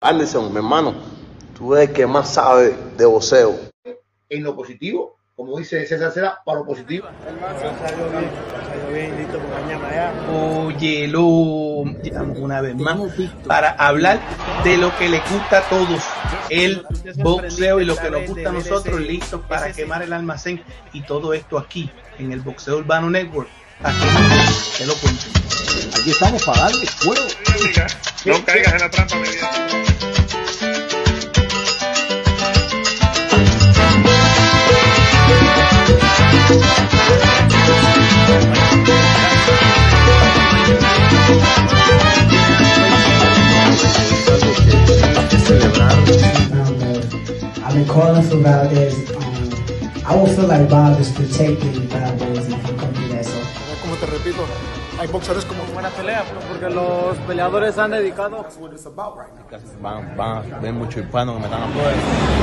Anderson, mi hermano, tú eres el que más sabe de boxeo. En lo positivo, como dice César Cera, para lo positivo. Oye, lo una vez más para hablar de lo que le gusta a todos, el boxeo y lo que nos gusta a nosotros, listos para quemar el almacén y todo esto aquí en el Boxeo Urbano Network. Aquí te lo cuento. Aquí estamos para darle fuego. No caigas en la trampa, mi vida. I've been calling for Valdez. Um, I will feel like Bob is protecting Valdez hay boxeadores como buena pelea, porque los peleadores han dedicado. Van, van, ven mucho hispano que me están hablando.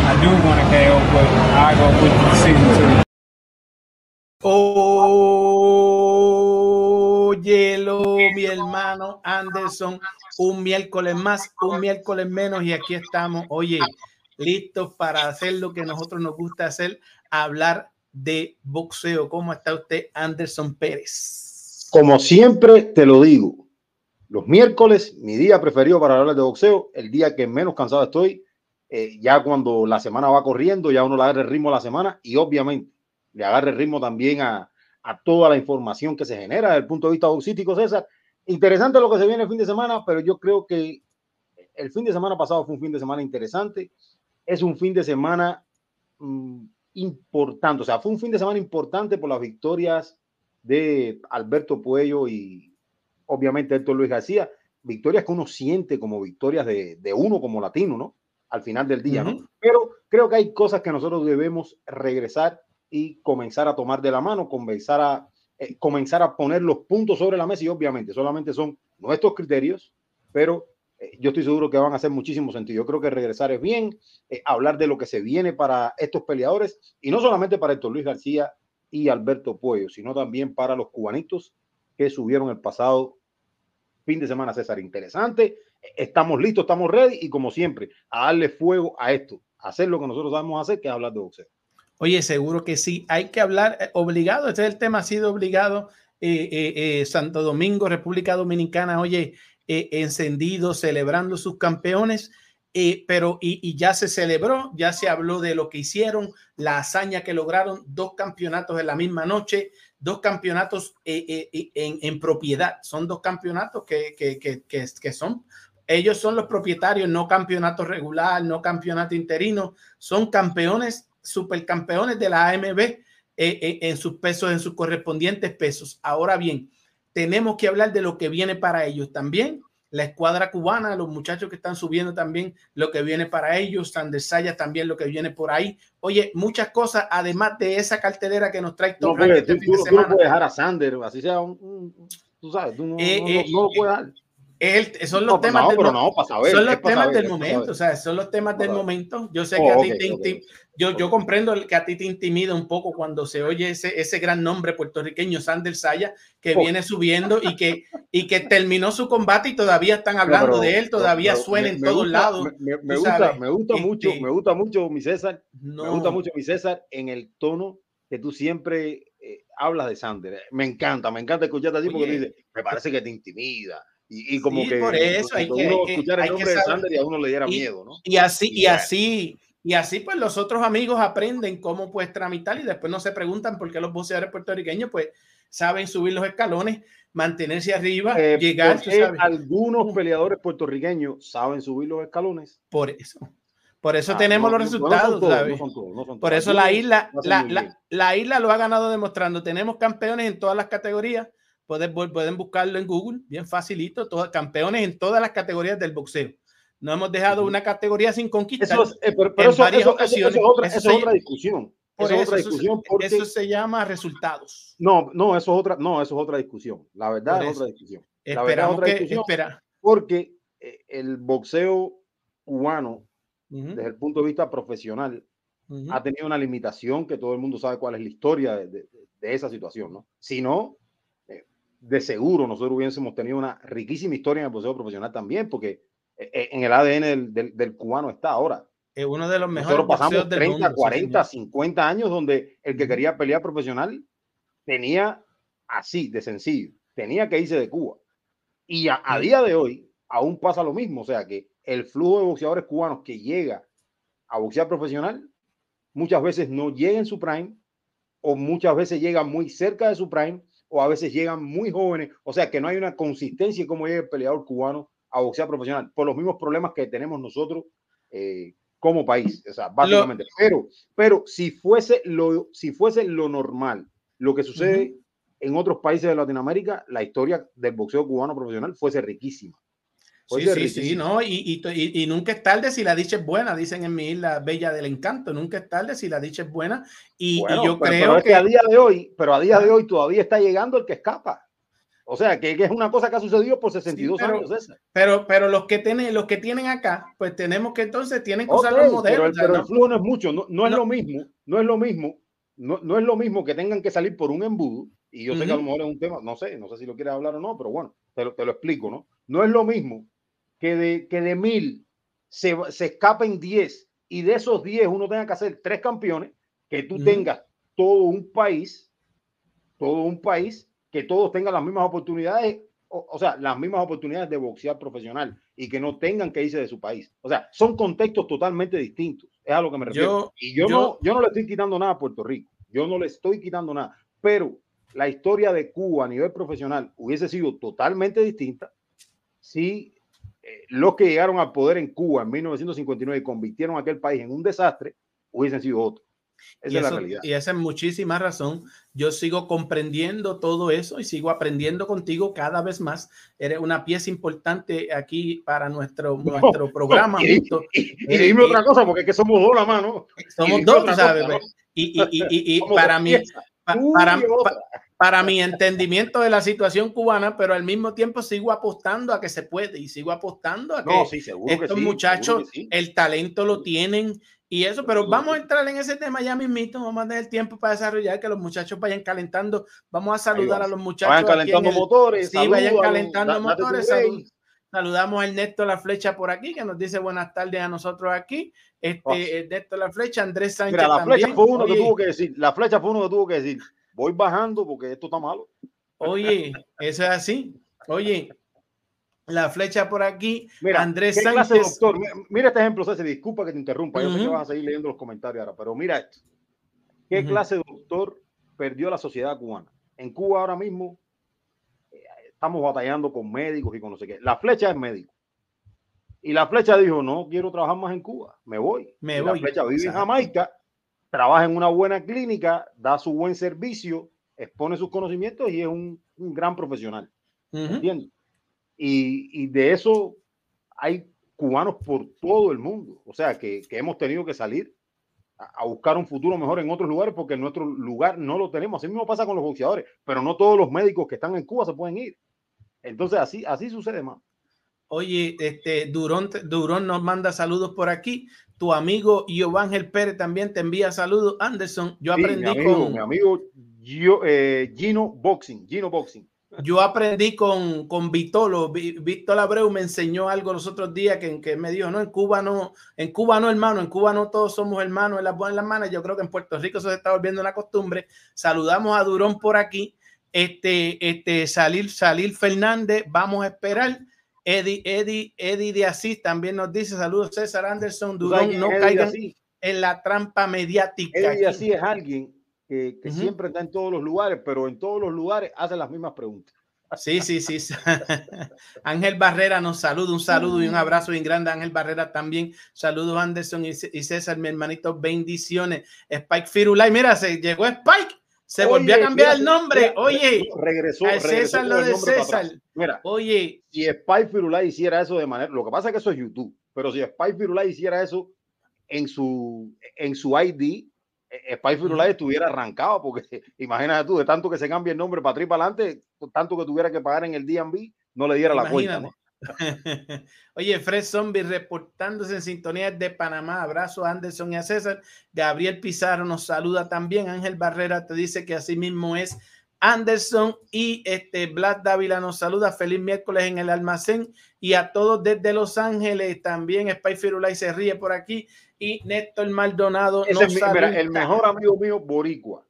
I do want to KO, but I go with the decision too. Óyelo, mi hermano Anderson, un miércoles más, un miércoles menos y aquí estamos, oye, listos para hacer lo que nosotros nos gusta hacer, hablar de boxeo. ¿Cómo está usted, Anderson Pérez? Como siempre te lo digo, los miércoles, mi día preferido para hablar de boxeo, el día que menos cansado estoy, eh, ya cuando la semana va corriendo, ya uno le agarra el ritmo a la semana y obviamente le agarra el ritmo también a, toda la información que se genera desde el punto de vista boxístico, César. Interesante lo que se viene el fin de semana, pero yo creo que el fin de semana pasado fue un fin de semana interesante. Es un fin de semana mm, importante, o sea, fue un fin de semana importante por las victorias de Alberto Puello y obviamente Héctor Luis García, victorias que uno siente como victorias de, de uno como latino, ¿no? Al final del día, ¿no? Pero creo que hay cosas que nosotros debemos regresar y comenzar a tomar de la mano, comenzar a, eh, comenzar a poner los puntos sobre la mesa y obviamente solamente son nuestros criterios, pero eh, yo estoy seguro que van a hacer muchísimo sentido. Yo creo que regresar es bien, eh, hablar de lo que se viene para estos peleadores y no solamente para Héctor Luis García y Alberto Puello, sino también para los cubanitos que subieron el pasado fin de semana, César. Interesante. Estamos listos, estamos ready y como siempre, a darle fuego a esto, hacer lo que nosotros sabemos hacer, que es hablar de boxeo. Oye, seguro que sí. Hay que hablar eh, obligado. Este es el tema, ha sido obligado. Eh, eh, Santo Domingo, República Dominicana, oye, encendido, celebrando sus campeones. Pero y, ya se celebró, ya se habló de lo que hicieron, la hazaña que lograron, dos campeonatos en la misma noche, dos campeonatos eh, eh, eh, en, propiedad. Son dos campeonatos que, que, que, que, son ellos son los propietarios, no campeonato regular, no campeonato interino, son campeones, supercampeones de la AMB en sus pesos, en sus correspondientes pesos. Ahora bien, tenemos que hablar de lo que viene para ellos también. La escuadra cubana, los muchachos que están subiendo también, lo que viene para ellos, Sander Saya también lo que viene por ahí. Oye, muchas cosas, además de esa cartelera que nos trae No, Top pero Rank este tú, fin tú de no- tú no semana. puedes dejar a Sander, así sea un, un- tú sabes, tú no, Eh, no- eh, no lo puedes dar. El- son los No, temas no, del pero mo- no, para saber, son los temas saber, del momento, o sea, son los temas del momento. Yo sé Oh, que a te intim- yo, yo comprendo que a ti te intimida un poco cuando se oye ese, ese gran nombre puertorriqueño, Sander Saya, que Oh. viene subiendo y que, y que terminó su combate y todavía están hablando pero- de él, todavía pero suena me- en me todos gusta- lados. Me, gusta, sabes, me gusta este, mucho, me gusta mucho, mi César, No. me gusta mucho, mi César, en el tono que tú siempre eh, hablas de Sander. Me encanta, me encanta escucharte así porque dices, me parece que te intimida. Y, y como Sí, que por eso hay que- uno hay que- escuchar el nombre de Sander y a uno le diera y- miedo, ¿no? Y así, y bueno. así, y así, pues los otros amigos aprenden cómo pues tramitar y después no se preguntan por qué los boxeadores puertorriqueños pues saben subir los escalones, mantenerse arriba, Eh, llegar, ¿por tú qué sabes. algunos peleadores puertorriqueños saben subir los escalones. Por eso. Por eso Ah, tenemos no- los no resultados, todos, no todos, no son Por todos. eso la isla, la, la- la isla lo ha ganado demostrando. Tenemos campeones en todas las categorías. Pueden, pueden buscarlo en Google, bien facilito. Todos, campeones en todas las categorías del boxeo. No hemos dejado una categoría sin conquistar. Eso es, eh, pero, pero en eso, varias eso- ocasiones. eso es otra, Eso es otra discusión. Por Eso es otra discusión porque eso se llama resultados. no, no, eso es otra, no, eso es otra discusión. La verdad es otra discusión. La verdad es Esperamos otra que discusión espera. porque eh, el boxeo cubano, Ujú, desde el punto de vista profesional, ujú. ha tenido una limitación que todo el mundo sabe cuál es la historia de, de- de esa situación, ¿no? Si no, de seguro nosotros hubiésemos tenido una riquísima historia en el boxeo profesional también, porque eh, eh, en el ADN del, del- del cubano está ahora. Es uno de los mejores Nosotros pasamos boxeos del 30, mundo, sí, 40, señor. 50 años donde el que quería pelear profesional tenía así de sencillo, tenía que irse de Cuba. Y a, a día de hoy aún pasa lo mismo, o sea que el flujo de boxeadores cubanos que llega a boxear profesional muchas veces no llega en su prime o muchas veces llega muy cerca de su prime o a veces llegan muy jóvenes, o sea que no hay una consistencia en cómo llega el peleador cubano a boxear profesional por los mismos problemas que tenemos nosotros eh, como país, o sea, básicamente. Pero, pero si fuese lo, si fuese lo normal, lo que sucede en otros países de Latinoamérica, la historia del boxeo cubano profesional fuese riquísima. Sí, sí, sí, no, y, y, y- y nunca es tarde si la dicha es buena, dicen en mi isla bella del encanto, nunca es tarde si la dicha es buena, y, y Bueno, yo pero, creo pero es que, que, a día de hoy, pero a día de hoy todavía está llegando el que escapa. O sea, que, que es una cosa que ha sucedido por 62 pero- años. César. pero, pero los que tienen, los que tienen acá, pues tenemos que entonces tienen que Ok, usar los pero, modelos, el, o sea, pero ¿no? el flujo no es mucho, no, no es No. lo mismo, no es lo mismo, no, no es lo mismo que tengan que salir por un embudo, y yo sé que a lo mejor es un tema, no sé, no sé si lo quieres hablar o no, pero bueno, te lo, te lo explico, ¿no? No es lo mismo que de, que de mil se, se escapen 10 y de esos 10 uno tenga que hacer tres campeones, que tú tengas todo un país, todo un país, que todos tengan las mismas oportunidades, o, o sea, las mismas oportunidades de boxear profesional y que no tengan que irse de su país. O sea, son contextos totalmente distintos. Es a lo que me refiero. Yo- y yo, yo- no, yo no le estoy quitando nada a Puerto Rico. Yo no le estoy quitando nada. Pero la historia de Cuba a nivel profesional hubiese sido totalmente distinta si eh, los que llegaron al poder en Cuba en 1959 y convirtieron a aquel país en un desastre hubiesen sido otros. Esa y, es la eso- realidad. y esa es muchísima razón. Yo sigo comprendiendo todo eso y sigo aprendiendo contigo cada vez más. Eres una pieza importante aquí para nuestro, nuestro programa. y, juntos. y- y dime Eh, otra cosa, porque es que somos dos la mano. Somos dos, tú ¿sabes? cosa, ¿no? Y, y- y- y- y para mí, para, y otra. pa- para mi entendimiento de la situación cubana, pero al mismo tiempo sigo apostando a que se puede y sigo apostando a que No, sí, que estos sí, seguro muchachos que sí. el talento lo tienen y eso, pero vamos a que entrar en ese tema ya mismito, vamos a tener tiempo para desarrollar que los muchachos vayan calentando, vamos a saludar a los muchachos. Vayan calentando el- motores. Sí, vayan calentando motores, salud. Saludamos a Ernesto La Flecha por aquí, que nos dice buenas tardes a nosotros aquí. Este, Oh. Ernesto La Flecha, Andrés Sánchez Mira, la también. flecha fue uno que Oye, tuvo que decir, la flecha fue uno que tuvo que decir, voy bajando porque esto está malo. Oye, eso es así. Oye, la flecha por aquí, Mira, Andrés ¿qué clase de Sánchez. doctor? Mira, mira este ejemplo, César, disculpa que te interrumpa, yo sé que vas a seguir leyendo los comentarios ahora, pero mira esto. ¿Qué clase de doctor perdió la sociedad cubana? En Cuba ahora mismo eh, estamos batallando con médicos y con no sé qué. La flecha es médico. Y la flecha dijo, no quiero trabajar más en Cuba, me voy. Me Y voy. La flecha vive en. Jamaica, trabaja en una buena clínica, da su buen servicio, expone sus conocimientos y es un, un gran profesional. Ujú. ¿entiendes? Y, y de eso hay cubanos por todo el mundo, o sea, que, que hemos tenido que salir a, a buscar un futuro mejor en otros lugares porque en nuestro lugar no lo tenemos. Así mismo pasa con los boxeadores, pero no todos los médicos que están en Cuba se pueden ir. Entonces, así, así sucede más. Oye, este Durón, Durón nos manda saludos por aquí. Tu amigo Giovanni Pérez también te envía saludos. Anderson, yo Sí, aprendí mi amigo, con mi amigo Gio- eh, Gino Boxing, Gino Boxing. yo aprendí con, con Vitolo. Vi- Víctor Abreu me enseñó algo los otros días que, que me dijo, no, en Cuba no, en Cuba no, hermano, en Cuba no todos somos hermanos, en las buenas y las malas. Yo creo que en Puerto Rico eso se está volviendo una costumbre. Saludamos a Durón por aquí. Este, este, Salir, Salir Fernández, vamos a esperar. Eddie, Eddie, Eddie de Asís también nos dice saludos César Anderson, ¿Tú sabes Durón, no Eddie caigan Así? en la trampa mediática. Eddie aquí. Así es alguien que, siempre está en todos los lugares, pero en todos los lugares hace las mismas preguntas. Sí, sí, sí. Ángel Barrera nos saluda, un saludo y un abrazo bien grande. Ángel Barrera también. Saludos Anderson y César, mi hermanito, bendiciones. Spike Firulay, mira, se llegó Spike, se volvió a Oye, cambiar mira, el nombre. mira, Oye, regresó, regresó César lo de César. Mira, Oye, si Spy Firulay hiciera eso de manera, lo que pasa es que eso es YouTube, pero si Spy Firulay hiciera eso en su en su ID, eh, Spy Firulay estuviera arrancado, porque imagínate tú, de tanto que se cambie el nombre para atrás y para adelante, tanto que tuviera que pagar en el DMV, no le diera la cuenta. imagínate. ¿no? Oye, Fred Zombie reportándose en sintonía de Panamá. Abrazo a Anderson y a César. Gabriel Pizarro nos saluda también. Ángel Barrera te dice que así mismo es. Anderson y este Vlad Dávila nos saluda. Feliz miércoles en el almacén y a todos desde Los Ángeles. También Spy Firulay se ríe por aquí y Néstor Maldonado Ese nos es mi- mira, el mejor amigo mío, Boricua.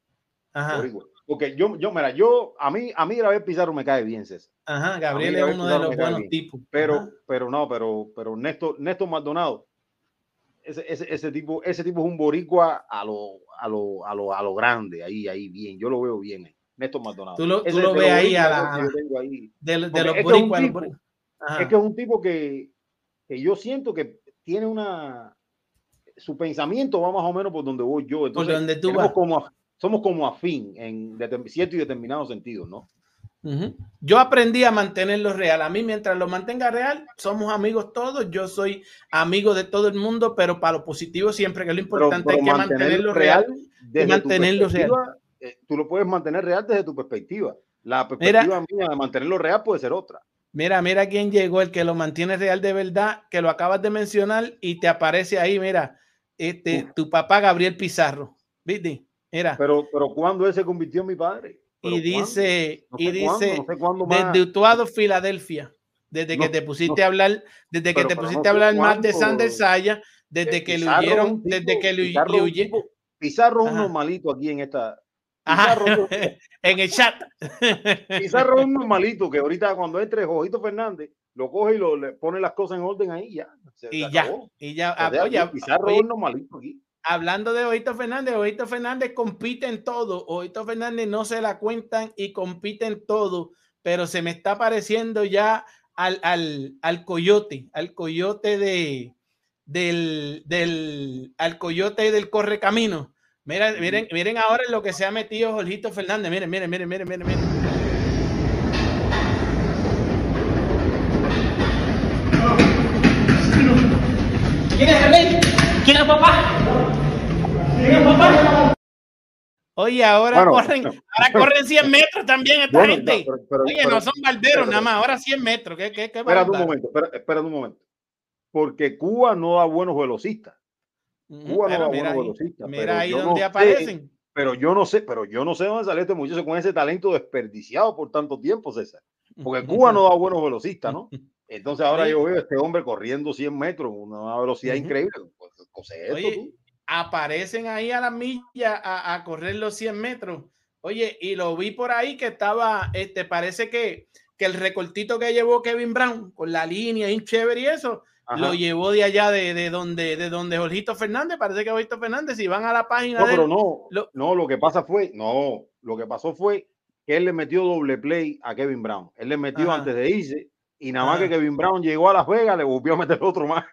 Ajá, Boricua. Porque yo, yo, mira, yo, a mí, a mí Gabriel Pizarro me cae bien, César. Ajá, Gabriel es uno de los buenos tipos. Pero, Ajá. pero no, pero, pero Néstor, Néstor Maldonado, ese, ese, ese tipo, ese tipo es un boricua a lo, a lo, a lo, a lo grande, ahí, ahí, bien. Yo lo veo bien ahí. Néstor Maldonado. Tú lo- tú lo ves ahí a la- que ahí. de, los es que es boricuas, tipo-. Ajá. Es que es un tipo que, que yo siento que tiene una. Su pensamiento va más o menos por donde voy yo. Entonces, donde tú tenemos vas. Como, somos como afín en cierto y determinado sentido, ¿no? Yo aprendí a mantenerlo real. A mí, mientras lo mantenga real, somos amigos todos. Yo soy amigo de todo el mundo, pero para lo positivo siempre, que es lo importante, pero hay que mantenerlo real. desde mantenerlo real. eh, tú lo puedes mantener real desde tu perspectiva. La perspectiva mía de mantenerlo real puede ser otra. Mira, mira quién llegó, el que lo mantiene real de verdad, que lo acabas de mencionar y te aparece ahí, mira, este, tu papá Gabriel Pizarro. ¿Viste? Mira, Pero, pero cuando él se convirtió en mi padre. ¿Pero y dice, y sé cuándo, dice, no sé desde Utuado, Filadelfia, desde que te pusiste a hablar, desde que te pusiste a hablar más de. Sander Saya, desde Eh, que le Pizarro huyeron, tipo- desde que le, Pizarro le es un huye- tipo- Pizarro un normalito aquí en esta. Pizarro, en el chat. Pizarro un normalito que ahorita cuando entre Jojito Fernández lo coge y lo, le pone las cosas en orden ahí ya. Se- se y ya, y ya, ah, oye, Pizarro oye, un normalito aquí. Hablando de Oito Fernández, Oito Fernández compite en todo. Oito Fernández no se la cuentan y compite en todo, pero se me está pareciendo ya al, al, al coyote, al coyote de del, del al coyote del correcamino. Mira, miren, miren ahora en lo que se ha metido Jorgito Fernández. Miren, miren, miren, miren, miren, miren. ¿Quién es el rey? ¿Quién es papá? ¿Quién es papá? Oye, ahora Bueno. corren, ahora corren 100 metros también esta Bueno, gente. pero- pero- Oye, pero- no son barberos pero- nada más, ahora 100 metros. ¿Qué, qué, qué Espérate un momento, espera, un momento. Porque Cuba no da buenos velocistas. Cuba no da buenos ahí, velocistas. mira pero ahí donde no sé- aparecen. pero yo no sé, pero yo no sé dónde salió este muchacho con ese talento desperdiciado por tanto tiempo, César. Porque Cuba no da buenos velocistas, ¿no? Entonces ahora yo veo a este hombre corriendo 100 metros, una velocidad increíble. Pues, esto, Oye, tú? aparecen ahí a la milla a, a correr los 100 metros. Oye, y lo vi por ahí que estaba, este, parece que, que el recortito que llevó Kevin Brown con la línea y chévere y eso, Ajá. lo llevó de allá de, de donde, de donde Jorgito Fernández, parece que Jorgito Fernández, si van a la página No, de pero él, no, lo- no, lo que pasa fue, no, lo que pasó fue que él le metió doble play a Kevin Brown. Él le metió Ajá. antes de irse y nada más Ajá. que Kevin Brown llegó a Las Vegas, le volvió a meter otro más.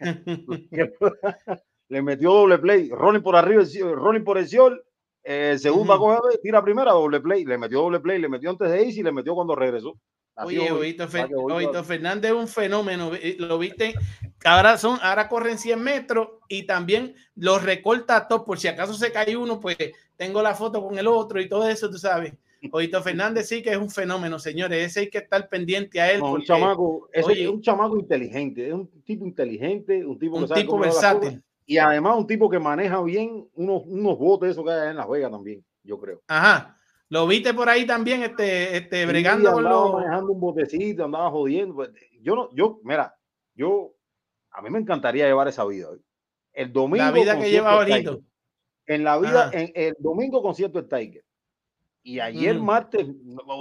le metió doble play, rolling por arriba, rolling por el Siol, eh, segunda Ujú. coge, tira primera, doble play, le metió doble play, le metió antes de irse y le metió cuando regresó. Así Oye, Oito, Fer- Fernández es un fenómeno. vi- Lo viste, ahora son, ahora corren 100 metros y también los recorta a todos. Por si acaso se cae uno, pues tengo la foto con el otro y todo eso, tú sabes. Oito Fernández sí que es un fenómeno, señores. Ese hay que estar pendiente a él. No, un chamaco, ese oye, es un chamaco inteligente, es un tipo inteligente, un tipo un tipo versátil. Y además un tipo que maneja bien unos, unos botes esos que hay en Las Vegas también, yo creo. Ajá. Lo viste por ahí también, este, este, Sí, bregando con andaba los. manejando un botecito, andaba jodiendo. pues, Yo no, yo, mira, yo, a mí me encantaría llevar esa vida. hoy. El domingo. La vida que lleva ahorita. En la vida, Ajá. en el domingo concierto del Tiger. Y ayer Mm. martes,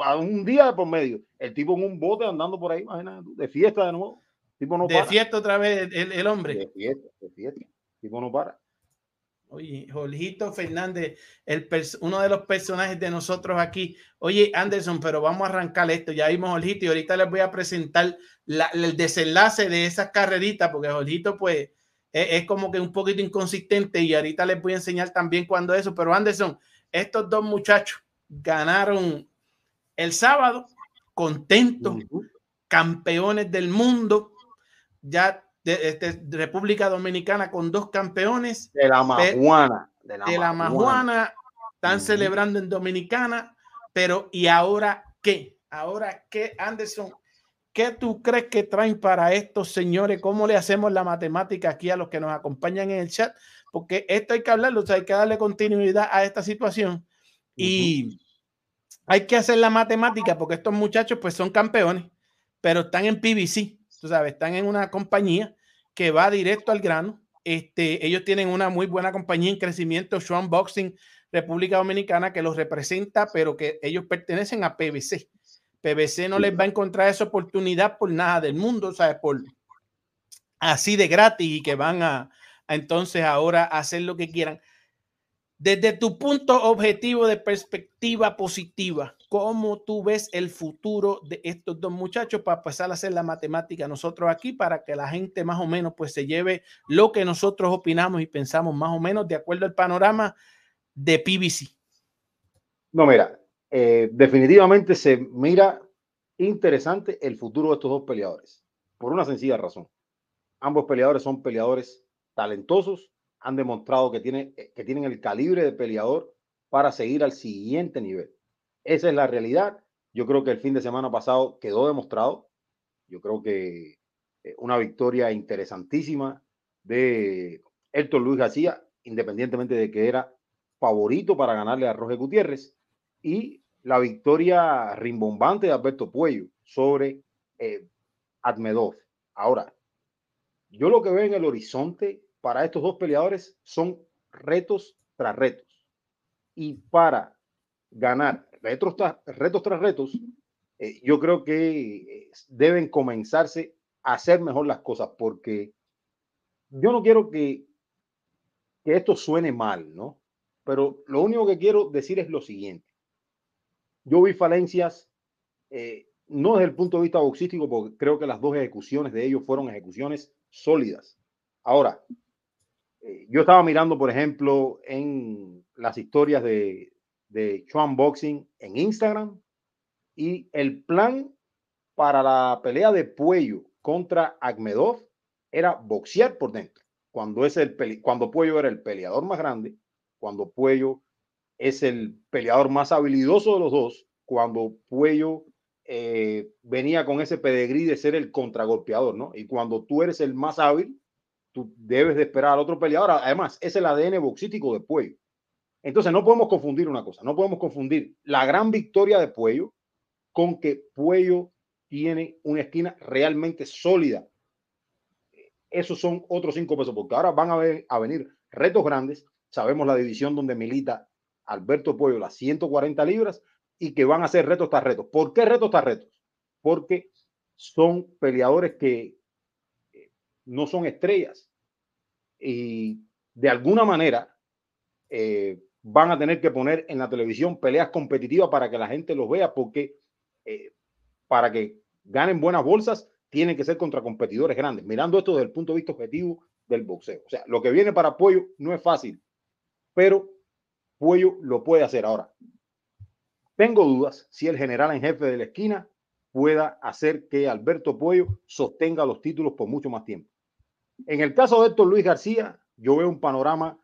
a un día de por medio, el tipo en un bote andando por ahí, imagínate tú, de fiesta de nuevo. El tipo no De para. fiesta otra vez el, el hombre. De fiesta, de fiesta. El tipo no para. Oye, Jorgito Fernández, el uno de los personajes de nosotros aquí. Oye, Anderson, pero vamos a arrancar esto. Ya vimos Jorgito y ahorita les voy a presentar la- el desenlace de esas carreritas, porque Jorgito, pues, es, es como que un poquito inconsistente y ahorita les voy a enseñar también cuando eso. Pero Anderson, estos dos muchachos ganaron el sábado, contentos, campeones del mundo. Ya de, este, de República Dominicana con dos campeones De la majuana. De la, la majuana, están celebrando en Dominicana, pero ¿y ahora qué? Ahora qué, Anderson, ¿qué tú crees que traen para estos señores? ¿Cómo le hacemos la matemática aquí a los que nos acompañan en el chat? Porque esto hay que hablarlo, o sea, hay que darle continuidad a esta situación. Y hay que hacer la matemática porque estos muchachos pues son campeones, pero están en PBC, tú sabes, están en una compañía que va directo al grano. Este, ellos tienen una muy buena compañía en crecimiento, Swan Boxing República Dominicana, que los representa, pero que ellos pertenecen a PBC. PBC no les va a encontrar esa oportunidad por nada del mundo, ¿sabes? Por así de gratis y que van a entonces ahora hacer lo que quieran. Desde tu punto objetivo de perspectiva positiva, ¿cómo tú ves el futuro de estos dos muchachos para pasar a hacer la matemática nosotros aquí para que la gente más o menos pues se lleve lo que nosotros opinamos y pensamos más o menos de acuerdo al panorama de PBC? No, mira, eh, definitivamente se mira interesante el futuro de estos dos peleadores por una sencilla razón. Ambos peleadores son peleadores talentosos, han demostrado que, tienen, que tienen el calibre de peleador para seguir al siguiente nivel. Esa es la realidad. Yo creo que el fin de semana pasado quedó demostrado. Yo creo que eh, una victoria interesantísima de Héctor Luis García, independientemente de que era favorito para ganarle a Roger Gutiérrez, y la victoria rimbombante de Alberto Puello sobre eh, Admedov. Ahora, yo lo que veo en el horizonte para estos dos peleadores son retos tras retos. Y para ganar retos tras retos, tras retos eh, yo creo que eh, deben comenzarse a hacer mejor las cosas porque yo no quiero que, que esto suene mal, ¿no? Pero lo único que quiero decir es lo siguiente. Yo vi falencias, eh, no desde el punto de vista boxístico, porque creo que las dos ejecuciones de ellos fueron ejecuciones sólidas. Ahora, yo estaba mirando, por ejemplo, en las historias de, de Chuan Boxing en Instagram y el plan para la pelea de Puello contra Agmedov era boxear por dentro. Cuando, es el cuando Puello era el peleador más grande, cuando Puello es el peleador más habilidoso de los dos, cuando Puello eh, venía con ese pedigrí de ser el contragolpeador, ¿no? Y cuando tú eres el más hábil, tú debes de esperar al otro peleador. Además, es el ADN boxístico de Puello. Entonces, no podemos confundir una cosa, no podemos confundir la gran victoria de Puello con que Puello tiene una esquina realmente sólida. Esos son otros cinco pesos, porque ahora van a, venir retos grandes. Sabemos la división donde milita Alberto Puello, las 140 libras, y que van a ser retos tras retos. ¿Por qué retos tras retos? Porque son peleadores que no son estrellas y de alguna manera eh, van a tener que poner en la televisión peleas competitivas para que la gente los vea, porque eh, para que ganen buenas bolsas tienen que ser contra competidores grandes, mirando esto desde el punto de vista objetivo del boxeo. O sea, lo que viene para Pollo no es fácil, pero Pollo lo puede hacer ahora. Tengo dudas si el general en jefe de la esquina pueda hacer que Alberto Pollo sostenga los títulos por mucho más tiempo. En el caso de Héctor Luis García, yo veo un panorama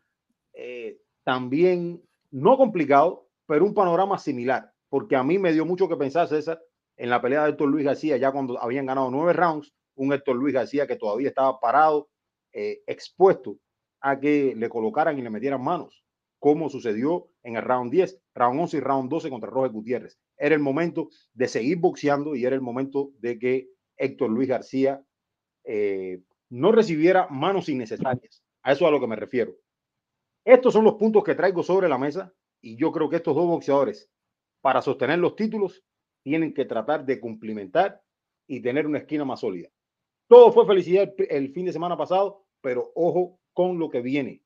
eh, también no complicado, pero un panorama similar, porque a mí me dio mucho que pensar, César, en la pelea de Héctor Luis García, ya cuando habían ganado nueve rounds, un Héctor Luis García que todavía estaba parado, eh, expuesto a que le colocaran y le metieran manos, como sucedió en el round 10, round 11 y round 12 contra Roger Gutiérrez. Era el momento de seguir boxeando y era el momento de que Héctor Luis García eh, no recibiera manos innecesarias. A eso a lo que me refiero. Estos son los puntos que traigo sobre la mesa y yo creo que estos dos boxeadores, para sostener los títulos, tienen que tratar de cumplimentar y tener una esquina más sólida. Todo fue felicidad el, fin de semana pasado, pero ojo con lo que viene,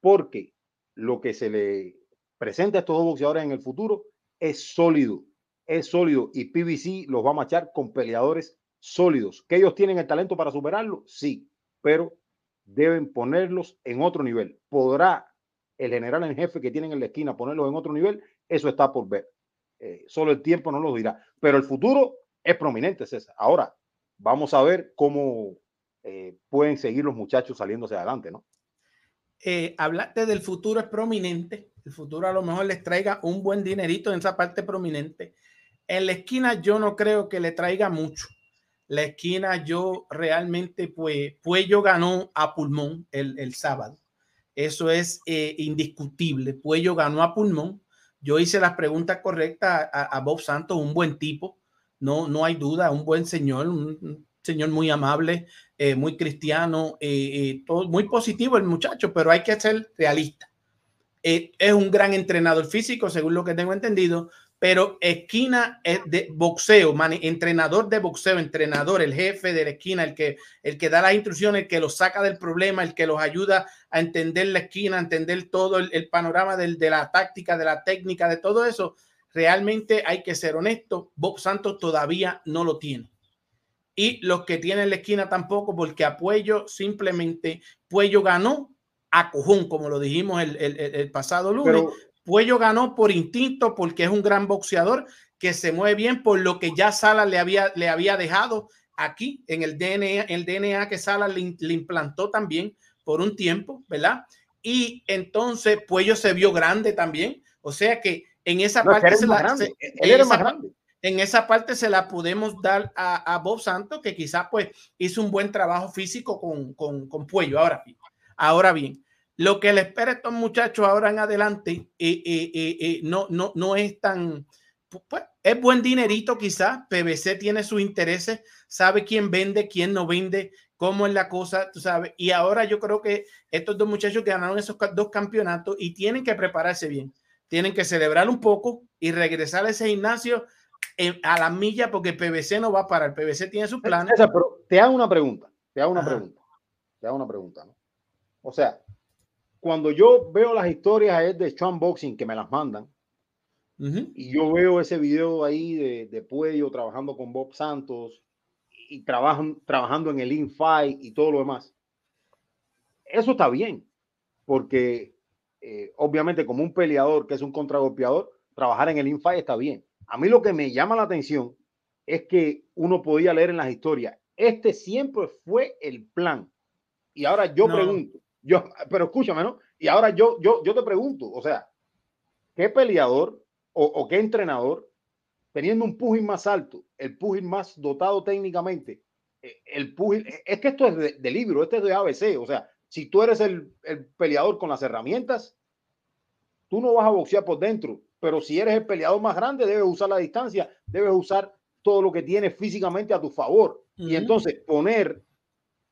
porque lo que se le presenta a estos dos boxeadores en el futuro es sólido, es sólido y PBC los va a machar con peleadores sólidos. ¿Que ellos tienen el talento para superarlo? Sí, pero deben ponerlos en otro nivel. ¿Podrá el general en jefe que tienen en la esquina ponerlos en otro nivel? Eso está por ver. Eh, solo el tiempo no lo dirá. Pero el futuro es prominente, César. Ahora, vamos a ver cómo eh, pueden seguir los muchachos saliéndose adelante, ¿no? Eh, hablaste del futuro es prominente. El futuro a lo mejor les traiga un buen dinerito en esa parte prominente. En la esquina yo no creo que le traiga mucho la esquina yo realmente, pues, Puello ganó a pulmón el, sábado. Eso es eh, indiscutible. Puello ganó a pulmón. Yo hice las preguntas correctas a, Bob Santos, un buen tipo, no, no hay duda, un buen señor, un, señor muy amable, eh, muy cristiano, eh, muy positivo el muchacho, pero hay que ser realista. es un gran entrenador físico, según lo que tengo entendido, pero esquina es de boxeo, entrenador de boxeo, entrenador, el jefe de la esquina, el que, el que da las instrucciones, el que los saca del problema, el que los ayuda a entender la esquina, a entender todo el, panorama de la táctica, de la técnica, de todo eso. Realmente hay que ser honesto, Bob Santos todavía no lo tiene y los que tienen la esquina tampoco, porque a Puello simplemente, Puello ganó a cojón, como lo dijimos el pasado lunes. Puello ganó por instinto, porque es un gran boxeador que se mueve bien por lo que ya Sala le había, le había dejado aquí en el DNA, el DNA que Sala le, le implantó también por un tiempo, ¿verdad? Y entonces Puello se vio grande también, o sea que en esa parte se la, él era más grande en esa parte se la podemos dar a, Bob Santos, que quizás pues hizo un buen trabajo físico con, con, con Puello. Ahora, ahora bien, lo que le espera a estos muchachos ahora en adelante eh, eh, eh, no, no, no es tan, pues, es buen dinerito quizás, PBC tiene sus intereses, sabe quién vende, quién no vende, cómo es la cosa, tú sabes, y ahora yo creo que estos dos muchachos que ganaron esos dos campeonatos y tienen que prepararse bien, tienen que celebrar un poco y regresar a ese gimnasio a la milla porque PVC no va para el PVC tiene su plan. pero te hago una pregunta, te hago una pregunta, te hago una pregunta, ¿no? O sea, cuando yo veo las historias de Sean Boxing que me las mandan. Y yo veo ese video ahí de, de Puello trabajando con Bob Santos y trabajan, trabajando en el Infight y todo lo demás, eso está bien, porque eh, obviamente como un peleador que es un contragolpeador, trabajar en el Infight está bien. A mí lo que me llama la atención es que uno podía leer en las historias, este siempre fue el plan. Y ahora yo pregunto, yo, pero escúchame, ¿no? Y ahora yo, yo, yo te pregunto, o sea, ¿qué peleador o, qué entrenador, teniendo un pugil más alto, el pugil más dotado técnicamente, eh, el pugil, es que esto es de, libro, este es de ABC, o sea, si tú eres el, el peleador con las herramientas, tú no vas a boxear por dentro, pero si eres el peleador más grande, debes usar la distancia, debes usar todo lo que tienes físicamente a tu favor. Y entonces poner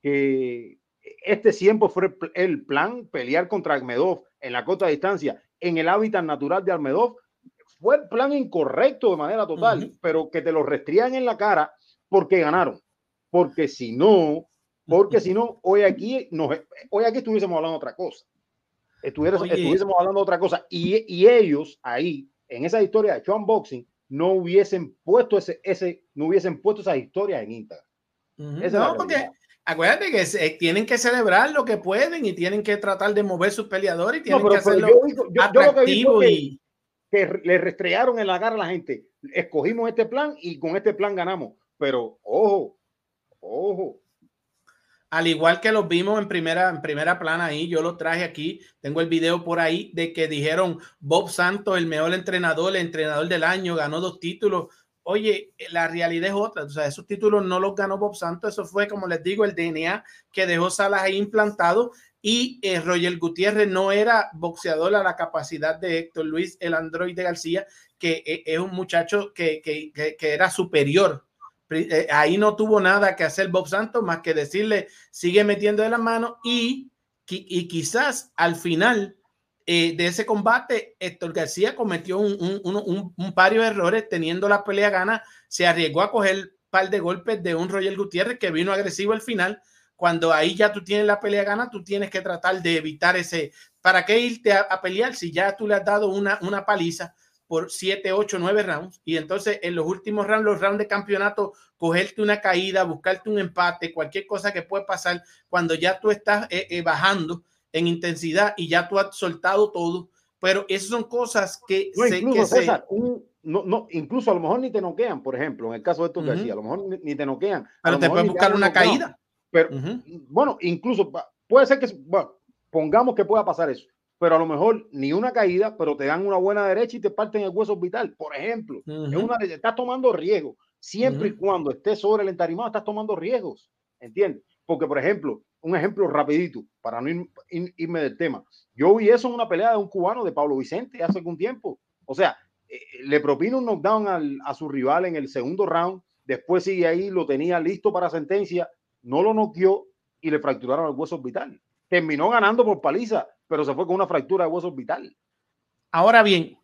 que este siempre fue el plan, pelear contra Almedov en la corta distancia, en el hábitat natural de Almedov, fue el plan incorrecto de manera total, pero que te lo restrían en la cara porque ganaron. Porque si no, porque si no, hoy aquí, nos, hoy aquí estuviésemos hablando de otra cosa estuviésemos hablando de otra cosa. Y, y, ellos ahí, en esa historia de Sean Boxing, no hubiesen puesto ese, ese, no hubiesen puesto esa historia en Instagram. no, porque acuérdate que se, tienen que celebrar lo que pueden y tienen que tratar de mover sus peleadores y tienen que hacerlo atractivo y que le restrearon en la cara a la gente. Escogimos este plan y con este plan ganamos. Pero ojo, ojo, al igual que los vimos en primera, en primera plana ahí, yo lo traje aquí, tengo el video por ahí de que dijeron Bob Santos, el mejor entrenador, el entrenador del año, ganó dos títulos. Oye, la realidad es otra, o sea, esos títulos no los ganó Bob Santos, eso fue, como les digo, el DNA que dejó Salas ahí implantado y eh, Roger Gutiérrez no era boxeador a la capacidad de Héctor Luis, el androide García, que eh, es un muchacho que, que, que era superior. Eh, ahí no tuvo nada que hacer Bob Santos más que decirle sigue metiendo de la mano y, y quizás al final eh, de ese combate Héctor García cometió un, par de errores teniendo la pelea gana, se arriesgó a coger un par de golpes de un Roger Gutiérrez que vino agresivo al final. Cuando ahí ya tú tienes la pelea gana, tú tienes que tratar de evitar ese. ¿Para qué irte a, a pelear si ya tú le has dado una, una paliza? por 7, 8, 9 rounds y entonces en los últimos rounds, los rounds de campeonato, cogerte una caída, buscarte un empate, cualquier cosa que puede pasar cuando ya tú estás eh, eh, bajando en intensidad y ya tú has soltado todo. Pero esas son cosas que, no, incluso, no, no, incluso a lo mejor ni te noquean, por ejemplo, en el caso de estos uh a lo mejor ni, te noquean. Pero te pueden buscar una caída. Pero bueno, incluso puede ser que, bueno, pongamos que pueda pasar eso pero a lo mejor ni una caída, pero te dan una buena derecha y te parten el hueso orbital, por ejemplo. es una, estás tomando riesgo. Siempre y cuando estés sobre el entarimado, estás tomando riesgos. ¿Entiendes? Porque, por ejemplo, un ejemplo rapidito, para no irme del tema. Yo vi eso en una pelea de un cubano de Pablo Vicente hace algún tiempo. O sea, eh, le propina un knockdown a su rival en el segundo round, después sigue ahí, lo tenía listo para sentencia, no lo noqueó y le fracturaron el hueso orbital. Terminó ganando por paliza, pero se fue con una fractura de hueso orbital. Ahora bien,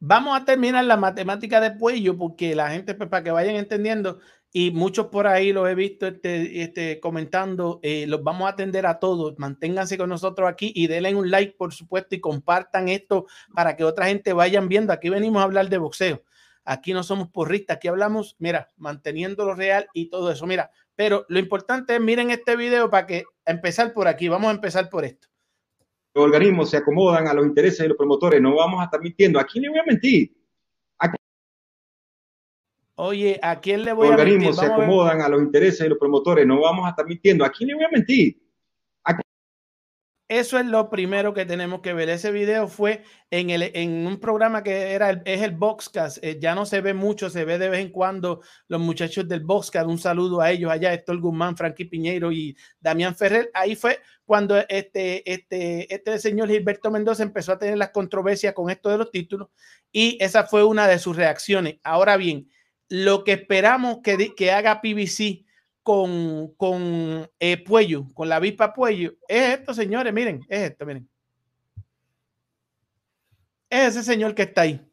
vamos a terminar la matemática de Puello porque la gente, pues, para que vayan entendiendo, y muchos por ahí los he visto este, este, comentando, eh, los vamos a atender a todos. Manténganse con nosotros aquí y denle un like, por supuesto, y compartan esto para que otra gente vayan viendo. Aquí venimos a hablar de boxeo. Aquí no somos porristas, aquí hablamos, mira, manteniendo lo real y todo eso. Mira, pero lo importante es, miren este video para que empezar por aquí. Vamos a empezar por esto. Los organismos se acomodan a los intereses de los promotores. No vamos a estar mintiendo. ¿A quién le voy a mentir? Oye, ¿a quién le Los voy a mentir? organismos se a acomodan a los intereses de los promotores. No vamos a estar mintiendo. ¿A quién le voy a mentir? Eso es lo primero que tenemos que ver. Ese video fue en, el, en un programa que era el, es el Boxcast. Eh, ya no se ve mucho, se ve de vez en cuando los muchachos del Boxcast. Un saludo a ellos allá, Héctor Guzmán, Frankie Piñeiro y Damián Ferrer. Ahí fue cuando este, este, este señor Gilberto Mendoza empezó a tener las controversias con esto de los títulos y esa fue una de sus reacciones. Ahora bien, lo que esperamos que, que haga PBC con, con eh, Puello, con la avispa Puello, es esto, señores, miren, es esto, miren. Es ese señor que está ahí.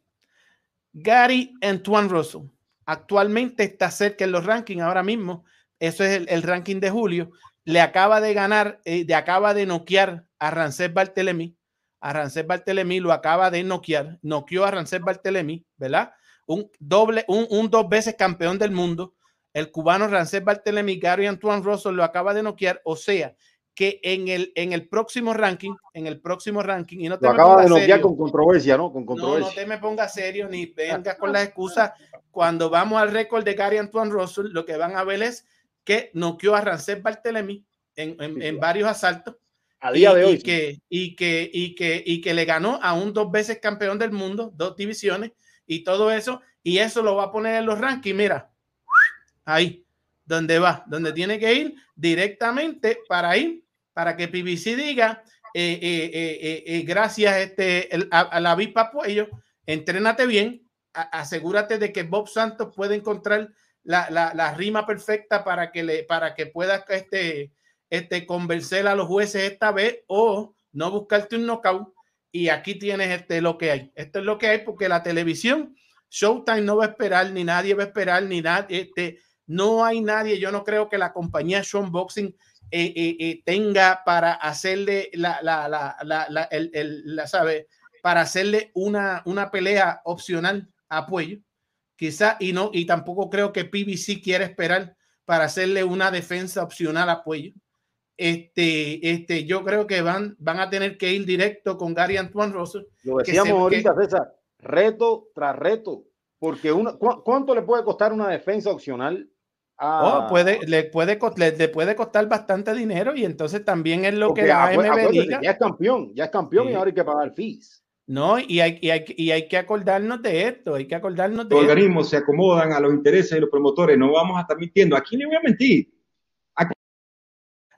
Gary Antoine Russell. Actualmente está cerca en los rankings ahora mismo. Eso es el, el ranking de julio. Le acaba de ganar, eh, le acaba de noquear a Rancés Bartelemy. A Rancés Bartelemy lo acaba de noquear. Noqueó a Rancés Bartelemy, ¿verdad? Un doble, un, un dos veces campeón del mundo. El cubano Rancés Bartelemy, Gary Antoine Russell lo acaba de noquear. O sea, que en el, en el próximo ranking, en el próximo ranking, y no te Lo me acaba de noquear serio. con controversia, ¿no? Con No, no controversia. te me pongas serio ni vengas con las excusas. Cuando vamos al récord de Gary Antoine Russell, lo que van a ver es que noqueó a Rancés Bartelemy en, en- en varios asaltos. A día y, de y hoy. sí. que, y, que, y, que, y que le ganó a un dos veces campeón del mundo, dos divisiones y todo eso. Y eso lo va a poner en los rankings. Mira, ahí, donde va, donde tiene que ir directamente para ir, para que PBC diga, eh, eh, eh, gracias este, a, la avispa Puello, entrénate bien, asegúrate de que Bob Santos puede encontrar la, la, la rima perfecta para que, le, para que puedas este, este, convencer a los jueces esta vez o no buscarte un knockout. Y aquí tienes este, lo que hay. Esto es lo que hay porque la televisión, Showtime no va a esperar, ni nadie va a esperar, ni nadie. Este, no hay nadie. Yo no creo que la compañía Sean Boxing eh, eh, eh, tenga para hacerle la, la, la, la, el, el- la, ¿sabe? para hacerle una, una pelea opcional a Puello. Quizá, y no, y tampoco creo que PBC quiera esperar para hacerle una defensa opcional a Puello. Este, este, yo creo que van, van a tener que ir directo con Gary Antoine Russell. Lo que decíamos se- ahorita, César, reto tras reto. Porque una, ¿cu- ¿cuánto le puede costar una defensa opcional Oh, puede, le, puede, le, le puede costar bastante dinero y entonces también es lo porque que la AMB diga. ya es campeón, ya es campeón y ahora hay que pagar fees. No, y hay, y, hay, y hay que acordarnos de esto, hay que acordarnos de Los organismos se acomodan a los intereses de los promotores. No vamos a estar mintiendo. ¿A quién le voy a mentir?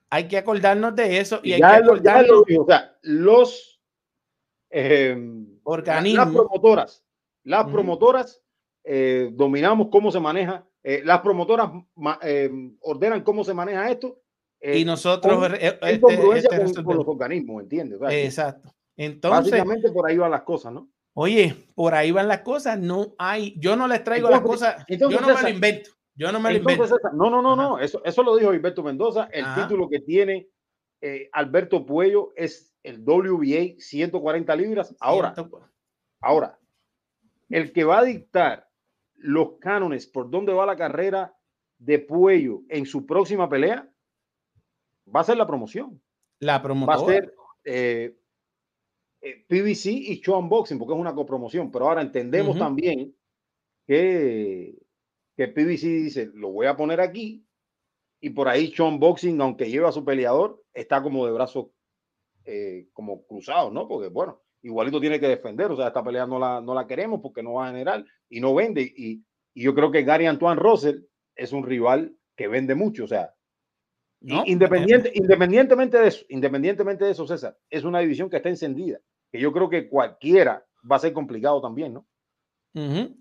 Hay que acordarnos de eso y hay que lo- lo acordarnos dijo, o sea, los eh, las organismos. promotoras, las promotoras eh, dominamos cómo se maneja, eh, las promotoras eh, ordenan cómo se maneja esto. eh, y nosotros con- eh, en este- congruencia este con, resolvemos. con los organismos, ¿entiendes? O sea, que Exacto. Entonces, básicamente por ahí van las cosas, ¿no? oye, por ahí van las cosas, no hay, yo no les traigo Entonces- las cosas, entonces, yo no me lo invento, yo no me lo invento. César, no, no, no, Ajá. no, eso, eso lo dijo Alberto Mendoza. El Ajá. título que tiene eh, Alberto Puello es el WBA 140 libras. Ahora, ahora, el que va a dictar los cánones por dónde va la carrera de Puello en su próxima pelea va a ser la promoción. la Va a promotora. ser eh, eh, PBC y Show Unboxing porque es una copromoción. Pero ahora entendemos también que, que PBC dice, lo voy a poner aquí y por ahí Sean Boxing, aunque lleva a su peleador, está como de brazos eh, como cruzados, ¿no? Porque bueno, igualito tiene que defender, o sea, esta pelea no la, no la queremos porque no va a generar y no vende. Y, y yo creo que Gary Antoine Russell es un rival que vende mucho, o sea, independiente, independientemente de eso, independientemente de eso, César, es una división que está encendida, que yo creo que cualquiera va a ser complicado también, ¿no?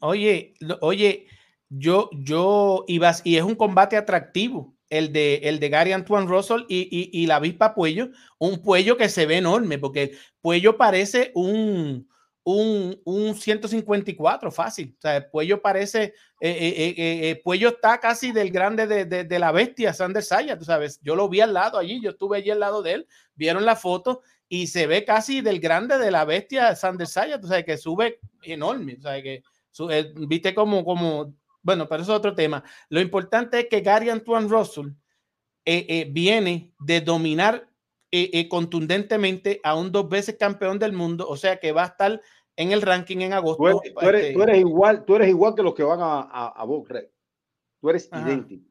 Oye, lo- oye, yo, yo, y, vas- y es un combate atractivo, el de, el de Gary Antoine Russell y, y, y la avispa Puello, un Puello que se ve enorme, porque Puello parece un, un, un 154 fácil, o sea, Puello parece, eh, eh, eh, eh, Puello está casi del grande de, de, de la bestia, Sander Saya, tú sabes, yo lo vi al lado allí, yo estuve allí al lado de él, vieron la foto y se ve casi del grande de la bestia Sander Saya, tú sabes, que sube enorme, o sea, que viste como, como, bueno, pero eso es otro tema. Lo importante es que Gary Antoine Russell eh, eh, viene de dominar eh, contundentemente a un dos veces campeón del mundo, o sea que va a estar en el ranking en agosto. Tú eres, tú eres- este, tú eres igual, tú eres igual que los que van a, a, a Box Rec. Tú eres Ajá. idéntico.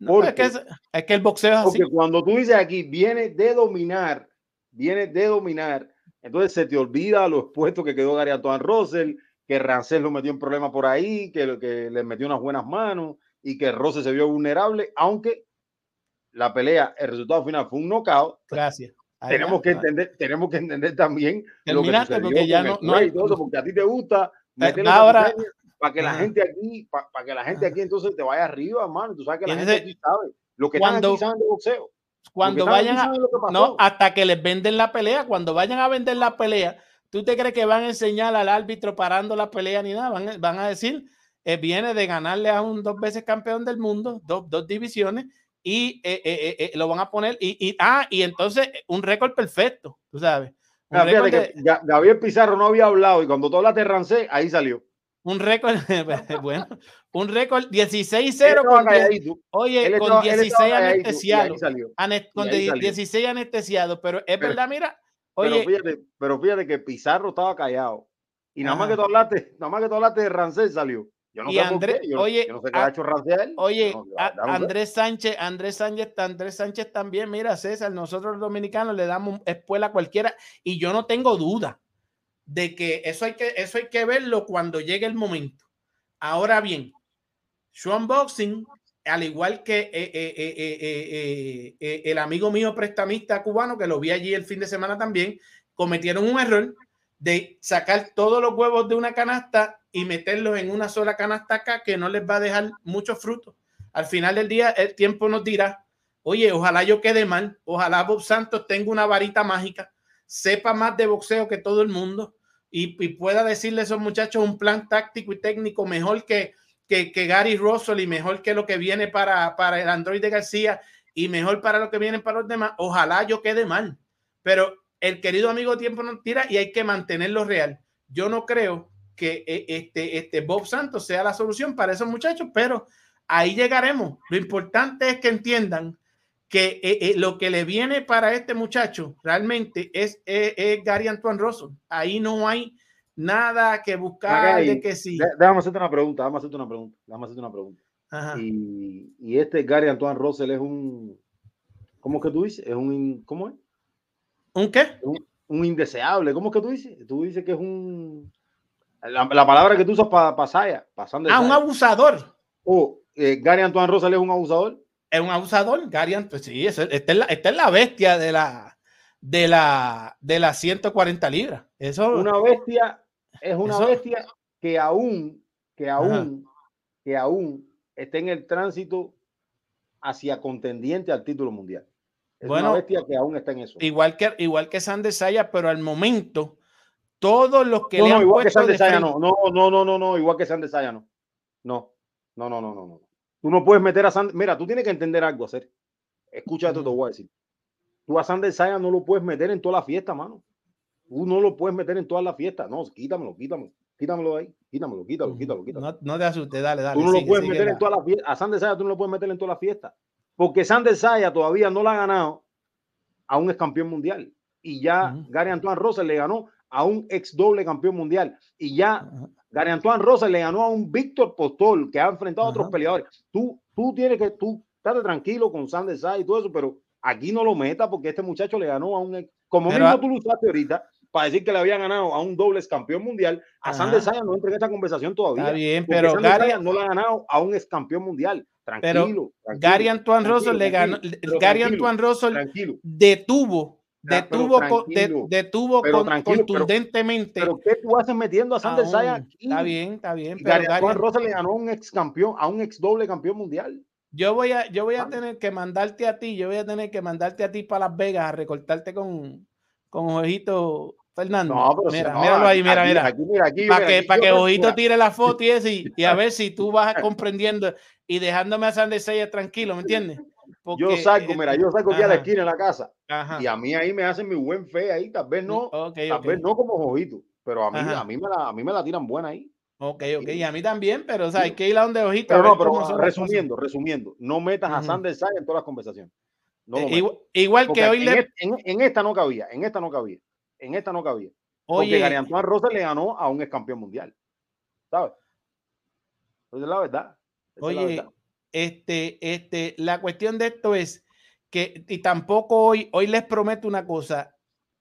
no, es, que porque- es, es que el boxeo es así. Porque cuando tú dices aquí, viene de dominar, viene de dominar, entonces se te olvida lo expuesto que quedó Gary Antoine Russell, que Rancel lo metió en problemas por ahí, que, que le metió unas buenas manos y que Russell se vio vulnerable, aunque la pelea, el resultado final fue un knockout. Gracias. Ahí Tenemos va. que entender, tenemos que entender también lo que Terminaste, porque ya no- no hay- todo porque a ti te gusta meterle ahora- para que la Ajá. gente aquí, para, que la gente aquí entonces te vaya arriba, hermano. Tú sabes que la gente aquí sabe. Lo que están cuando- aquí saben de boxeo. cuando vayan a, no, hasta que les venden la pelea, cuando vayan a vender la pelea, ¿tú te crees que van a enseñar al árbitro parando la pelea ni nada? Van, van a decir, eh, viene de ganarle a un dos veces campeón del mundo, dos, dos divisiones, y eh, eh, eh, eh, lo van a poner, y, y- ah, y entonces eh, un récord perfecto, tú sabes. Que de- Ga- Gabriel Pizarro no había hablado y cuando tú hablaste Rancé, ahí salió. un récord, bueno, un récord Él 16-0 estaba con, oye, con estaba- él 16 estaba calladito, y anestesiados, con y ahí de- salió. 16 anestesiados, pero es verdad, mira, Pero fíjate, pero fíjate que Pizarro estaba callado. Y nada más que tú hablaste, nada más que tú hablaste de Rancé salió. Yo no Y sé yo, oye, yo no sé qué a- ha hecho él. Oye, No, a-. Andrés Sánchez, Andrés Sánchez, Andrés Sánchez también, mira, César, nosotros los dominicanos le damos espuela a cualquiera y yo no tengo duda de que eso hay que, eso hay que verlo cuando llegue el momento. Ahora bien, Sean Boxing, al igual que eh, eh, eh, el amigo mío prestamista cubano, que lo vi allí el fin de semana también, cometieron un error de sacar todos los huevos de una canasta y meterlos en una sola canasta acá que no les va a dejar muchos frutos. Al final del día, el tiempo nos dirá, oye, ojalá yo quede mal, ojalá Bob Santos tenga una varita mágica, sepa más de boxeo que todo el mundo y, y pueda decirle a esos muchachos un plan táctico y técnico mejor que, que, que Gary Russell y mejor que lo que viene para, para el Android de García y mejor para lo que viene para los demás. Ojalá yo quede mal, pero el querido amigo tiempo nos tira y hay que mantenerlo real. Yo no creo que eh, este, este Bob Santos sea la solución para esos muchachos, pero ahí llegaremos. Lo importante es que entiendan que eh, eh, lo que le viene para este muchacho realmente es, es, Gary Antoine Russell. Ahí no hay nada que buscar Acá de que sí. Dé- Déjame hacerte una pregunta, déjame hacerte una pregunta, déjame hacerte una pregunta. Ajá. Y, y este Gary Antoine Russell es un, ¿cómo es que tú dices? Es un, ¿cómo es? ¿Un qué? Un, un indeseable, ¿cómo es que tú dices? Tú dices que es un, la, la palabra que tú usas para pa Saya, pasando Ah, un abusador. O eh, Gary Antoine Russell es un abusador. Es un abusador, Gary Antoine. Sí, eso- esta, es la, esta es la bestia de la de la de las 140 libras. Eso Una bestia, es una Eso- bestia que aún, que aún, que aún está en el tránsito hacia contendiente al título mundial. Es Bueno, una bestia que aún está en eso. igual que igual que Sander Saya, pero al momento todos los que no, le no, han igual que puesto San de Saya, no, no, no, no, no, no, igual que San de Saya, no. No, no, no, no, no, no. Tú no puedes meter a San, mira, tú tienes que entender algo, hacer. Escucha esto, te voy a decir. Tú a San de Saya no lo puedes meter en toda la fiesta, mano. Tú no lo puedes meter en toda la fiesta. No, quítamelo, quítamelo. Quítamelo de ahí. Quítamelo, quítalo, quítalo, quítalo. No, no te asustes, dale, dale. Tú no lo puedes sigue meter en toda la fiesta. A Sander Saya tú no lo puedes meter en toda la fiesta. Porque Sander Saya todavía no la ha ganado a un ex campeón mundial. Y ya. Gary Antoine Russell le ganó a un ex doble campeón mundial. Y ya. Gary Antoine Russell le ganó a un Víctor Postol que ha enfrentado a otros peleadores. Tú, tú tienes que, tú, estate tranquilo con Sander Saya y todo eso, pero aquí no lo metas porque este muchacho le ganó a un ex, como Pero mismo tú lo usaste ahorita para decir que le había ganado a un doble campeón mundial. A Ajá. Sander Saya no entra en esta conversación todavía. Está bien, pero Gary, no le ha ganado a un ex campeón mundial. Tranquilo. tranquilo, Gary Antoine Russell le ganó, pero Gary Antoine Russell detuvo pero detuvo, detuvo pero con- pero- contundentemente. Pero ¿qué tú haces metiendo a Sander a Saya un- aquí? Está bien, está bien. Pero Gary Antoine Russell le ganó a un ex campeón, a un ex doble campeón mundial. yo voy a, yo voy a tener que mandarte a ti, yo voy a tener que mandarte a ti para Las Vegas a recortarte con, con Ojito Fernando. No, pero si mira, no, míralo ahí, mira, aquí- mira. aquí, mira, aquí, Para que, para que Ojito tire la foto y, eso, y, y a ver si tú vas comprendiendo y dejándome a Sander Seiya tranquilo, ¿me entiendes? yo salgo, eh, mira, yo salgo aquí a la esquina en la casa Ajá. y a mí ahí me hacen mi buen fe ahí, tal vez no, tal vez no como Ojito, pero a mí, Ajá. a mí me la, a mí me la tiran buena ahí. Ok, ok, y a mí también, pero o sea, hay que ir a donde Ojito. Pero no, pero resumiendo, resumiendo, no metas a. Sander Saya en todas las conversaciones. No Eh, igual, que hoy en, le. en esta no cabía, en esta no cabía, en esta no cabía. Porque Oye, Gary Antoine Russell le ganó a un ex campeón mundial. ¿Sabes? Esa es la verdad. esa es la Oye, verdad. este, este, la cuestión de esto es que, y tampoco hoy, hoy les prometo una cosa,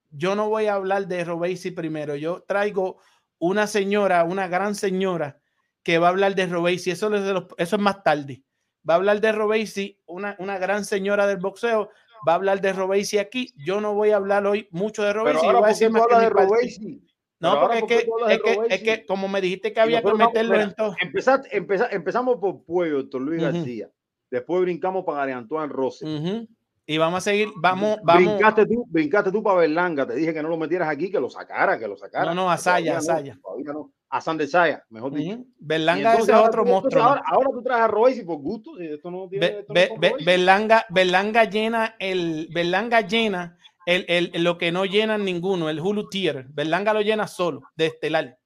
yo no voy a hablar de Robesi primero, yo traigo una señora, una gran señora que va a hablar de Robesi, eso, eso es más tarde, va a hablar de Robesi, una, una gran señora del boxeo, va a hablar de Robesi aquí, yo no voy a hablar hoy mucho de Robesi, yo. No, porque es ¿por qué que, es, que, es que como me dijiste que había que meterlo en todo. empezamos por Pueblo, doctor Luis. García. Después brincamos para Gary Antoine Russell. Ujú. Y vamos a seguir, vamos, vamos. Brincaste tú, brincaste tú para Berlanga. Te dije que no lo metieras aquí, que lo sacara, que lo sacara. No, no, a Que todavía Saya, a no, Saya. todavía no. A Sander Saya, mejor dicho. Ujú. Y Berlanga entonces ese es otro monstruo. Ahora, ahora tú traes a Royce por gusto. Si esto no tiene. Be- esto no be- con be-. Berlanga, Berlanga llena el Berlanga llena el, el- lo que no llenan ninguno, el Hulu Tier. Berlanga lo llena solo, de estelar.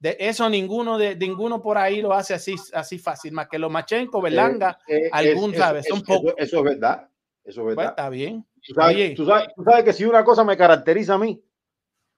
De eso ninguno de ninguno por ahí lo hace así, así fácil, más que los Machenko, Berlanga, Eh, eh, algún es- sabe, es- son eso- pocos. Eso, es verdad. Eso es Pues verdad. está bien. Tú sabes, tú sabes- tú sabes que si una cosa me caracteriza a mí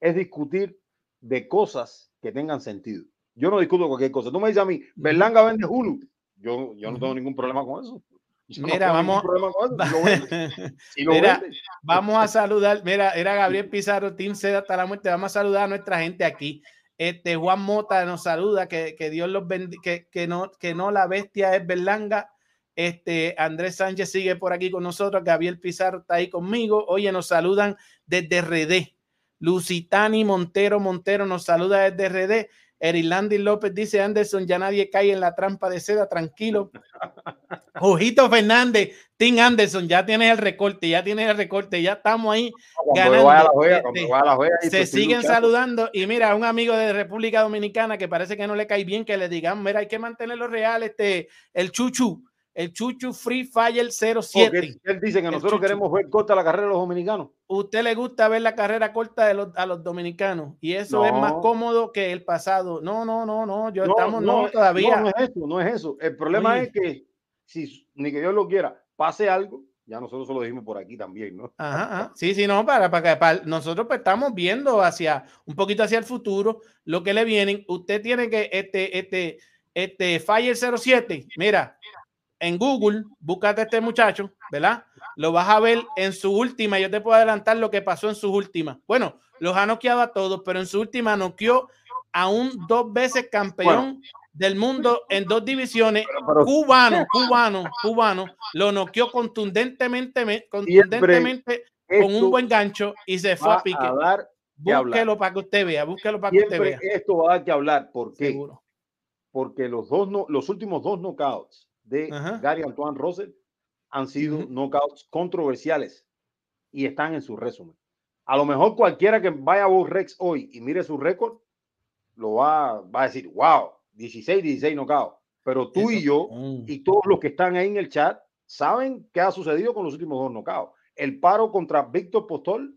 es discutir de cosas que tengan sentido. Yo no discuto cualquier cosa. Tú me dices a mí, Berlanga vende Hulu. Yo, yo no tengo ningún problema con eso. Yo no Mira, tengo vamos- eso. Si Mira. Vamos a saludar, mira, era Gabriel Pizarro, Team Seda hasta la muerte. Vamos a saludar a nuestra gente aquí. Este Juan Mota nos saluda, que, que Dios los bendiga, que, que no, que no la bestia es Berlanga. Este Andrés Sánchez sigue por aquí con nosotros, Gabriel Pizarro está ahí conmigo. Oye, nos saludan desde RD. Lucitani Montero Montero nos saluda desde RD. Erilandi López dice Anderson, ya nadie cae en la trampa de seda, tranquilo. Ojito Fernández, Tim Anderson, ya tienes el recorte, ya tienes el recorte, ya estamos ahí a la ganando, juega, este, a la juega, ahí se estoy siguen luchando. saludando y mira, un amigo de República Dominicana que parece que no le cae bien que le digan, mira, hay que mantenerlo real, este, el Chuchu, el Chuchu Free Fire 07. Porque él, él dice que El nosotros chuchu. queremos ver corta la carrera de los dominicanos. Usted le gusta ver la carrera corta de los, a los dominicanos y eso es más No. cómodo que el pasado. No, no, no, no, yo No, estamos no, todavía. No, no es eso, no es eso. El problema Oye. es que si ni que Dios lo quiera, pase algo, ya nosotros se lo dijimos por aquí también, ¿no? Ajá, ajá. Sí, sí, no, para, para, para- nosotros pues, estamos viendo hacia un poquito hacia el futuro lo que le vienen. Usted tiene que este, este, este Fire 07, mira, en Google, búscate a este muchacho, ¿verdad? Lo vas a ver en su última. Yo te puedo adelantar lo que pasó en sus últimas. Bueno, los ha noqueado a todos, pero en su última noqueó a un dos veces campeón del mundo en dos divisiones, pero- cubano, cubano, cubano, lo noqueó contundentemente, me- contundentemente con un buen gancho y se fue a pique. a dar. Búsquelo para que usted vea, búsquelo para que usted vea. esto va a dar que hablar. ¿Por qué? Seguro. Porque los dos no, los últimos dos knockouts de Ajá. Gary Antoine Russell han sido Ujú. knockouts controversiales y están en su resumen. A lo mejor cualquiera que vaya a Rex hoy y mire su récord, lo va, va a decir, wow, 16, 16 knockouts. Pero tú y yo Mm. y todos los que están ahí en el chat saben qué ha sucedido con los últimos dos knockouts. El paro contra Víctor Postol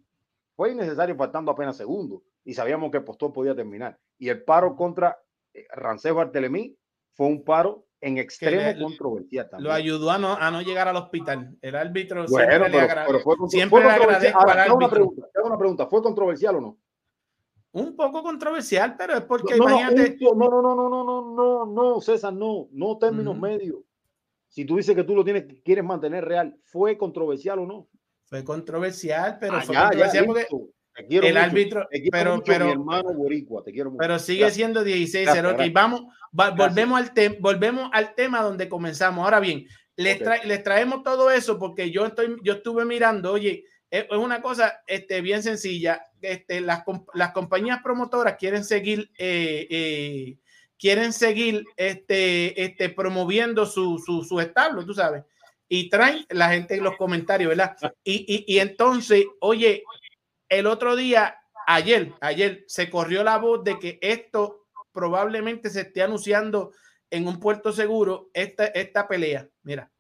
fue innecesario faltando apenas segundos y sabíamos que Postol podía terminar. Y el paro contra eh, Rancés Bartelemí fue un paro en extremo le, controversia también. Lo ayudó a no, a no llegar al hospital. El árbitro siempre le, siempre le agradezco Ahora. Una pregunta, una pregunta, ¿fue controversial o no? Un poco controversial, pero es porque no, imagínate... No, no, no, no, no, no, no, no, César, no, no términos medios. Si tú dices que tú lo tienes, quieres mantener real, ¿fue controversial o no? Fue controversial, pero ah, fue ya, controversial ya, porque... Te quiero el mucho, árbitro, te quiero pero, mucho, pero, mi hermano boricua, te quiero mucho. pero sigue Gracias. siendo 16-0. Gracias, Ok, gracias. vamos, va- volvemos, al te- volvemos al tema donde comenzamos. Ahora bien, les, tra- les traemos todo eso porque yo, estoy, yo estuve mirando, oye, es, es una cosa este, bien sencilla. Este, las, las compañías promotoras quieren seguir, eh, eh, quieren seguir este, este, promoviendo su, su, su establo, tú sabes. Y traen la gente en los comentarios, ¿verdad? Y, y, y entonces, oye, el otro día, ayer, ayer se corrió la voz de que esto probablemente se esté anunciando en un puerto seguro, esta, esta pelea. Mira,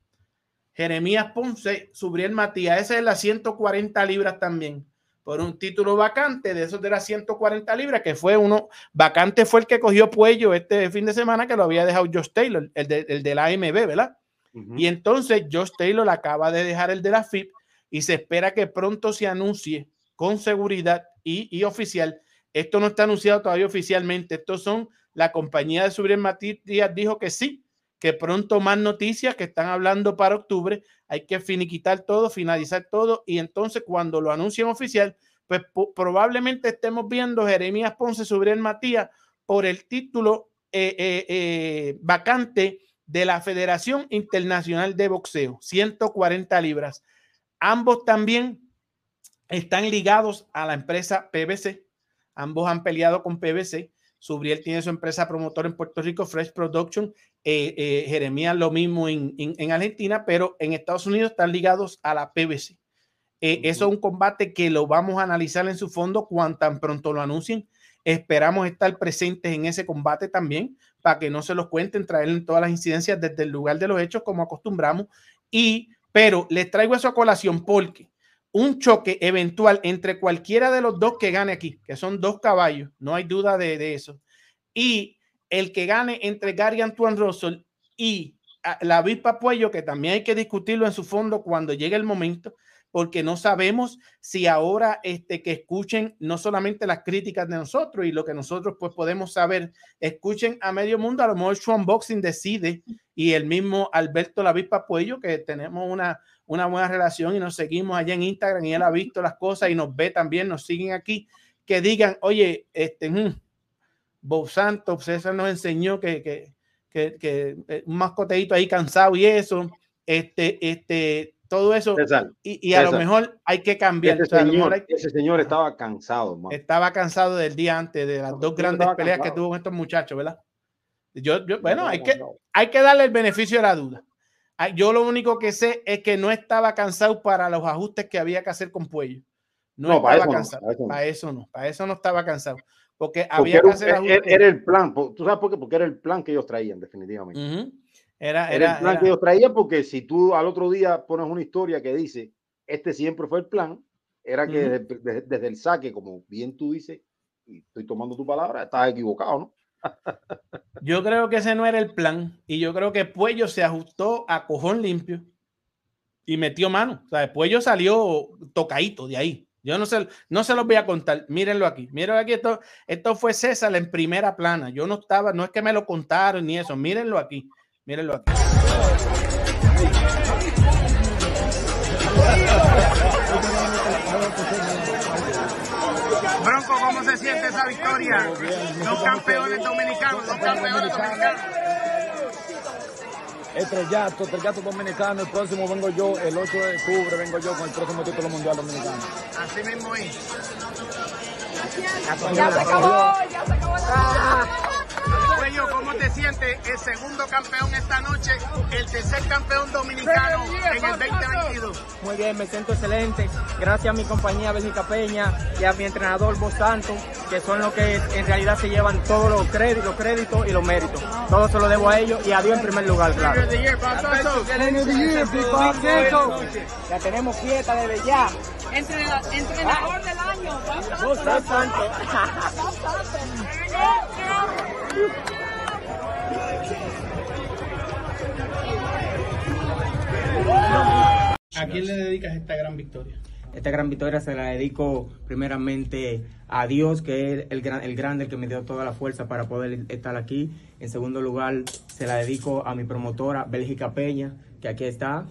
Jeremías Ponce, Subriel Matías, esa es la 140 libras también, por un título vacante de esos de las 140 libras, que fue uno, vacante fue el que cogió Puello este fin de semana, que lo había dejado Josh Taylor, el de, el de la AMB, ¿verdad? Y entonces Josh Taylor acaba de dejar el de la FIP y se espera que pronto se anuncie con seguridad y, y oficial. Esto no está anunciado todavía oficialmente. Estos son la compañía de Subriel Matías dijo que sí, que pronto más noticias que están hablando para octubre. Hay que finiquitar todo, finalizar todo y entonces cuando lo anuncien oficial, pues probablemente estemos viendo Jeremías Ponce, Subriel Matías por el título eh, eh, eh, vacante de la Federación Internacional de Boxeo, 140 libras. Ambos también están ligados a la empresa PBC. Ambos han peleado con PBC. Subriel tiene su empresa promotora en Puerto Rico, Fresh Production. Eh, eh, Jeremías lo mismo en, en- en Argentina, pero en Estados Unidos están ligados a la PBC. Eh, Eso es un combate que lo vamos a analizar en su fondo cuando tan pronto lo anuncien. Esperamos estar presentes en ese combate también para que no se los cuenten, traer todas las incidencias desde el lugar de los hechos como acostumbramos. Y, pero les traigo eso a colación porque un choque eventual entre cualquiera de los dos que gane aquí, que son dos caballos, no hay duda de, de eso, y el que gane entre Gary Antoine Russell y ah, la avispa Puello, que también hay que discutirlo en su fondo cuando llegue el momento, porque no sabemos si ahora este, que escuchen no solamente las críticas de nosotros y lo que nosotros pues podemos saber, escuchen a medio mundo, a lo mejor Sean Boxing decide y el mismo Alberto La Avispa Puello, que tenemos una, una buena relación y nos seguimos allá en Instagram y él ha visto las cosas y nos ve también, nos siguen aquí, que digan, oye, este, mm, Bob Santos, César nos enseñó que, que, que, que, eh, un mascoteito ahí cansado y eso, este, este, todo eso, César, y, y a lo César, mejor hay que cambiar. ese o sea, lo señor, hay- ese señor estaba cansado, hermano. estaba cansado del día antes de las dos Yo grandes peleas que cansado. tuvo con estos muchachos, ¿verdad? Yo, yo, bueno, hay que, hay que darle el beneficio de la duda. Ah, Yo lo único que sé es que no estaba cansado para los ajustes que había que hacer con Puello. No, No, para estaba eso no, cansado. para eso no. Para eso no, para eso no estaba cansado. Porque Porque había era, que hacer era- ajustes. era el plan. ¿Tú sabes por qué? Porque era el plan que ellos traían, definitivamente. Ujú. Era, Era, era, el plan era- que ellos traían porque si tú al otro día pones una historia que dice, este siempre fue el plan, era que Ujú. desde, desde- desde el saque, como bien tú dices, y estoy tomando tu palabra, estás equivocado, ¿no? Yo creo que ese no era el plan. Y yo creo que Puello se ajustó a cojón limpio y metió mano. O sea, Puello salió tocadito de ahí. Yo no se, no se los voy a contar. Mírenlo aquí. Mírenlo aquí. Esto, esto fue César en primera plana. Yo no estaba, no es que me lo contaron ni eso. Mírenlo aquí. Mírenlo aquí. Se siente esa victoria? Dos campeones dominicanos, dos campeones dominicanos. Estrellato, estrellato dominicano. El próximo vengo yo, el 8 de octubre vengo yo con el próximo título mundial dominicano. Así mismo es. Ya se acabó, ya se acabó. Cuello, ¿cómo te sientes? El segundo campeón esta noche, el tercer campeón dominicano en el 2022. Muy bien, me siento excelente. Gracias a mi compañía Bélgica Peña y a mi entrenador Vos Santos, que son los que en realidad se llevan todos los créditos, los créditos y los méritos. Todo se lo debo a ellos y a Dios en primer lugar, claro. Ya tenemos fiesta desde ya. Entrenador del año. Vos Santos. ¿A quién le dedicas esta gran victoria? Esta gran victoria se la dedico primeramente a Dios, que es el, gran, el grande, el que me dio toda la fuerza para poder estar aquí. En segundo lugar, se la dedico a mi promotora, Bélgica Peña, que aquí está.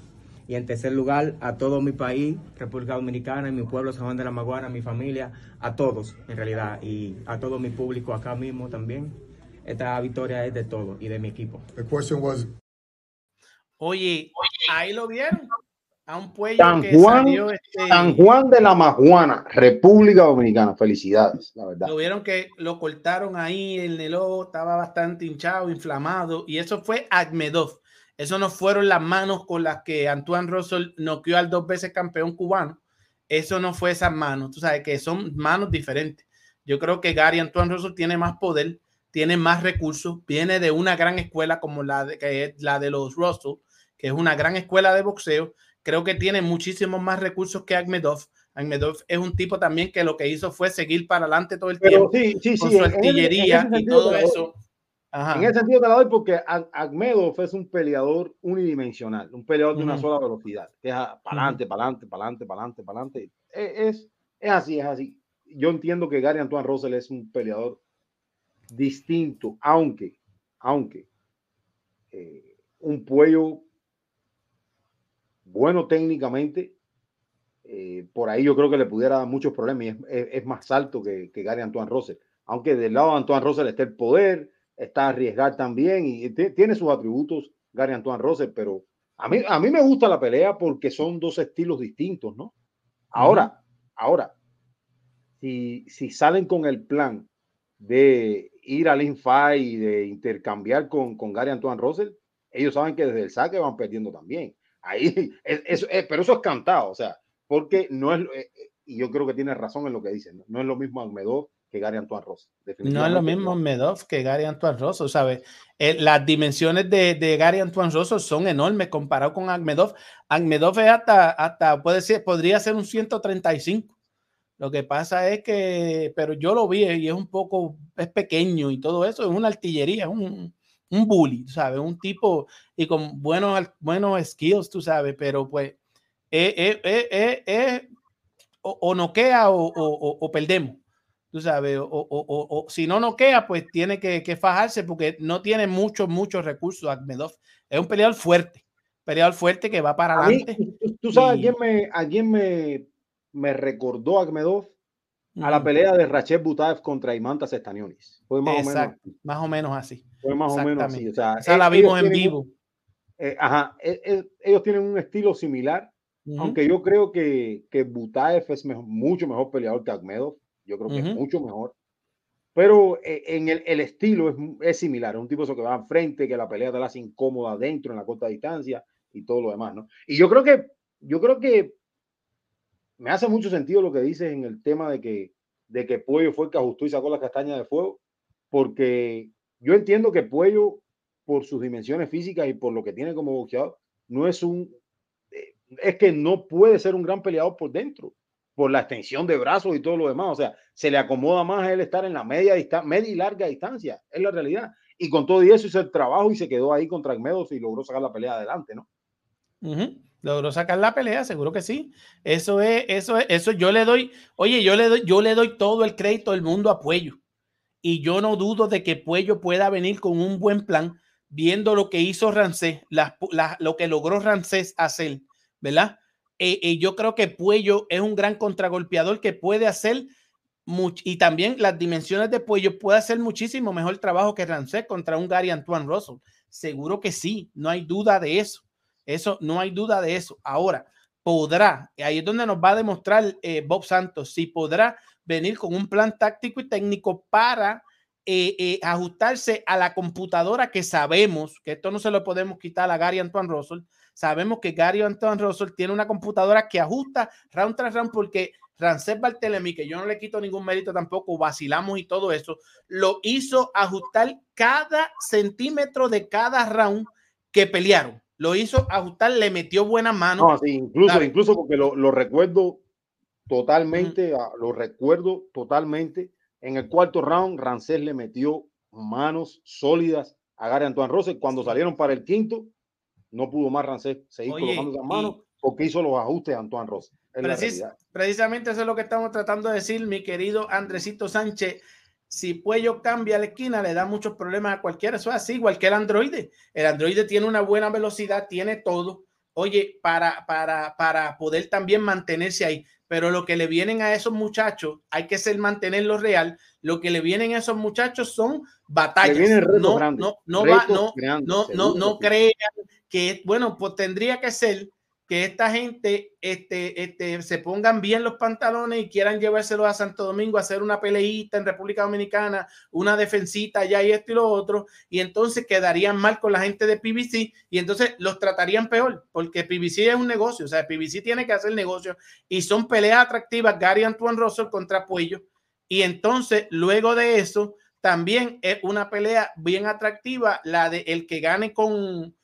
Y en tercer lugar, a todo mi país, República Dominicana, y mi pueblo, San Juan de la Maguana, mi familia, a todos en realidad, y a todo mi público acá mismo también. Esta victoria es de todo y de mi equipo. The question was, Oye, ahí lo vieron. a un puello San que Juan, salió este, San Juan de la Majuana, República Dominicana. Felicidades, la verdad. Lo vieron que lo cortaron ahí, el Nelo estaba bastante hinchado, inflamado, y eso fue Agmedov. Eso no fueron las manos con las que Antoine Russell noqueó al dos veces campeón cubano. Eso no fue esas manos. Tú sabes que son manos diferentes. Yo creo que Gary Antoine Russell tiene más poder, tiene más recursos, viene de una gran escuela como la de, que es la de los Russell, que es una gran escuela de boxeo. Creo que tiene muchísimos más recursos que Agmedov. Agmedov es un tipo también que lo que hizo fue seguir para adelante todo el Pero tiempo sí, sí, con sí. su artillería y todo eso. Ajá. En ese sentido te la doy porque Ag- Agmedov es un peleador unidimensional, un peleador de una Ujú. sola velocidad, que es para adelante, para adelante, para adelante, para adelante, para adelante. Es, es así, es así. Yo entiendo que Gary Antoine Russell es un peleador distinto, aunque, aunque eh, un puello bueno técnicamente, eh, por ahí yo creo que le pudiera dar muchos problemas y es, es- es más alto que, que Gary Antoine Russell. Aunque del lado de Antoine Russell está el poder, está a arriesgar también y ti- tiene sus atributos Gary Antoine Russell, pero a mí, a mí me gusta la pelea porque son dos estilos distintos, ¿no? Ahora, ahora, si, si salen con el plan de ir al infight y de intercambiar con, con Gary Antoine Russell, ellos saben que desde el saque van perdiendo también. Ahí, es- pero eso es cantado, o sea, porque no es, eh, eh, y yo creo que tiene razón en lo que dice, no, No es lo mismo Almedó que Gary Antoine Russell. No es lo mismo. Medov que Gary Antoine Russell, ¿sabes? Eh, las dimensiones de, de Gary Antoine Russell son enormes comparado con Agmedov. Agmedov es hasta, hasta puede ser, podría ser un 135. Lo que pasa es que, pero yo lo vi y es un poco, es pequeño y todo eso, es una artillería, es un, un bully, ¿sabes? Un tipo y con buenos, buenos skills, tú sabes, pero pues, eh, eh, eh, eh, eh, o, o noquea o- o- o perdemos tú sabes, o, o- o- o si no noquea, pues tiene que, que fajarse porque no tiene muchos, muchos recursos. Agmedov es un peleador fuerte, peleador fuerte que va para adelante. tú, tú sabes y- a quién me, a quién me, me recordó Agmedov a la pelea de Rachel Butaev contra Imantas Stanionis. Fue más o menos más o menos así. Fue más o menos así. O sea, Esa la e- vimos en vivo. un- eh, ajá, e- e- ellos tienen un estilo similar, aunque yo creo que, que Butaev es mejor- mucho mejor peleador que Agmedov. Yo creo que es Ujú. mucho mejor. Pero eh, en el, el estilo es, es similar. Es un tipo eso que va al frente, que la pelea te la hace incómoda dentro, en la corta distancia y todo lo demás, ¿no? Y yo creo que, yo creo que me hace mucho sentido lo que dices en el tema de que, de que Puello fue el que ajustó y sacó la castaña de fuego, porque yo entiendo que Puello, por sus dimensiones físicas y por lo que tiene como boxeador, no es un, eh, es que no puede ser un gran peleador por dentro, por la extensión de brazos y todo lo demás. O sea, se le acomoda más a él estar en la media, media y larga distancia, es la realidad. Y con todo y eso hizo el trabajo y se quedó ahí contra Agmedos y logró sacar la pelea adelante, ¿no? Logró sacar la pelea, seguro que sí. Eso es, eso es, eso yo le doy, oye, yo le doy, yo le doy todo el crédito del mundo a Puello. Y yo no dudo de que Puello pueda venir con un buen plan, viendo lo que hizo Rancés, lo que logró Rancés hacer, ¿verdad? Eh, yo creo que Puello es un gran contragolpeador que puede hacer much- y también las dimensiones de Puello puede hacer muchísimo mejor trabajo que Rancés contra un Gary Antoine Russell. Seguro que sí, no hay duda de eso. Eso, no hay duda de eso. Ahora, podrá, y ahí es donde nos va a demostrar eh, Bob Santos, si podrá venir con un plan táctico y técnico para eh, eh, ajustarse a la computadora que sabemos, que esto no se lo podemos quitar a Gary Antoine Russell, sabemos que Gary Antoine Russell tiene una computadora que ajusta round tras round porque Rancés Bartelemy, que yo no le quito ningún mérito tampoco, vacilamos y todo eso, lo hizo ajustar cada centímetro de cada round que pelearon. Lo hizo ajustar, le metió buenas manos. No, sí, incluso, ¿sabes? incluso porque lo, lo recuerdo totalmente, ah, lo recuerdo totalmente. En el cuarto round, Rancés le metió manos sólidas a Gary Antoine Rose. Cuando salieron para el quinto, no pudo más Rancés seguir Oye, colocando esas manos porque hizo los ajustes Antoine la Precis- precisamente eso es lo que estamos tratando de decir, mi querido Andresito Sánchez. Si Puello cambia la esquina, le da muchos problemas a cualquiera. Eso es así, igual que el androide. El androide tiene una buena velocidad, tiene todo. Oye, para, para, para poder también mantenerse ahí. Pero lo que le vienen a esos muchachos, hay que ser mantenerlo real. Lo que le vienen a esos muchachos son batallas. no, no, no, va, no, no, no, no crean que, bueno, pues tendría que ser que esta gente este, este, se pongan bien los pantalones y quieran llevárselo a Santo Domingo a hacer una peleita en República Dominicana, una defensita allá y esto y lo otro, y entonces quedarían mal con la gente de PBC y entonces los tratarían peor, porque PBC es un negocio, o sea, PBC tiene que hacer negocio y son peleas atractivas, Gary Antoine Russell contra Puello, y entonces luego de eso también es una pelea bien atractiva la de el que gane con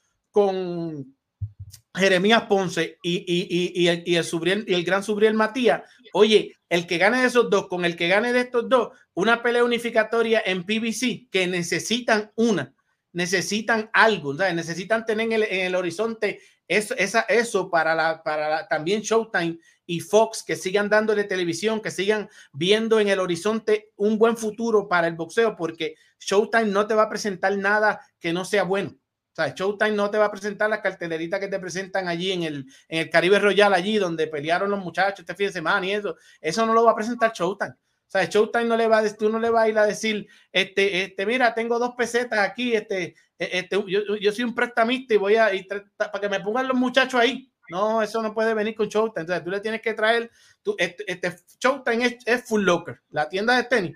Jeremías Ponce y, el, gran Subriel Matías, oye, el que gane de esos dos con el que gane de estos dos, una pelea unificatoria en PBC que necesitan una, necesitan algo, ¿sabes? necesitan tener en el, horizonte eso, para la, también Showtime y Fox que sigan dándole televisión, que sigan viendo en el horizonte un buen futuro para el boxeo, porque Showtime no te va a presentar nada que no sea bueno sea, Showtime no te va a presentar la cartelerita que te presentan allí en el, en el Caribe Royal, allí donde pelearon los muchachos este fin de semana y eso. Eso no lo va a presentar Showtime. O sea, Showtime no le va a tú no le va a ir a decir, este, este, mira, tengo dos pesetas aquí, este, e, este, yo, yo soy un prestamista y voy a, para que me pongan los muchachos ahí. No, eso no puede venir con Showtime. Entonces, tú le tienes que traer, tú, este, este Showtime es, es Full Locker, la tienda de tenis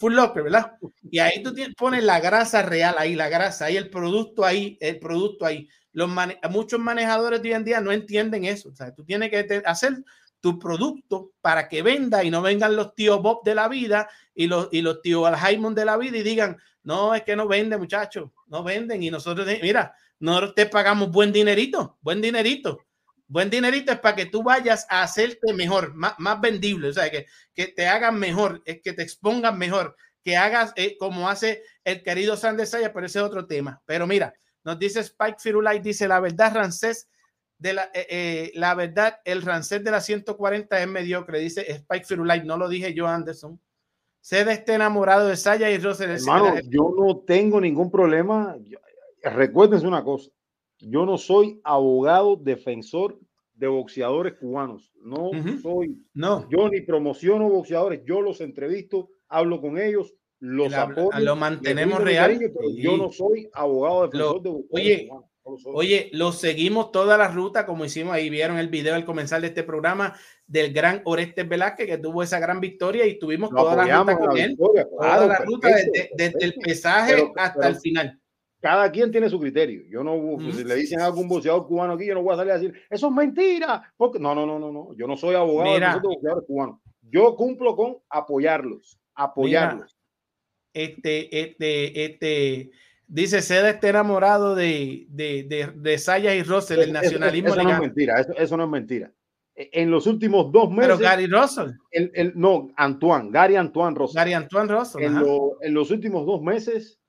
Full Locker, ¿verdad? Y ahí tú pones la grasa real, ahí la grasa, ahí el producto ahí, el producto ahí. Los muchos manejadores de hoy en día no entienden eso. O sea, tú tienes que hacer tu producto para que venda y no vengan los tíos Bob de la vida y los, y los tíos Aljaimon de la vida y digan, no, es que no vende, muchachos, no venden. Y nosotros, mira, nosotros te pagamos buen dinerito, buen dinerito. Buen dinerito es para que tú vayas a hacerte mejor, más, más vendible, o sea, que, te hagan mejor, que te expongan mejor, que hagas eh, como hace el querido Sanders Saya, pero ese es otro tema. Pero mira, nos dice Spike Firulay, dice la verdad, Rancés, eh, eh, la verdad, el Rancés de la 140 es mediocre, dice Spike Firulay, no lo dije yo, Anderson. Sede esté enamorado de Saya y Russell. Hermano, yo no tengo ningún problema. Recuérdense una cosa, yo no soy abogado defensor de boxeadores cubanos. No soy. No. Yo ni promociono boxeadores, yo los entrevisto, hablo con ellos, los apoyo. Lo mantenemos real. Yo no soy abogado defensor de boxeadores oye, cubanos. Oye, lo seguimos toda la ruta, como hicimos ahí, vieron el video al comenzar de este programa del gran Orestes Velázquez, que tuvo esa gran victoria y tuvimos toda la ruta con él, toda la ruta desde, desde, el pesaje hasta el final cada quien tiene su criterio. Yo no, si le dicen a algún boxeador cubano aquí, yo no voy a salir a decir, eso es mentira. Porque, no, no, no, no, no. Yo no soy abogado de de boxeadores cubanos. Yo cumplo con apoyarlos, apoyarlos. Mira, este, este, este, dice, Seda está enamorado de, de, de, de Sayas y Russell, el nacionalismo. Eso, eso no es mentira, eso, eso, no es mentira. E, en los últimos dos meses. Pero Gary Russell. El, el, no, Antoine, Gary Antoine Russell. Gary Antoine Russell. En, lo, en los últimos dos meses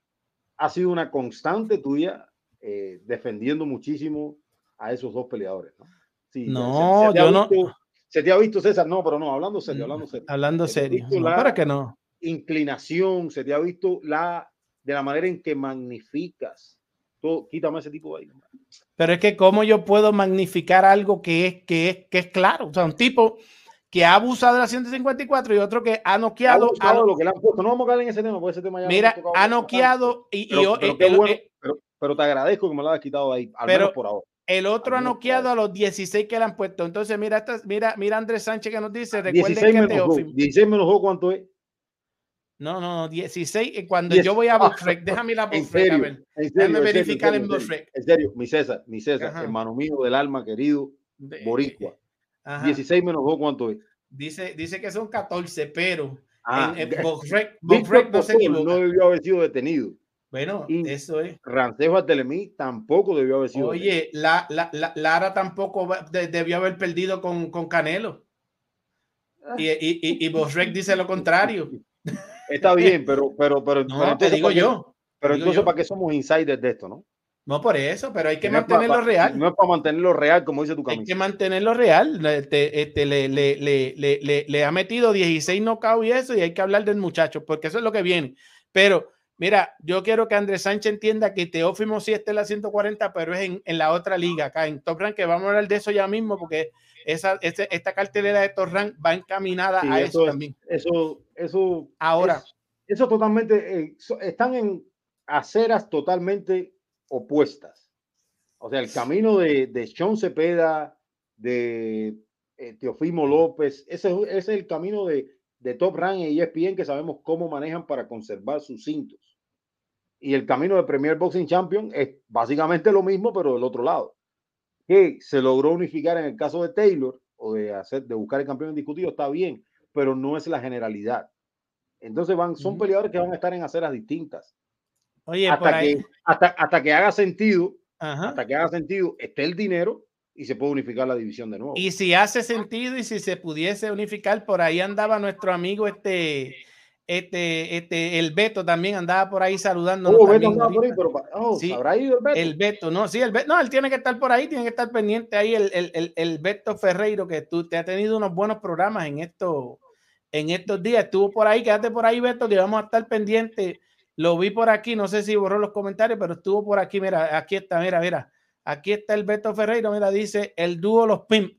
ha sido una constante tuya eh, defendiendo muchísimo a esos dos peleadores. No, sí, no se, se yo visto, no. Se te ha visto, César, no, pero no, hablando serio, hablando serio. Hablando serio. No, ¿Para qué no? Inclinación, se te ha visto la de la manera en que magnificas. Todo, quítame ese tipo de ahí. Pero es que cómo yo puedo magnificar algo que es, que es, que es claro. O sea, un tipo que ha abusado de la 154 y otro que ha noqueado. Ha lo que le han puesto. No vamos a caer en ese tema, porque ese tema ya Mira, ha noqueado y, pero, y, pero, el, bueno, el, pero, pero, te agradezco que me lo hayas quitado ahí, al pero, menos por ahora. El otro ha noqueado a los 16 que le han puesto. Entonces, mira, esta, mira, mira Andrés Sánchez que nos dice, recuerden 16 que Teófimo. 16 menos ¿cuánto es? No, no, no, 16. Cuando 10. yo voy a Boxrec, déjame la Boxrec, a ver. Déjame verificar en Boxrec. En serio, mi César, mi César, Ajá. hermano mío del alma, querido, Boricua. Ajá. 16 menos juego, ¿cuánto es? Dice, dice que son 14, pero ah, no se equivoca. No debió haber sido detenido. Bueno, y eso es. Rancejo Artelemí tampoco debió haber sido. Oye, la, la, la, Lara tampoco de, debió haber perdido con, con Canelo. Y, y, y, y dice lo contrario. Está bien, pero, pero, pero, no, pero te digo yo. Pero entonces, yo. ¿para qué somos insiders de esto, no? No por eso, pero hay que no mantenerlo para, real. No es para mantenerlo real, como dice tu camisa. Hay que mantenerlo real. Este, este, le, le, le, le, ha metido 16 knockouts y eso, y hay que hablar del muchacho, porque eso es lo que viene. Pero Mira, yo quiero que Andrés Sánchez entienda que Teófimo sí está en la 140, pero es en, en, la otra liga, acá en Top Rank, que vamos a hablar de eso ya mismo, porque esa, esa esta cartelera de Top Rank va encaminada sí, a eso, eso también. Eso, eso. Ahora. Es, eso totalmente, eh, están en aceras totalmente opuestas. O sea, el camino de, de Sean Cepeda de eh, Teofimo López. Ese, es- ese es el camino de, de Top Rank y ESPN que sabemos cómo manejan para conservar sus cintos. Y el camino de Premier Boxing Champion es básicamente lo mismo, pero del otro lado. Que se logró unificar en el caso de Taylor o de hacer de buscar el campeón indiscutido, está bien, pero no es la generalidad. Entonces van, son peleadores que van a estar en aceras distintas. Oye, por Hasta ahí. que, hasta, hasta que haga sentido, Ajá. hasta que haga sentido, esté el dinero y se puede unificar la división de nuevo. Y si hace sentido y si se pudiese unificar, por ahí andaba nuestro amigo este, este, este, el Beto también andaba por ahí saludándonos. Oh, oh, Sí, ¿se habrá ido el Beto? El Beto, no, sí, el Beto, no, él tiene que estar por ahí, tiene que estar pendiente ahí, el, el, el, el Beto Ferreiro, que tú te ha tenido unos buenos programas en estos, en estos días, estuvo por ahí, quédate por ahí, Beto, que vamos a estar pendientes. Lo vi por aquí, no sé si borró los comentarios, pero estuvo por aquí, mira, aquí está, mira, mira, aquí está el Beto Ferreiro, mira, dice el dúo Los Pimp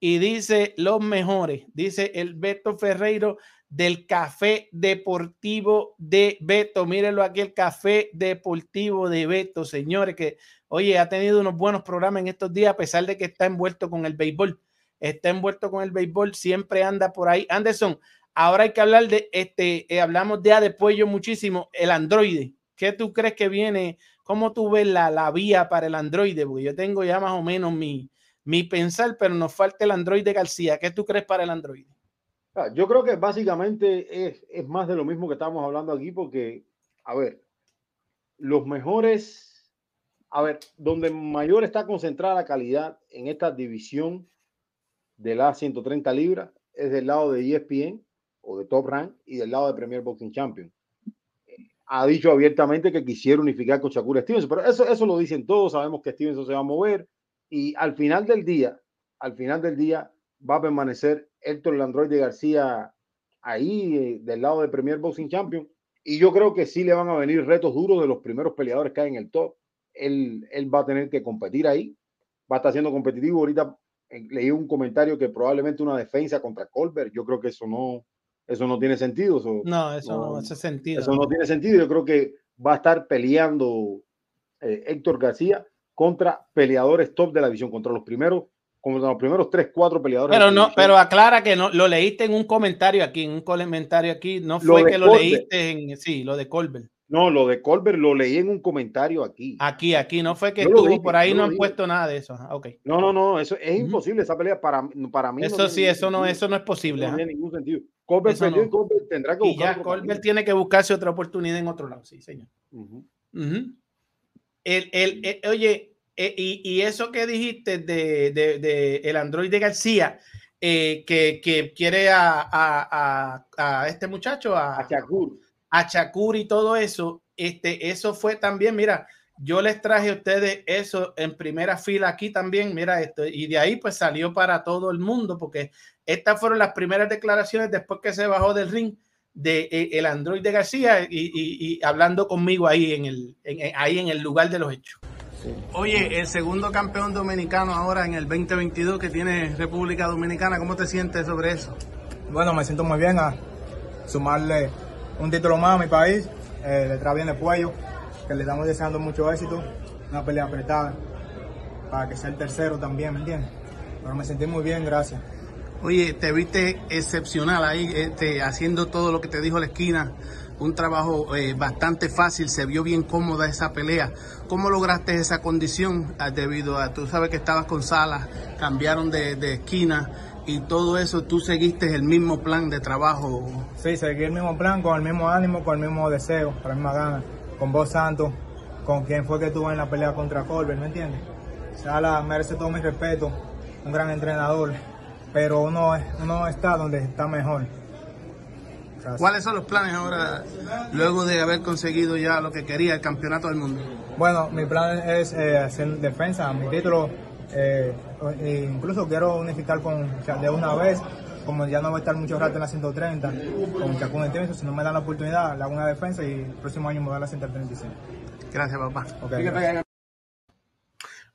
y dice los mejores, dice el Beto Ferreiro del Café Deportivo de Beto. Mírenlo aquí, el Café Deportivo de Beto, señores, que oye, ha tenido unos buenos programas en estos días, a pesar de que está envuelto con el béisbol. Está envuelto con el béisbol, siempre anda por ahí. Anderson, ahora hay que hablar de este, eh, hablamos de Adepuello muchísimo, el androide. ¿Qué tú crees que viene? ¿Cómo tú ves la, la vía para el androide? Porque yo tengo ya más o menos mi, mi pensar, pero nos falta el androide García. ¿Qué tú crees para el androide? Ah, Yo creo que básicamente es, más de lo mismo que estamos hablando aquí, porque, a ver, los mejores, a ver, donde mayor está concentrada la calidad en esta división de las 130 libras es del lado de ESPN o de Top Rank y del lado de Premier Boxing Champion. Ha dicho abiertamente que quisiera unificar con Shakur Stevenson, pero eso, eso lo dicen todos, sabemos que Stevenson se va a mover y al final del día, al final del día va a permanecer Héctor Landroid de García ahí eh, del lado de Premier Boxing Champion y yo creo que sí le van a venir retos duros de los primeros peleadores que hay en el top. Él, él va a tener que competir ahí, va a estar siendo competitivo. Ahorita eh, leí un comentario que probablemente una defensa contra Colbert, yo creo que eso no, eso no tiene sentido. Eso, No, eso no, No, hace sentido. eso no tiene sentido. Yo creo que va a estar peleando eh, Héctor García contra peleadores top de la división, contra los primeros, contra los primeros tres, cuatro peleadores. Pero no, pero aclara que no lo leíste en un comentario aquí, en un comentario aquí. No fue que lo leíste en sí, lo de Colbert. No, lo de Colbert lo leí en un comentario aquí. Aquí, aquí, no fue que estuvo dije, por ahí, no han dije. puesto nada de eso. Ajá, ok. No, no, no, eso es imposible esa pelea para, para mí. Eso sí, eso no, eso no es posible. No tiene ningún sentido. Colbert Eso perdió no. y Colbert tendrá que Y buscar ya Colbert camino. tiene que buscarse otra oportunidad en otro lado, sí, señor. El, el, eh, oye, eh, y, y eso que dijiste de, de, de el Android de García, eh, que, que quiere a, a, a, a este muchacho, a, A Shakur. A Shakur y todo eso, este, eso fue también, mira, yo les traje a ustedes eso en primera fila aquí también, mira esto, y de ahí pues salió para todo el mundo, porque estas fueron las primeras declaraciones después que se bajó del ring de eh, el Android de García y, y- y hablando conmigo ahí en el, en- en- ahí en el lugar de los hechos. Oye, el segundo campeón dominicano ahora en el 2022 que tiene República Dominicana, ¿cómo te sientes sobre eso? Bueno, me siento muy bien a sumarle un título más a mi país. Eh, le trae bien el cuello, que le estamos deseando mucho éxito. Una pelea apretada para que sea el tercero también, ¿me entiendes? Pero me sentí muy bien, gracias. Oye, te viste excepcional ahí, este, haciendo todo lo que te dijo la esquina. Un trabajo eh, bastante fácil, se vio bien cómoda esa pelea. ¿Cómo lograste esa condición ah, debido a, tú sabes que estabas con Salas, cambiaron de, de esquina y todo eso, tú seguiste el mismo plan de trabajo? Sí, seguí el mismo plan, con el mismo ánimo, con el mismo deseo, con la misma gana, con vos Santos, con quien fue que estuvo en la pelea contra Colbert, ¿me entiendes? Sala merece todo mi respeto, un gran entrenador, pero uno, uno está donde está mejor. ¿Cuáles son los planes ahora, luego de haber conseguido ya lo que quería, el campeonato del mundo? Bueno, mi plan es eh, hacer defensa, mi título, eh, e incluso quiero unificar con de una vez, como ya no voy a estar mucho rato en la 130, con Stevenson, si no me dan la oportunidad, le hago una defensa y el próximo año me voy a la 136. Gracias, papá. Ok, gracias.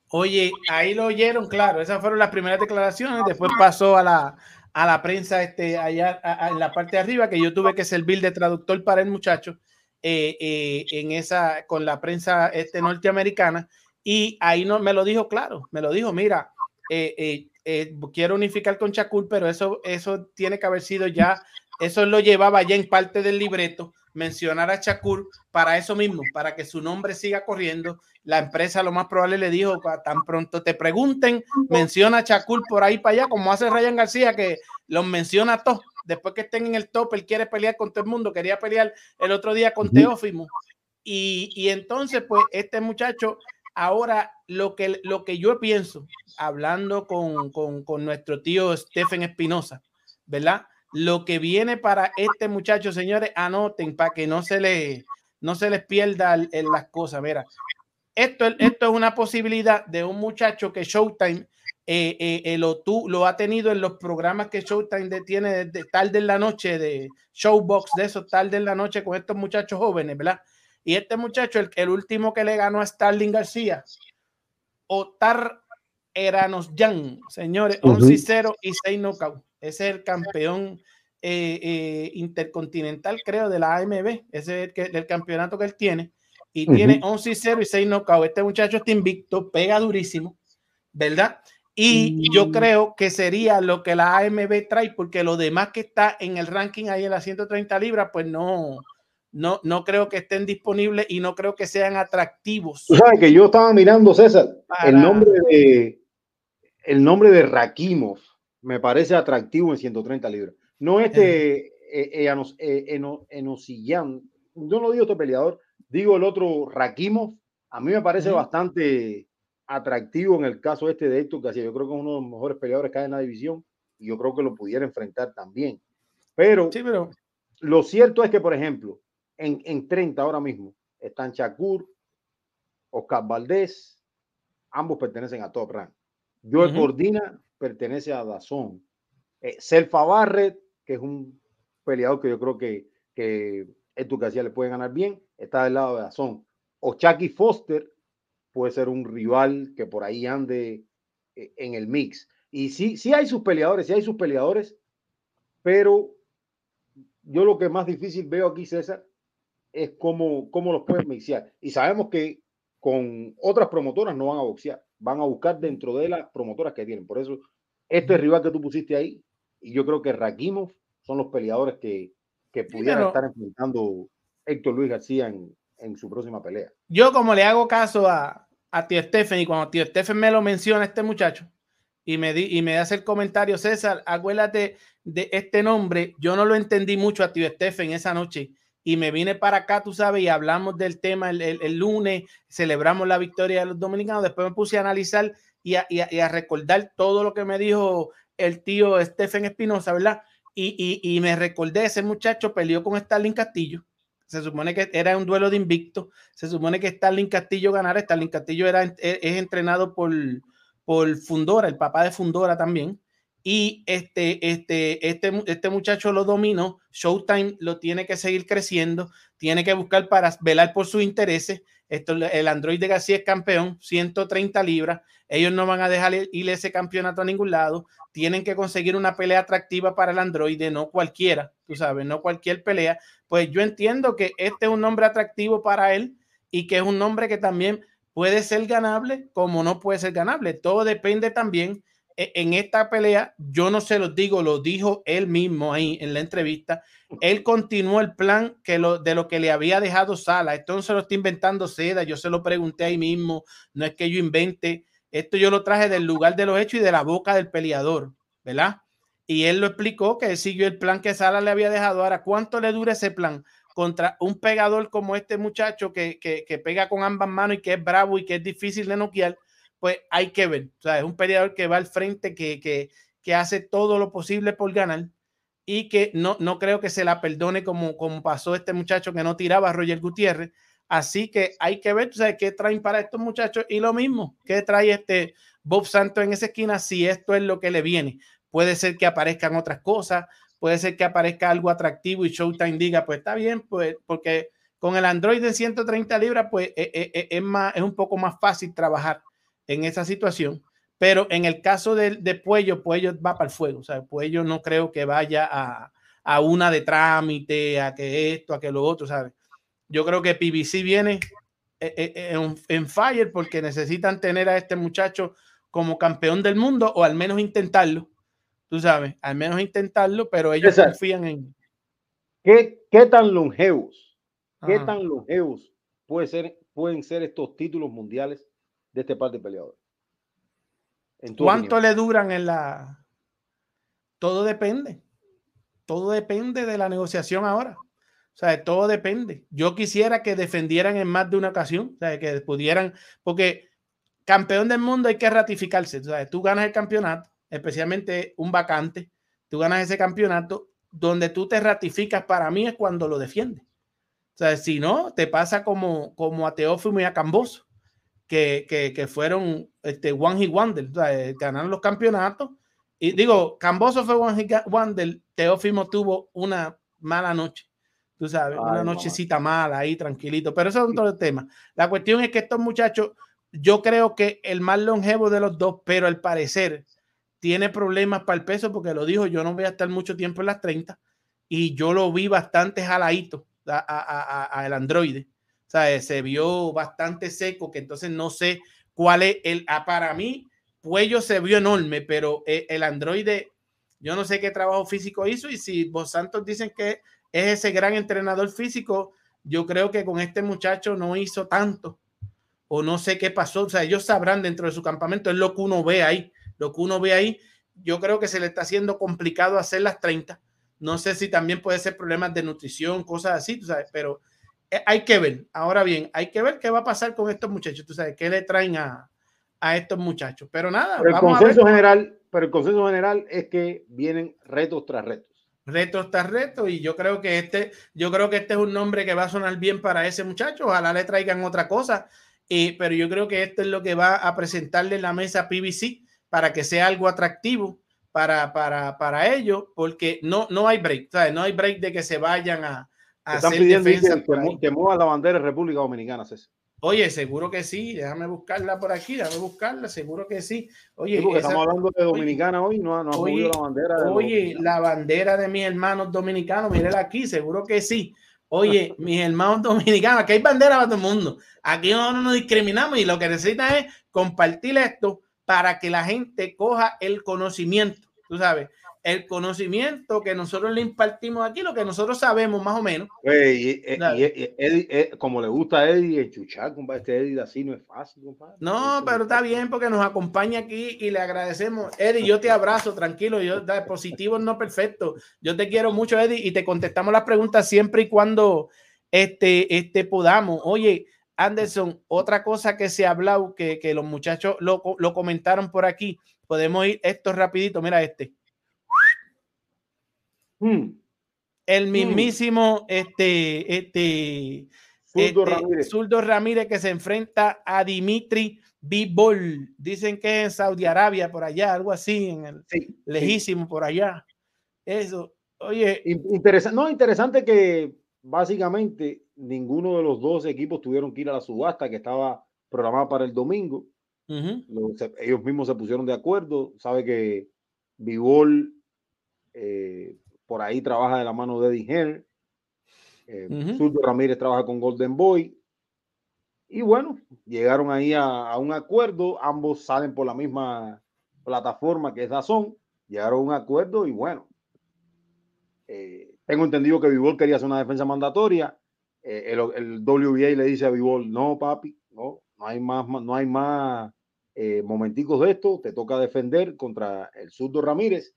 Oye, ahí lo oyeron, claro, esas fueron las primeras declaraciones, después pasó a la, a la prensa este, allá a- a- en la parte de arriba, que yo tuve que servir de traductor para el muchacho eh, eh, en esa, con la prensa este, norteamericana, y ahí no, me lo dijo claro, me lo dijo, mira, eh, eh, eh, quiero unificar con Shakur, pero eso, eso tiene que haber sido ya, eso lo llevaba ya en parte del libreto, mencionar a Shakur para eso mismo, para que su nombre siga corriendo. La empresa lo más probable le dijo, tan pronto te pregunten, menciona a Shakur por ahí para allá, como hace Ryan García, que los menciona a todos. Después que estén en el top, él quiere pelear con todo el mundo, quería pelear el otro día con Teófimo. Y, y entonces, pues, este muchacho Ahora, lo que, lo que yo pienso, hablando con, con, con nuestro tío Stephen Espinosa, ¿verdad? Lo que viene para este muchacho, señores, anoten para que no se, le, no se les pierda en las cosas. Mira, esto, esto es una posibilidad de un muchacho que Showtime eh, eh, eh, lo, tú, lo ha tenido en los programas que Showtime tiene de, tarde en la noche, de Showbox, de eso, tarde en la noche con estos muchachos jóvenes, ¿verdad? Y este muchacho, el, el último que le ganó a Starling García, Otar Eranos Jan, señores, 11-0 y 6 knockout. Ese es el campeón eh, eh, intercontinental, creo, de la AMB. Ese es el, que, el campeonato que él tiene. Y tiene 11-0 y 6 knockout. Este muchacho está invicto, pega durísimo, ¿verdad? Y yo creo que sería lo que la AMB trae, porque lo demás que está en el ranking ahí en las 130 libras, pues no, no, no creo que estén disponibles y no creo que sean atractivos. Tú sabes que yo estaba mirando, César, el nombre de el nombre de Rakimov me parece atractivo en 130 libras. No este eh, eh, eh, Enosiyan, yo no digo este peleador, digo el otro Rakimov, a mí me parece bastante atractivo en el caso este de Héctor García. Yo creo que es uno de los mejores peleadores que hay en la división y yo creo que lo pudiera enfrentar también. Pero, sí, pero... lo cierto es que, por ejemplo, en, en 30 ahora mismo están Shakur, Oscar Valdés, ambos pertenecen a Top Rank. Joel Cordina pertenece a Dazón. Eh, Selfa Barrett, que es un peleador que yo creo que, que Esto le puede ganar bien, está del lado de Dazón. O Chucky Foster puede ser un rival que por ahí ande eh, en el mix. Y sí, sí hay sus peleadores, sí hay sus peleadores, pero yo lo que más difícil veo aquí, César, es cómo, cómo los pueden mixear. Y sabemos que con otras promotoras no van a boxear, van a buscar dentro de las promotoras que tienen. Por eso, este rival que tú pusiste ahí, y yo creo que Rakimov son los peleadores que, que pudieran estar enfrentando Héctor Luis García en, en, su próxima pelea. Yo como le hago caso a, a Tío Stephen y cuando Tío Stephen me lo menciona este muchacho y me, di, y me hace el comentario, César, acuérdate de este nombre, yo no lo entendí mucho a Tío Stephen esa noche y me vine para acá, tú sabes, y hablamos del tema el, lunes, celebramos la victoria de los dominicanos, después me puse a analizar y a, y a, recordar todo lo que me dijo el tío Stephen Espinosa, ¿verdad? Y, y, y, me recordé, ese muchacho peleó con Stalin Castillo, se supone que era un duelo de invicto, se supone que Stalin Castillo ganara, Stalin Castillo era, es, es entrenado por, por Fundora, el papá de Fundora también, y este, este, este, este muchacho lo dominó. Showtime lo tiene que seguir creciendo, tiene que buscar para velar por sus intereses. Esto, el Android de García es campeón, 130 libras. Ellos no van a dejar ir ese campeonato a ningún lado. Tienen que conseguir una pelea atractiva para el Android, no cualquiera, tú sabes, no cualquier pelea. Pues yo entiendo que este es un nombre atractivo para él y que es un nombre que también puede ser ganable como no puede ser ganable. Todo depende también en esta pelea, yo no se los digo, lo dijo él mismo ahí en la entrevista. Él continuó el plan que lo, de lo que le había dejado Sala. Esto no se lo está inventando Seda, yo se lo pregunté ahí mismo. No es que yo invente, esto yo lo traje del lugar de los hechos y de la boca del peleador, ¿verdad? Y él lo explicó que siguió el plan que Sala le había dejado. Ahora, ¿cuánto le dura ese plan? Contra un pegador como este muchacho que, que, que pega con ambas manos y que es bravo y que es difícil de noquear pues hay que ver. O sea, es un peleador que va al frente, que, que, que hace todo lo posible por ganar y que no, no creo que se la perdone como, como pasó este muchacho que no tiraba a Roger Gutiérrez. Así que hay que ver, ¿sabes qué traen para estos muchachos? Y lo mismo, ¿qué trae este Bob Santos en esa esquina? Si esto es lo que le viene, puede ser que aparezcan otras cosas, puede ser que aparezca algo atractivo y Showtime diga, pues está bien, pues porque con el Android de 130 libras, pues es, e, e, es, más, es un poco más fácil trabajar en esa situación. Pero en el caso de, de Puello, Puello va para el fuego. O sea, Puello no creo que vaya a, a una de trámite, a que esto, a que lo otro, ¿sabes? Yo creo que PBC viene eh, eh, eh, en, en, fire porque necesitan tener a este muchacho como campeón del mundo o al menos intentarlo. Tú sabes, al menos intentarlo, pero ellos confían en. ¿Qué, qué tan longevos? ¿Qué tan longevos puede ser, pueden ser estos títulos mundiales de este par de peleadores? ¿Cuánto le duran en la.? Todo depende. Todo depende de la negociación ahora. O sea, todo depende. Yo quisiera que defendieran en más de una ocasión, o sea, que pudieran, porque campeón del mundo hay que ratificarse. O sea, tú ganas el campeonato, especialmente un vacante, tú ganas ese campeonato, donde tú te ratificas para mí es cuando lo defiendes. O sea, si no, te pasa como, como a Teófimo y a Camboso, que, que, que fueron este, One Hit Wonder, o sea, eh, ganaron los campeonatos. Y digo, Camboso fue One Hit Wonder, Teófimo tuvo una mala noche tú sabes, una nochecita mala ahí, tranquilito, pero eso es otro tema. La cuestión es que estos muchachos, yo creo que el más longevo de los dos, pero al parecer tiene problemas para el peso, porque lo dijo, yo no voy a estar mucho tiempo en las 30, y yo lo vi bastante jaladito a, el androide. Se vio bastante seco, que entonces no sé cuál es el, ah, para mí, Cuello se vio enorme, pero el, eh, el androide, yo no sé qué trabajo físico hizo, y si vos Santos dicen que es ese gran entrenador físico. Yo creo que con este muchacho no hizo tanto o no sé qué pasó. O sea, ellos sabrán dentro de su campamento, es lo que uno ve ahí. Lo que uno ve ahí, yo creo que se le está haciendo complicado hacer las 30. No sé si también puede ser problemas de nutrición, cosas así, tú sabes, pero hay que ver. Ahora bien, hay que ver qué va a pasar con estos muchachos, tú sabes, qué le traen a, a estos muchachos. Pero nada, el consenso general, pero el consenso general es que vienen retos tras retos reto está reto y yo creo que este, yo creo que este es un nombre que va a sonar bien para ese muchacho. Ojalá le traigan otra cosa, eh, pero yo creo que esto es lo que va a presentarle la mesa PBC para que sea algo atractivo para, para, para ellos, porque no, no hay break, ¿sabes? no hay break de que se vayan a, hacer defensa. Que, que, mueva la bandera de República Dominicana, César. Oye, seguro que sí, déjame buscarla por aquí, déjame buscarla, seguro que sí. Oye, estamos hablando de Dominicana hoy, no, no oye, la bandera. De oye, la bandera de mis hermanos dominicanos, mírela aquí, seguro que sí. Oye, mis hermanos dominicanos, aquí hay bandera para todo el mundo. Aquí no, no nos discriminamos y lo que necesita es compartir esto para que la gente coja el conocimiento, tú sabes el conocimiento que nosotros le impartimos aquí, lo que nosotros sabemos más o menos. y, como le gusta a Eddie, enchuchar, compadre, este Eddie así no es fácil, compadre. No, pero está bien porque nos acompaña aquí y le agradecemos. Eddie, yo te abrazo, tranquilo, yo positivo no perfecto. Yo te quiero mucho, Eddie, y te contestamos las preguntas siempre y cuando este, este podamos. Oye, Anderson, otra cosa que se ha hablado, que, que los muchachos lo, lo comentaron por aquí, podemos ir esto rapidito, mira este. Hmm. El hmm. mismísimo este, este, Zurdo, este, Ramírez. Ramírez que se enfrenta a Dimitri Bibol. Dicen que es en Saudi Arabia, por allá, algo así, en el lejísimo por allá. Eso, oye. Interesante, no, interesante que básicamente ninguno de los dos equipos tuvieron que ir a la subasta que estaba programada para el domingo. ellos mismos se pusieron de acuerdo. Sabe que Bibol eh, por ahí trabaja de la mano de Eddie Henry. Eh, Ramírez trabaja con Golden Boy. Y bueno, llegaron ahí a, un acuerdo. Ambos salen por la misma plataforma que es Dazón. Llegaron a un acuerdo y bueno. Eh, tengo entendido que Vivol quería hacer una defensa mandatoria. Eh, el, el, WBA le dice a Vivol, no, papi, no, no hay más, no hay más eh, momenticos de esto. Te toca defender contra el Surdo Ramírez.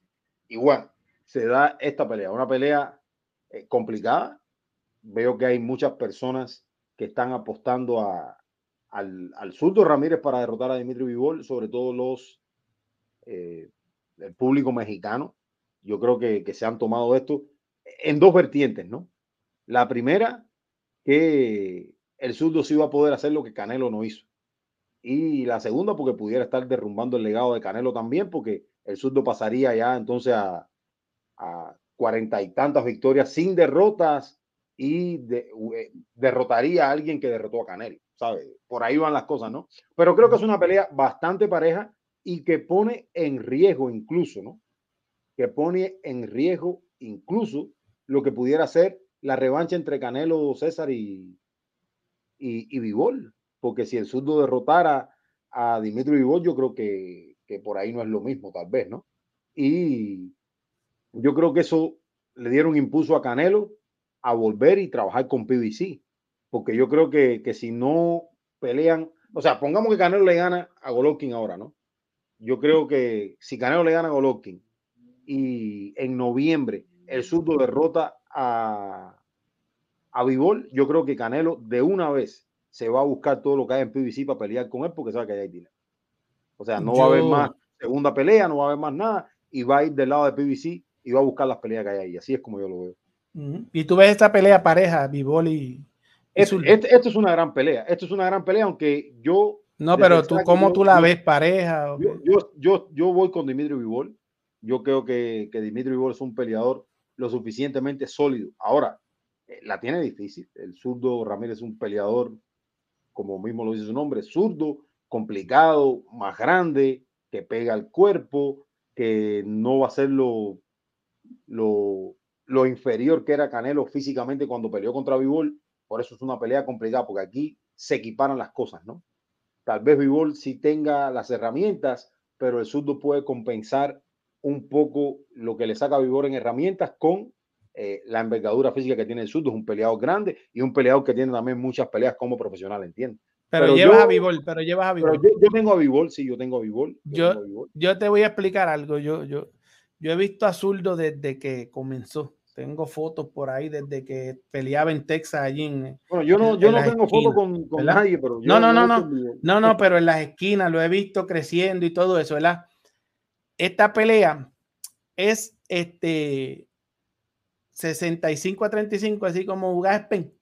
Y bueno, se da esta pelea, una pelea eh, complicada. Veo que hay muchas personas que están apostando a, al, al surdo Ramírez para derrotar a Dimitri Vivol, sobre todo los eh, el público mexicano. Yo creo que, que, se han tomado esto en dos vertientes, ¿no? La primera, que el surdo sí va a poder hacer lo que Canelo no hizo. Y la segunda, porque pudiera estar derrumbando el legado de Canelo también, porque el surdo pasaría ya entonces a, a cuarenta y tantas victorias sin derrotas y eh, derrotaría a alguien que derrotó a Canelo, ¿sabe? Por ahí van las cosas, ¿no? Pero creo que es una pelea bastante pareja y que pone en riesgo incluso, ¿no? Que pone en riesgo incluso lo que pudiera ser la revancha entre Canelo, César y, y, y Vivol. Porque si el surdo derrotara a Dimitri Vivol, yo creo que, que por ahí no es lo mismo, tal vez, ¿no? Y yo creo que eso le dieron impulso a Canelo a volver y trabajar con PBC, porque yo creo que, que si no pelean, o sea, pongamos que Canelo le gana a Golovkin ahora, ¿no? Yo creo que si Canelo le gana a Golovkin y en noviembre el surdo derrota a, a Vivol, yo creo que Canelo de una vez se va a buscar todo lo que hay en PBC para pelear con él porque sabe que hay dinero. O sea, no va a haber más segunda pelea, no va a haber más nada y va a ir del lado de PBC y va a buscar las peleas que hay ahí. Así es como yo lo veo. Y tú ves esta pelea pareja, Bivol y. Esto, este- esto es una gran pelea. Esto es una gran pelea, aunque yo. no, pero tú, ¿cómo yo- tú la yo- ves pareja? Yo, yo, yo, yo voy con Dimitri Vivol. Yo creo que, que Dimitri Vivol es un peleador lo suficientemente sólido. Ahora, eh, la tiene difícil. El zurdo Ramírez es un peleador, como mismo lo dice su nombre, zurdo, complicado, más grande, que pega al cuerpo, que no va a ser lo, lo, inferior que era Canelo físicamente cuando peleó contra Vivol. Por eso es una pelea complicada, porque aquí se equiparan las cosas, ¿no? Tal vez Vivol sí tenga las herramientas, pero el zurdo puede compensar un poco lo que le saca a Vivol en herramientas con eh, la envergadura física que tiene el zurdo. Es un peleador grande y un peleador que tiene también muchas peleas como profesional, entiendo. Pero, pero llevas yo- a Bivol, pero llevas a Bivol. yo, yo tengo a Vivol, sí, yo tengo a Vivol. Yo- Bivol. Yo te voy a explicar algo. Yo, yo, yo he visto a Zurdo desde que comenzó. Tengo fotos por ahí desde que peleaba en Texas allí en, Bueno, yo no, yo no tengo foto esquinas, con, con nadie, pero yo No, no, no, no. No, no, pero en las esquinas lo he visto creciendo y todo eso, ¿verdad? Esta pelea es este 65 a 35, así como Gaspen.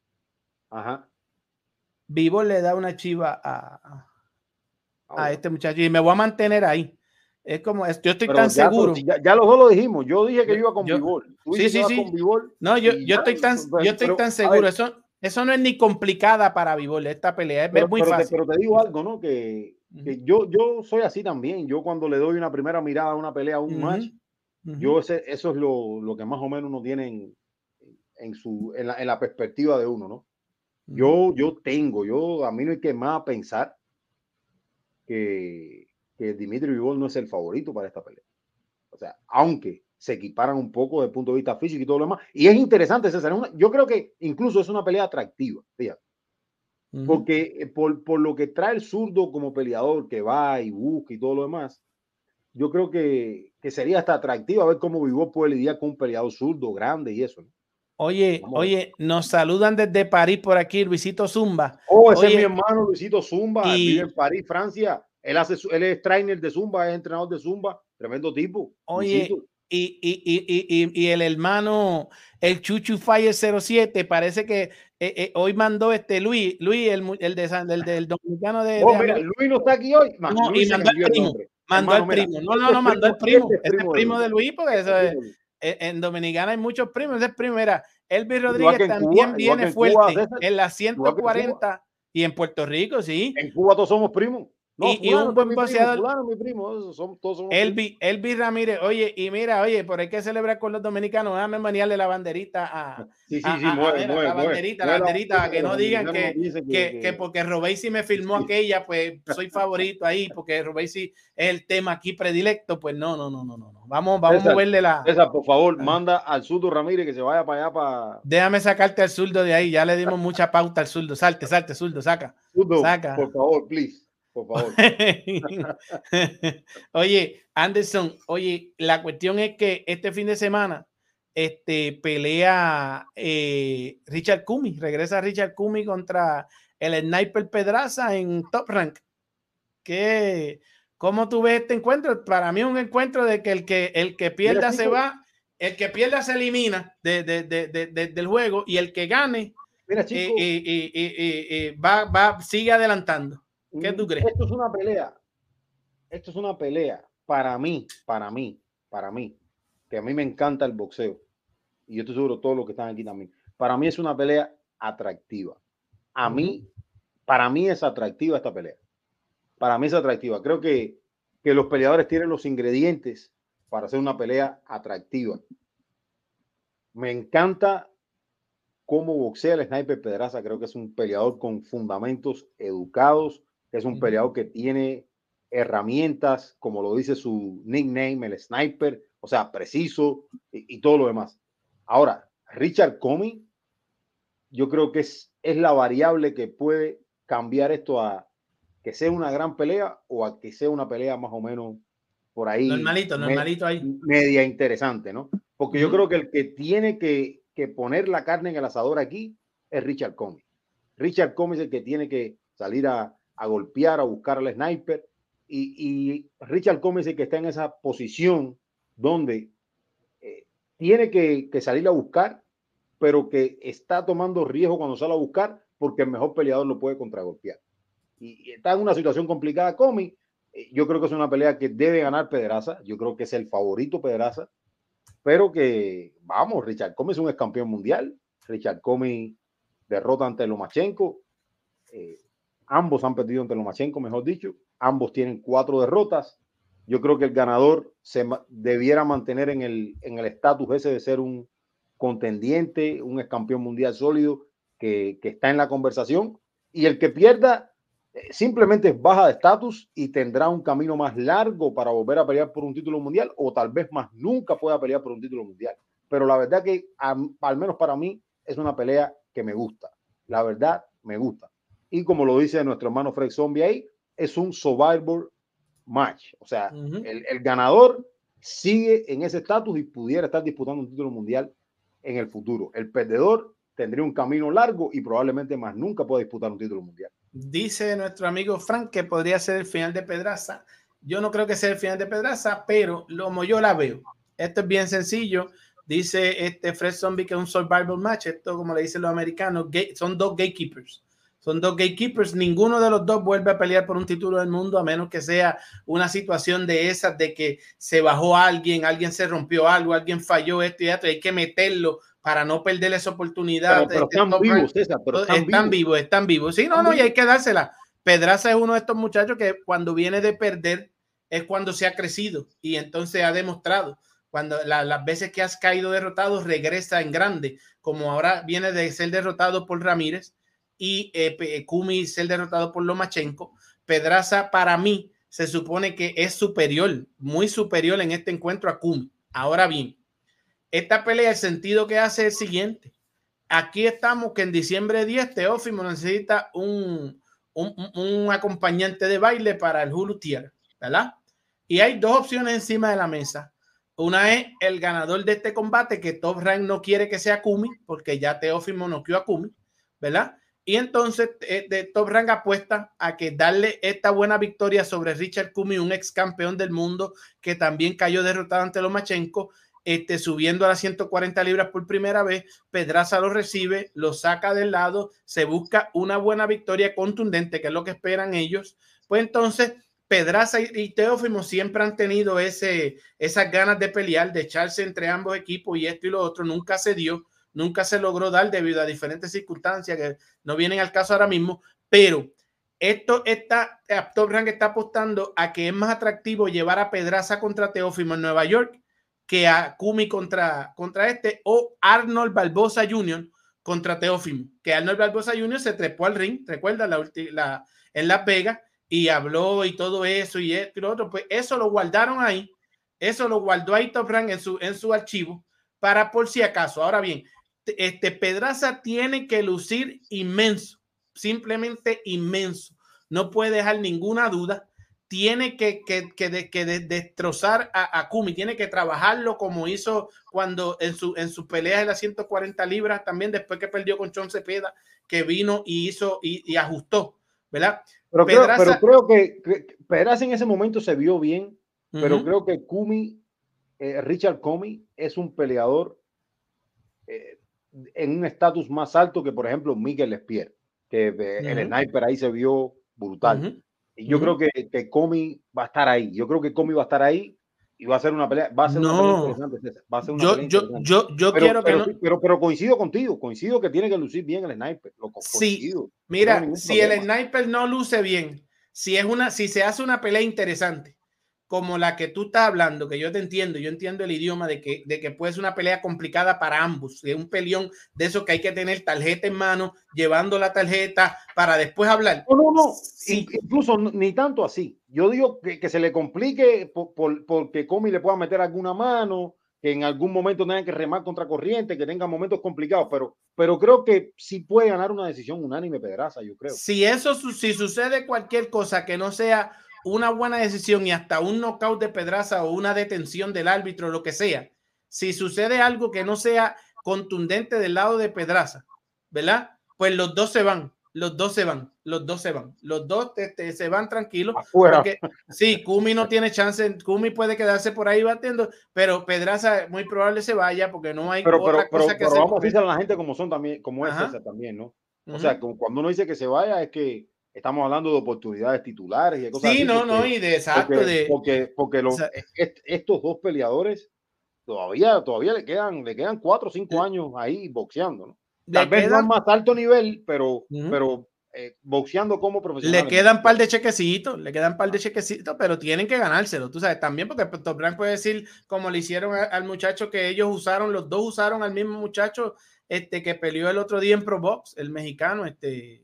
Ajá. Vivo le da una chiva a, a- a Ah, este muchacho y me voy a mantener ahí. Es como, yo estoy pero tan ya, seguro. Ya, ya los dos lo dijimos. Yo dije que yo iba con Yo-. Tú sí, sí, sí. con. No, yo, yo estoy tan, pues, yo estoy pero, tan seguro. Eso, eso no es ni complicada para Vivol, esta pelea. Es, pero, muy pero te, fácil. pero te digo algo, ¿no? Que, que yo, yo soy así también. Yo cuando le doy una primera mirada a una pelea, a un Ujú, match, ujú. yo ese, eso es lo, lo que más o menos uno tiene en, en su, en, la, en la perspectiva de uno, ¿no? Yo, yo tengo, yo, a mí no hay que más pensar que, que Dimitri Vivol no es el favorito para esta pelea. O sea, aunque se equiparan un poco desde el punto de vista físico y todo lo demás. Y es interesante, César. es una- yo creo que incluso es una pelea atractiva, fíjate. Porque eh, por, por lo que trae el zurdo como peleador que va y busca y todo lo demás, yo creo que, que sería hasta atractivo ver cómo Vivol puede lidiar con un peleador zurdo grande y eso. ¿no? Oye, Vamos a oye, nos saludan desde París por aquí, Luisito Zumba. Oh, ese Oye, es mi hermano Luisito Zumba, y- vive en París, Francia. Él, hace, él es trainer de Zumba, es entrenador de Zumba, tremendo tipo. Oye, y, y, y, y, el hermano, el Chuchu Fire 07, parece que eh, eh, hoy mandó este Luis, Luis, el, el, de, San- del, del dominicano de, Oh, de mira, Luis no está aquí hoy. Man, No, y mandó al el primo, mandó al primo. No, no, este no, es mandó al este primo. es Ese es primo de Luis, porque eso Este es- en, Dominicana hay muchos primos. Ese es primo. Mira, Elvis Rodríguez también Cuba, viene en fuerte Cuba, en Igual que en Cuba. 140 y en Puerto Rico, sí. En Cuba todos somos primos. No, Y- un buen mi primo, fulano mi primo, son- todos Elvis Ramírez, oye, y mira, oye, por hay que celebrar con los dominicanos, déjame manejarle la banderita a, Sí, sí, sí, a- mueve, mueve, la mueve. banderita, la banderita, banderita, que no digan que, que- que, que- que porque Robesi me filmó aquella, pues soy favorito ahí, porque Robesi es el tema aquí predilecto, pues no, no, no, no, no. Vamos, vamos a moverle la. César, por favor, Ah. manda al Zurdo Ramírez que se vaya para allá para Déjame sacarte al zurdo de ahí, ya le dimos mucha pauta al zurdo. Salte, salte, zurdo, saca. Zurdo, Saca. por favor, please, por favor. oye, Anderson, oye, la cuestión es que este fin de semana este, pelea eh, Richard Cumi, regresa Richard Cumi contra el Sniper Pedraza en Top Rank. ¿Qué, ¿Cómo tú ves este encuentro? Para mí es un encuentro de que el que, el que pierda se chico. va, el que pierda se elimina de, de- de- de- de- del juego y el que gane Mira, eh, eh, eh, va, va, sigue adelantando. ¿Qué tú crees? Esto es una pelea. Esto es una pelea para mí, para mí, para mí, que a mí me encanta el boxeo. Y yo estoy seguro todos los que están aquí también. Para mí es una pelea atractiva. A mí, para mí es atractiva esta pelea. Para mí es atractiva. Creo que, que los peleadores tienen los ingredientes para hacer una pelea atractiva. Me encanta cómo boxea el Sniper Pedraza. Creo que es un peleador con fundamentos educados, que es un peleador que tiene herramientas, como lo dice su nickname, el sniper, o sea, preciso y, y todo lo demás. Ahora, Richard Comey, yo creo que es, es la variable que puede cambiar esto a que sea una gran pelea o a que sea una pelea más o menos por ahí. Normalito, normalito ahí. Media interesante, ¿no? Porque yo creo que el que tiene que, que, poner la carne en el asador aquí es Richard Comey. Richard Comey es el que tiene que salir a, a golpear, a buscar al sniper. Y, y, Richard el que está en esa posición donde eh, tiene que, salir a buscar, pero que está tomando riesgo cuando sale a buscar porque el mejor peleador lo puede contragolpear. Y, y está en una situación complicada, Comey. Eh, yo creo que es una pelea que debe ganar Pedraza. Yo creo que es el favorito Pedraza. Pero que, vamos, Richard Comey es un ex campeón mundial. Richard Comey derrota ante Lomachenko. Eh, ambos han perdido ante Lomachenko, mejor dicho. Ambos tienen cuatro derrotas. Yo creo que el ganador se debiera mantener en el en el estatus ese de ser un contendiente, un ex campeón mundial sólido que, que está en la conversación. Y el que pierda eh, simplemente baja de estatus y tendrá un camino más largo para volver a pelear por un título mundial o tal vez más nunca pueda pelear por un título mundial. Pero la verdad que al menos para mí es una pelea que me gusta. La verdad me gusta. Y como lo dice nuestro hermano Fred Zombie ahí, es un survivor match. O sea, uh -huh. el, el, ganador sigue en ese estatus y pudiera estar disputando un título mundial en el futuro. El perdedor tendría un camino largo y probablemente más nunca pueda disputar un título mundial. Dice nuestro amigo Frank que podría ser el final de Pedraza. Yo no creo que sea el final de Pedraza, pero como yo la veo, esto es bien sencillo. Dice este Fred Zombie que es un survival match. Esto, como le dicen los americanos, son dos gatekeepers. Son dos gatekeepers. Ninguno de los dos vuelve a pelear por un título del mundo, a menos que sea una situación de esas de que se bajó alguien, alguien se rompió algo, alguien falló esto y esto. Hay que meterlo para no perder esa oportunidad. Pero, pero están vivos, César, pero están, están vivos. vivos, están vivos. Sí, no, no, y hay que dársela. Pedraza es uno de estos muchachos que cuando viene de perder es cuando se ha crecido y entonces ha demostrado. Cuando la, las veces que has caído derrotado, regresa en grande, como ahora viene de ser derrotado por Ramírez y eh, Kumi ser derrotado por Lomachenko. Pedraza, para mí, se supone que es superior, muy superior en este encuentro a Kumi. Ahora bien, esta pelea, el sentido que hace es el siguiente. Aquí estamos que en diciembre 10 Teófimo necesita un, un, un acompañante de baile para el Hulu Tier, ¿verdad? Y hay dos opciones encima de la mesa. Una es el ganador de este combate, que Top Rank no quiere que sea Kumi, porque ya Teófimo noqueó a Kumi, ¿verdad? Y entonces eh, de Top Rank apuesta a que darle esta buena victoria sobre Richard Kumi, un ex campeón del mundo que también cayó derrotado ante Lomachenko, este, subiendo a las 140 libras por primera vez, Pedraza lo recibe, lo saca del lado, se busca una buena victoria contundente, que es lo que esperan ellos. Pues entonces, Pedraza y Teófimo siempre han tenido ese, esas ganas de pelear, de echarse entre ambos equipos y esto y lo otro, nunca se dio, nunca se logró dar debido a diferentes circunstancias que no vienen al caso ahora mismo, pero esto está, Top Rank está apostando a que es más atractivo llevar a Pedraza contra Teófimo en Nueva York que a Kumi contra, contra este o Arnold Barbosa Jr. contra Teófimo, que Arnold Barbosa Jr. se trepó al ring, recuerda, la, la, en La Vega y habló y todo eso y esto y otro, pues eso lo guardaron ahí, eso lo guardó ahí Top Rank en su, en su archivo para por si acaso. Ahora bien, este Pedraza tiene que lucir inmenso, simplemente inmenso, no puede dejar ninguna duda tiene que, que, que, de, que de, destrozar a, a, Kumi, tiene que trabajarlo como hizo cuando en su, en su pelea de las 140 libras, también después que perdió con Chon Cepeda, que vino y hizo y, y ajustó, ¿verdad? Pero, Pedraza, creo, pero creo que, Pedraza en ese momento se vio bien, uh -huh. pero creo que Kumi, eh, Richard Comey, es un peleador eh, en un estatus más alto que, por ejemplo, Miguel Lespier, que uh -huh. el sniper ahí se vio brutal. Uh -huh. Y yo uh -huh. creo que, que Comi va a estar ahí. Yo creo que Comi va a estar ahí y va a ser una pelea, va a ser no. una pelea interesante. Va a ser una yo, pelea yo, interesante. yo, yo pero, quiero pero, que no... pero, pero, coincido contigo, coincido que tiene que lucir bien el sniper. Lo sí, mira, no si problema. el sniper no luce bien, si es una, si se hace una pelea interesante como la que tú estás hablando, que yo te entiendo, yo entiendo el idioma de que, de que puede ser una pelea complicada para ambos, de un peleón de eso que hay que tener tarjeta en mano, llevando la tarjeta para después hablar. No, no, no, incluso ni tanto así. Yo digo que, que se le complique por, por, porque Comi le pueda meter alguna mano, que en algún momento tengan que remar contra corriente, que tengan momentos complicados, pero, pero creo que sí puede ganar una decisión unánime Pedraza, yo creo. Si eso, si sucede cualquier cosa que no sea una buena decisión y hasta un knockout de Pedraza o una detención del árbitro, lo que sea, si sucede algo que no sea contundente del lado de Pedraza, ¿verdad? Pues los dos se van, los dos se van, los dos se van, los dos este, se van tranquilos. Porque, sí, Kumi no tiene chance, Kumi puede quedarse por ahí batiendo, pero Pedraza muy probable se vaya porque no hay pero, otra pero, cosa que pero hacer. vamos a decirle a la gente como son también, como es esa también, ¿no? O sea, cuando uno dice que se vaya es que estamos hablando de oportunidades titulares y de cosas Sí, así, no, porque, no, y de exacto. Porque, de, porque, porque los, o sea, est, estos dos peleadores todavía, todavía le quedan, le quedan cuatro o cinco años ahí boxeando, ¿no? Tal vez quedan, no más alto nivel, pero, uh -huh. pero eh, boxeando como profesional. Le quedan un par de chequecitos, le quedan un par de chequecitos, pero tienen que ganárselo, tú sabes, también porque Top Rank puede decir, como le hicieron a, al muchacho que ellos usaron, los dos usaron al mismo muchacho este, que peleó el otro día en Pro Box, el mexicano, este,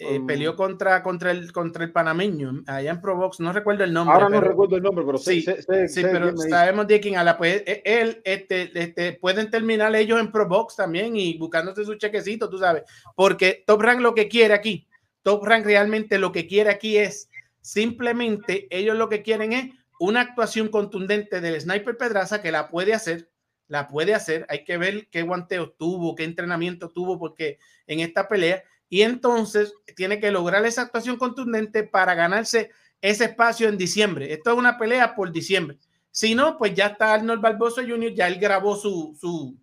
eh, peleó contra, contra, el, contra el panameño allá en Provox, no recuerdo el nombre. Ahora no pero, recuerdo el nombre, pero sí, sé, sé, sí sé pero sabemos de quién habla. Pues él, este, este, pueden terminar ellos en Provox también y buscándose su chequecito, tú sabes, porque Top Rank lo que quiere aquí, Top Rank realmente lo que quiere aquí es simplemente ellos lo que quieren es una actuación contundente del Sniper Pedraza que la puede hacer, la puede hacer. Hay que ver qué guanteo tuvo, qué entrenamiento tuvo, porque en esta pelea y entonces tiene que lograr esa actuación contundente para ganarse ese espacio en diciembre. Esto es una pelea por diciembre. Si no, pues ya está Arnold Barbosa Jr., ya él grabó su, su,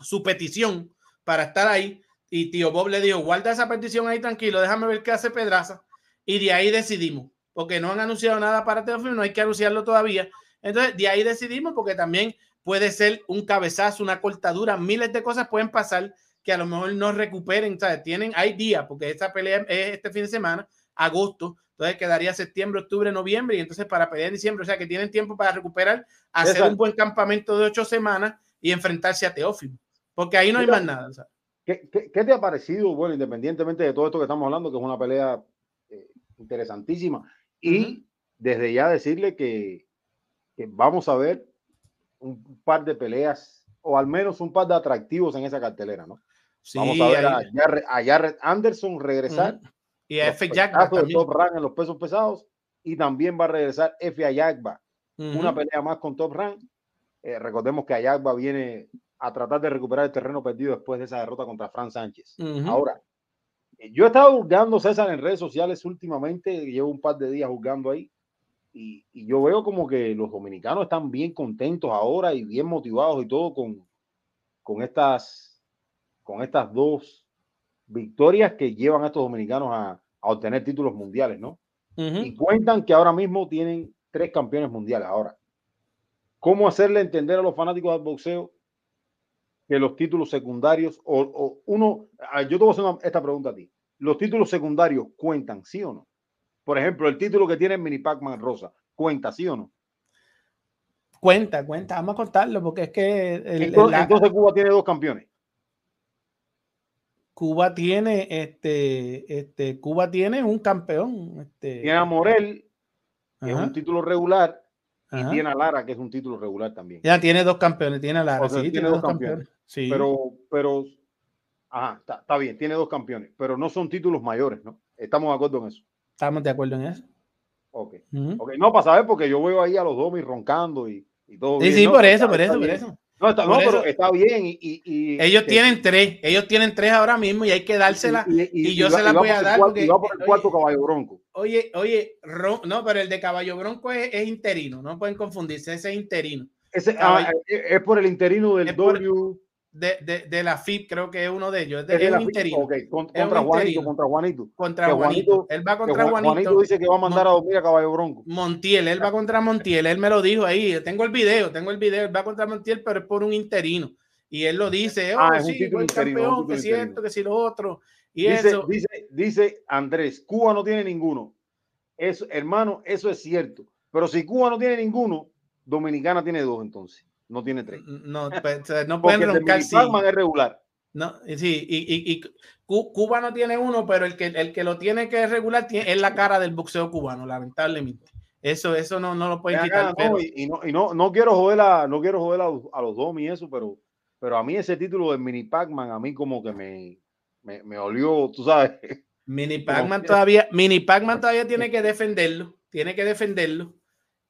su petición para estar ahí y tío Bob le dijo, guarda esa petición ahí tranquilo, déjame ver qué hace Pedraza y de ahí decidimos, porque no han anunciado nada para Teofilo, no hay que anunciarlo todavía. Entonces, de ahí decidimos porque también puede ser un cabezazo, una cortadura, miles de cosas pueden pasar que a lo mejor no recuperen, ¿sabes? Tienen, hay días, porque esta pelea es este fin de semana, agosto, entonces quedaría septiembre, octubre, noviembre, y entonces para pelear en diciembre, o sea que tienen tiempo para recuperar, hacer Exacto. un buen campamento de ocho semanas y enfrentarse a Teófilo, porque ahí no hay más nada. ¿sabes? ¿Qué, qué, qué te ha parecido, bueno, independientemente de todo esto que estamos hablando, que es una pelea eh, interesantísima, y uh -huh. desde ya decirle que, que vamos a ver un par de peleas o al menos un par de atractivos en esa cartelera, ¿no? Sí, Vamos a ver a Jared, a Jared Anderson regresar. Uh -huh. Y a F. Jackba Top Rank en los pesos pesados. Y también va a regresar F. Ayagba. Uh -huh. Una pelea más con Top Rank. Eh, recordemos que Ayagba viene a tratar de recuperar el terreno perdido después de esa derrota contra Fran Sánchez. Uh -huh. Ahora, eh, yo he estado juzgando César en redes sociales últimamente. Llevo un par de días juzgando ahí. Y, y, yo veo como que los dominicanos están bien contentos ahora y bien motivados y todo con, con estas con estas dos victorias que llevan a estos dominicanos a, a obtener títulos mundiales, ¿no? Uh -huh. Y cuentan que ahora mismo tienen tres campeones mundiales. Ahora, ¿cómo hacerle entender a los fanáticos del boxeo que los títulos secundarios, o, o uno, yo te voy a hacer una, esta pregunta a ti, ¿los títulos secundarios cuentan, sí o no? Por ejemplo, el título que tiene Mini Pac-Man Rosa, ¿cuenta, sí o no? Cuenta, cuenta, vamos a contarlo porque es que... El, entonces, el, entonces Cuba tiene dos campeones. Cuba tiene este, este, Cuba tiene un campeón. Este, tiene a Morel, que Ajá. es un título regular, Ajá. y tiene a Lara, que es un título regular también. Ya tiene dos campeones, tiene a Lara, o sea, sí, tiene, tiene, dos campeones. campeones. Sí. Pero, pero, ajá, está, está, bien, tiene dos campeones, pero no son títulos mayores, ¿no? Estamos de acuerdo en eso. Estamos de acuerdo en eso. Ok. Uh -huh. okay. No, para saber, porque yo veo ahí a los Domis roncando y, y todo. Sí, bien, sí, ¿no? por eso, está, por eso, por eso. No, está, no pero está bien. Y, y, y ellos que, tienen tres, ellos tienen tres ahora mismo y hay que dársela. Y, yo se las voy a dar. Cuarto, porque, va por el cuarto oye, caballo bronco. Oye, oye, ron, no, pero el de caballo bronco es, es, interino, no pueden confundirse, ese es interino. Ese, ah, es por el interino del W. De, de, de, la FIP, creo que es uno de ellos. Es, de, es un interino. Okay. contra, contra Juanito, contra Juanito. Contra Juanito. Juanito. Él va contra Juanito. Juanito dice que va a mandar a dormir a Caballo Bronco. Montiel, él va contra Montiel. Él me lo dijo ahí. Tengo el video, tengo el video. Él va contra Montiel, pero es por un interino. Y él lo dice. Oh, ah, es sí, un título interino, campeón, que cierto, que si lo otro. Y dice, eso. Dice, dice Andrés, Cuba no tiene ninguno. Eso, hermano, eso es cierto. Pero si Cuba no tiene ninguno, Dominicana tiene dos entonces, no tiene tres. No, pues, no pueden roncar. Mini sí. Pac-Man es regular. No, sí, y, y- y Cu- Cuba no tiene uno, pero el que, el que lo tiene que regular tiene, es la cara del boxeo cubano, lamentablemente. Eso, eso no, no lo pueden quitar. pero- no, y, no, y no, no quiero joder a, no quiero joder a, los- a los dos y eso, pero, pero a mí ese título de Mini Pac-Man, a mí como que me, me, me olió, tú sabes. Mini Pac-Man todavía, Mini Pac-Man todavía tiene que defenderlo, tiene que defenderlo.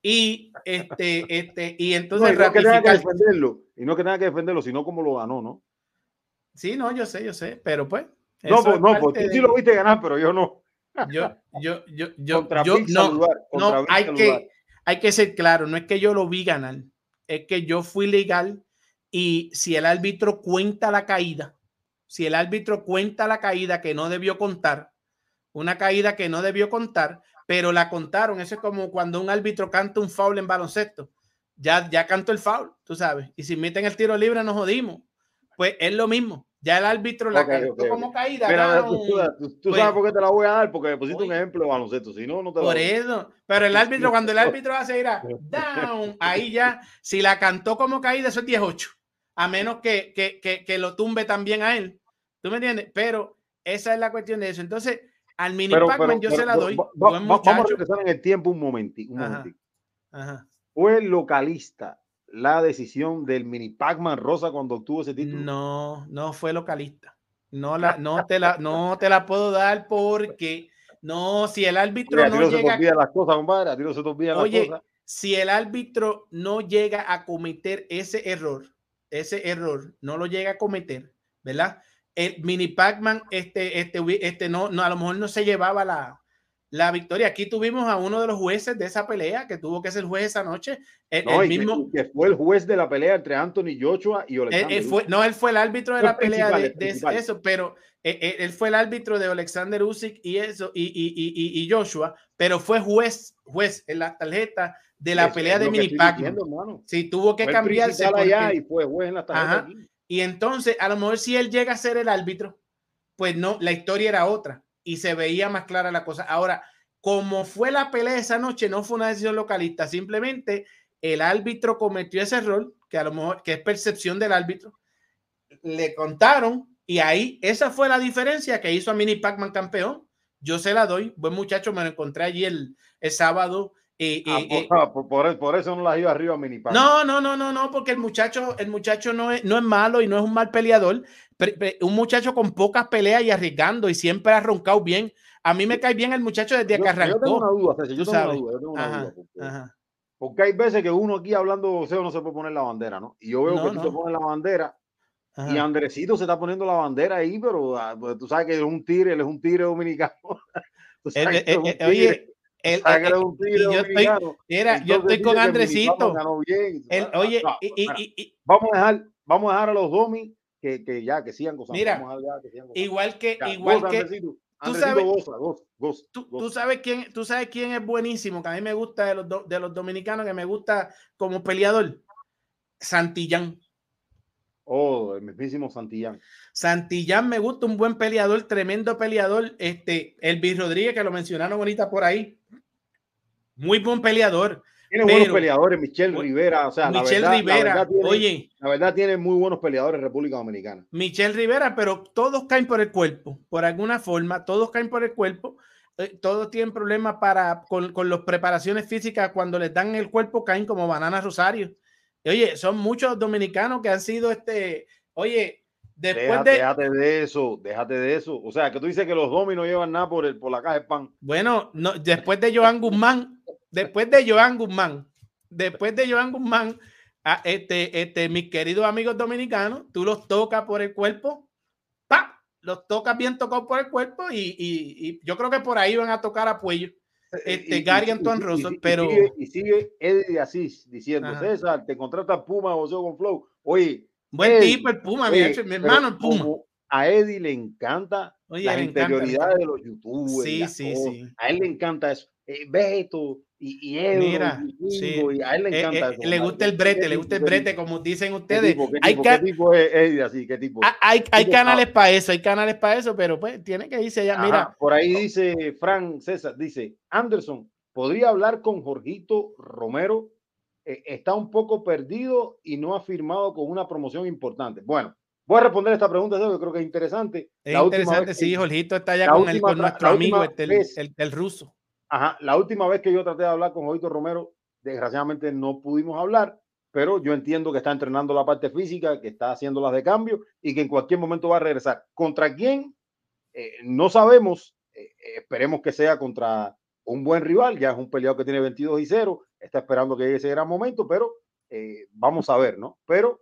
Y este, este, y No, entonces y no que tenga que defenderlo, y no que tenga que defenderlo, sino como lo ganó, ¿no? Sí, no, yo sé, yo sé, pero pues. No, pues, es no, pues tú de- sí lo viste ganar, pero yo no. Yo, yo, yo, yo, yo no, contra no, hay Saludar. que, hay que ser claro, no es que yo lo vi ganar, es que yo fui legal y si el árbitro cuenta la caída, si el árbitro cuenta la caída que no debió contar, una caída que no debió contar, pero la contaron, eso es como cuando un árbitro canta un foul en baloncesto, ya, ya cantó el foul, tú sabes, y si meten el tiro libre nos jodimos, pues es lo mismo, ya el árbitro la Ok, cantó ok, ok. como caída. Mira, tú, tú- Pues- sabes por qué te la voy a dar, porque me pusiste un ejemplo de baloncesto, si no, no te la Por doy. eso, pero el árbitro, cuando el árbitro hace ir a down, ahí ya, si la cantó como caída, eso es 18, a menos que, que, que, que lo tumbe también a él. ¿Tú me entiendes? Pero esa es la cuestión de eso. Entonces, al mini Pac-Man yo pero- se la doy. va- va- vamos a regresar en el tiempo un momentito. Un Ajá. momentito. Ajá. ¿Fue localista la decisión del mini Pac-Man Rosa cuando obtuvo ese título? No, no fue localista. No, la, no, te la, no te la puedo dar porque no, si el árbitro Oye, a ti no no se te llega las cosas, compadre. A ti no se te olvidan las Oye, cosas. si el árbitro no llega a cometer ese error, ese error no lo llega a cometer, ¿verdad? El mini Pac-Man, este, este, este no, no, a lo mejor no se llevaba la, la victoria. Aquí tuvimos a uno de los jueces de esa pelea que tuvo que ser juez esa noche. El, No, el mismo, que, fue el juez de la pelea entre Anthony Joshua y Alexander. él fue, no, él fue el árbitro de la pelea de, eso, pero eh, eh, él fue el árbitro de Alexander Usyk y eso, y, y, y, y- Joshua, pero fue juez, juez en la tarjeta de la Eso pelea de Mini diciendo, hermano. Sí, tuvo que Fue cambiarse. allá porque- y fue juez en la tarjeta. Y entonces, a lo mejor si él llega a ser el árbitro, pues no, la historia era otra y se veía más clara la cosa. Ahora, como fue la pelea esa noche, no fue una decisión localista, simplemente el árbitro cometió ese error, que a lo mejor que es percepción del árbitro, le contaron y ahí esa fue la diferencia que hizo a Mini Pac-Man campeón. Yo se la doy, buen muchacho, me lo encontré allí el, el sábado. Eh, Ah, eh, por, por- por- por eso no las iba arriba a Mini Pac-Man. no, no, no, no, no, porque el muchacho, el muchacho no es, no es malo y no es un mal peleador. Pe- pe- un muchacho con pocas peleas y arriesgando y siempre ha roncado bien. A mí me cae bien el muchacho desde Yo, que yo tengo arrancó. una duda, César, yo tú tengo una duda, yo tengo una Ajá, duda, porque, ajá. porque hay veces que uno aquí hablando de boxeo no se puede poner la bandera, ¿no? Y yo veo No, que tú no. te pones la bandera y Ajá. Andresito se está poniendo la bandera ahí, pero ah, pues, tú sabes que es un tigre, él es un tigre dominicano. Tú Eh, eh, eh, oye, el- y tigre yo estoy, mira, yo estoy con Andresito. Bien. El- oye, no, y- y- y- vamos a dejar, vamos a dejar a los domis que, que ya que sigan gozando. Mira, Vamos a dejar que sigan gozando. igual que, Ya, igual goza, que, Andresito. tú sabes- goza, goza, tú, tú sabes quién, tú sabes quién es buenísimo, que a mí me gusta de los, do- de los dominicanos, que me gusta como peleador. Santillán. Oh, el mismísimo Santillán. Santillán me gusta, un buen peleador, tremendo peleador. Este, Elvis Rodríguez, que lo mencionaron ahorita por ahí. Muy buen peleador. Tiene buenos peleadores, Michelle Rivera, o sea, la Michelle verdad, la Rivera, verdad tiene- oye, la verdad tiene muy buenos peleadores en República Dominicana. Michelle Rivera, pero todos caen por el cuerpo, por alguna forma, todos caen por el cuerpo. eh, todos tienen problemas para con, con las preparaciones físicas cuando les dan el cuerpo caen como banana rosario. Oye, son muchos dominicanos que han sido este, oye, después Déjate, de déjate de eso, déjate de eso. O sea, que tú dices que los domis no llevan nada por, el, por la caja de pan. Bueno, no, después de Joan Guzmán, después de Joan Guzmán, después de Joan Guzmán, a este, este, mis queridos amigos dominicanos, tú los tocas por el cuerpo, ¡pa! Los tocas bien tocados por el cuerpo y, y- y yo creo que por ahí van a tocar a Puello. Este, Y- Gary y- Antoine y- y- Russell, y pero- sigue, y sigue Eddie Asís diciendo, Ajá. César, te contrata Puma o con Flow. Oye, Buen Eddie, tipo el Puma, mi, oye, hermano el Puma. A Eddie le encanta Oye, las encanta, interioridades de los youtubers. Sí, y las sí, cosas. sí. A él le encanta eso. Eh, Beto y, y Edo, Mira, y sí. Gringo, y a él le Eh, encanta eh, eso. le gusta el ¿Qué- brete, le gusta el brete, como dicen ¿Qué ustedes. Hay tipo, que- qué tipo es Eddie así? ¿Qué tipo? Hay, hay Tipo, canales para eso, hay canales para eso, pero pues tiene que irse allá. Ajá, Mira, por ahí dice Frank César, dice Anderson, podría hablar con Jorgito Romero. Eh, está un poco perdido y no ha firmado con una promoción importante. Bueno, voy a responder esta pregunta, yo creo que es interesante. Es interesante, sí, Jorgito está ya con, el, con nuestro amigo, este, el, el, ruso. Ajá, la última vez que yo traté de hablar con Jorgito Romero, desgraciadamente no pudimos hablar, pero yo entiendo que está entrenando la parte física, que está haciendo las de cambio y que en cualquier momento va a regresar. ¿Contra quién? Eh, no sabemos. Eh, esperemos que sea contra un buen rival. Ya es un peleado que tiene 22 y 0. Está esperando que llegue ese gran momento, pero eh, vamos a ver, ¿no? Pero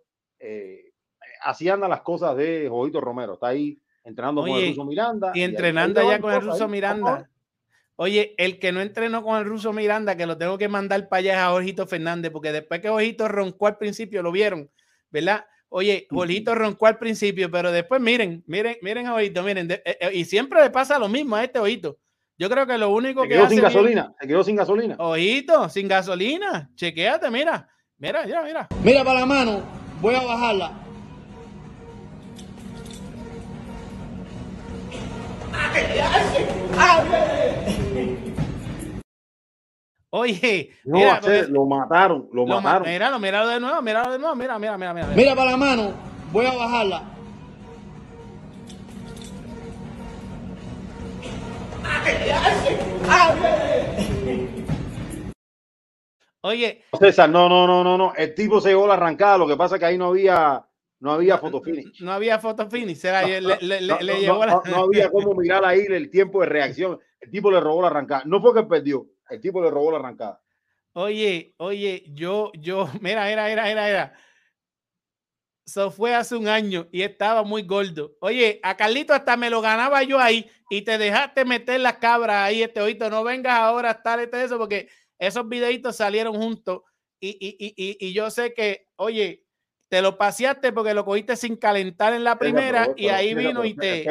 así andan las cosas de Jovito Romero. Está ahí entrenando con el ruso Miranda. Y entrenando ya con el ruso Miranda. Oye, el que no entrenó con el ruso Miranda, que lo tengo que mandar para allá es a Ojito Fernández, porque después que Ojito roncó al principio, lo vieron, ¿verdad? Oye, Ojito roncó al principio, pero después miren, miren, miren a Ojito, miren, eh, eh, y siempre le pasa lo mismo a este Ojito. Yo creo que lo único se que. Quedó sin gasolina, se quedó sin gasolina. Ojito, sin gasolina. Chequéate, mira. Mira, mira, mira. Mira para la mano, voy a bajarla. Oye, no, mira, hacer, lo mataron, lo, lo mataron. Míralo, míralo de nuevo, míralo de nuevo, mira, mira, mira, mira. Mira para la mano, voy a bajarla. Oye, César, no, no, no, no, no. El tipo se llevó la arrancada. Lo que pasa es que ahí no había, no había foto finish. No había foto finish. Era, no, le, le, no, le no, llevó la... no, había cómo mirar ahí el tiempo de reacción. El tipo le robó la arrancada. No fue que perdió. El tipo le robó la arrancada. Oye, oye, yo, yo, mira, era, era, era, era. Eso fue hace un año y estaba muy gordo. Oye, a Carlito hasta me lo ganaba yo ahí y te dejaste meter las cabras ahí, este oído. No vengas ahora a estar este eso porque esos videitos salieron juntos y, y, y, y, yo sé que, oye, te lo paseaste porque lo cogiste sin calentar en la primera pero, pero, y ahí vino y te.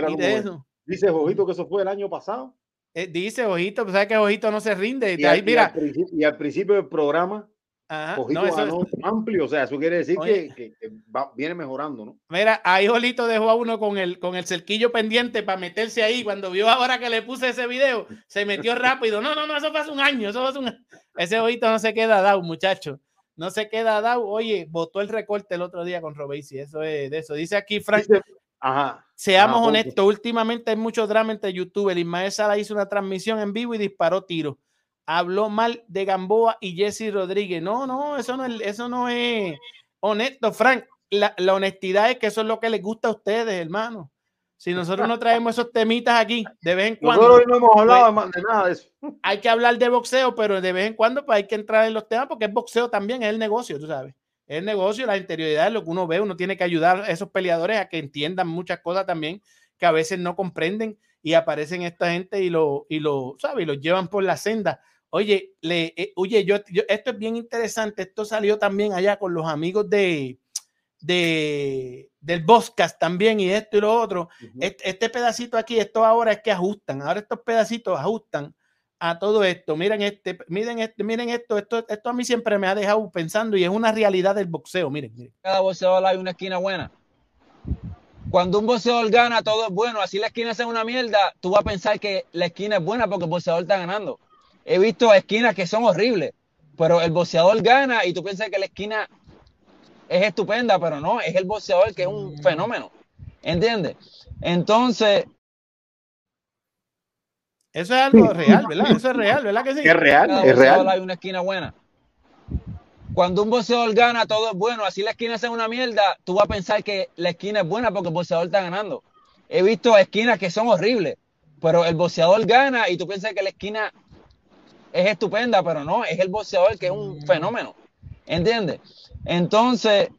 Dice Jojito que eso fue el año pasado. Eh, dice Ojito, pues sabes que Ojito no se rinde. Y, ahí, mira. Y al, y al principio del programa, Ajá, Ojito no, ganó es... amplio, o sea, eso quiere decir que, que, que va, viene mejorando, ¿no? Mira, ahí Jolito dejó a uno con el, con el cerquillo pendiente para meterse ahí. Cuando vio ahora que le puse ese video, se metió rápido. No, no, no, eso fue hace un año, eso fue hace un Ese Ojito no se queda dado, muchacho. No se queda dado. Oye, votó el recorte el otro día con Robesi. Eso es de eso. Dice aquí Frank. Dice, Ajá. Seamos Ajá, honestos, últimamente hay mucho drama entre youtubers. Ismael Sala hizo una transmisión en vivo y disparó tiros. Habló mal de Gamboa y Jesse Rodríguez. No, no, eso no es, eso no es honesto, Frank. La, la, honestidad es que eso es lo que les gusta a ustedes, hermano. Si nosotros no traemos esos temitas aquí de vez en cuando. Nosotros no hemos hablado pues, de nada de eso. Hay que hablar de boxeo, pero de vez en cuando pues, hay que entrar en los temas porque es boxeo también, es el negocio, tú sabes el negocio, la interioridad, lo que uno ve, uno tiene que ayudar a esos peleadores a que entiendan muchas cosas también que a veces no comprenden y aparecen esta gente y lo, y lo, ¿sabe? Y lo llevan por la senda. Oye, le, eh, oye, yo, yo, esto es bien interesante, esto salió también allá con los amigos de, de del Boscas también y esto y lo otro. Uh -huh. este, este pedacito aquí, esto ahora es que ajustan, ahora estos pedacitos ajustan a todo esto. Miren este, miren este, miren esto, esto, esto a mí siempre me ha dejado pensando y es una realidad del boxeo. Miren, miren. Cada boxeador hay una esquina buena. Cuando un boxeador gana, todo es bueno. Así la esquina sea una mierda, tú vas a pensar que la esquina es buena porque el boxeador está ganando. He visto esquinas que son horribles, pero el boxeador gana y tú piensas que la esquina es estupenda, pero no, es el boxeador que es un fenómeno. ¿Entiendes? Entonces, eso es algo real, ¿verdad? Eso es real, ¿verdad que sí? Es real, es real. Hay una esquina buena. Cuando un boxeador gana, todo es bueno. Así la esquina sea una mierda, tú vas a pensar que la esquina es buena porque el boxeador está ganando. He visto esquinas que son horribles, pero el boxeador gana y tú piensas que la esquina es estupenda, pero no, es el boxeador que es un fenómeno. ¿Entiendes? Entonces.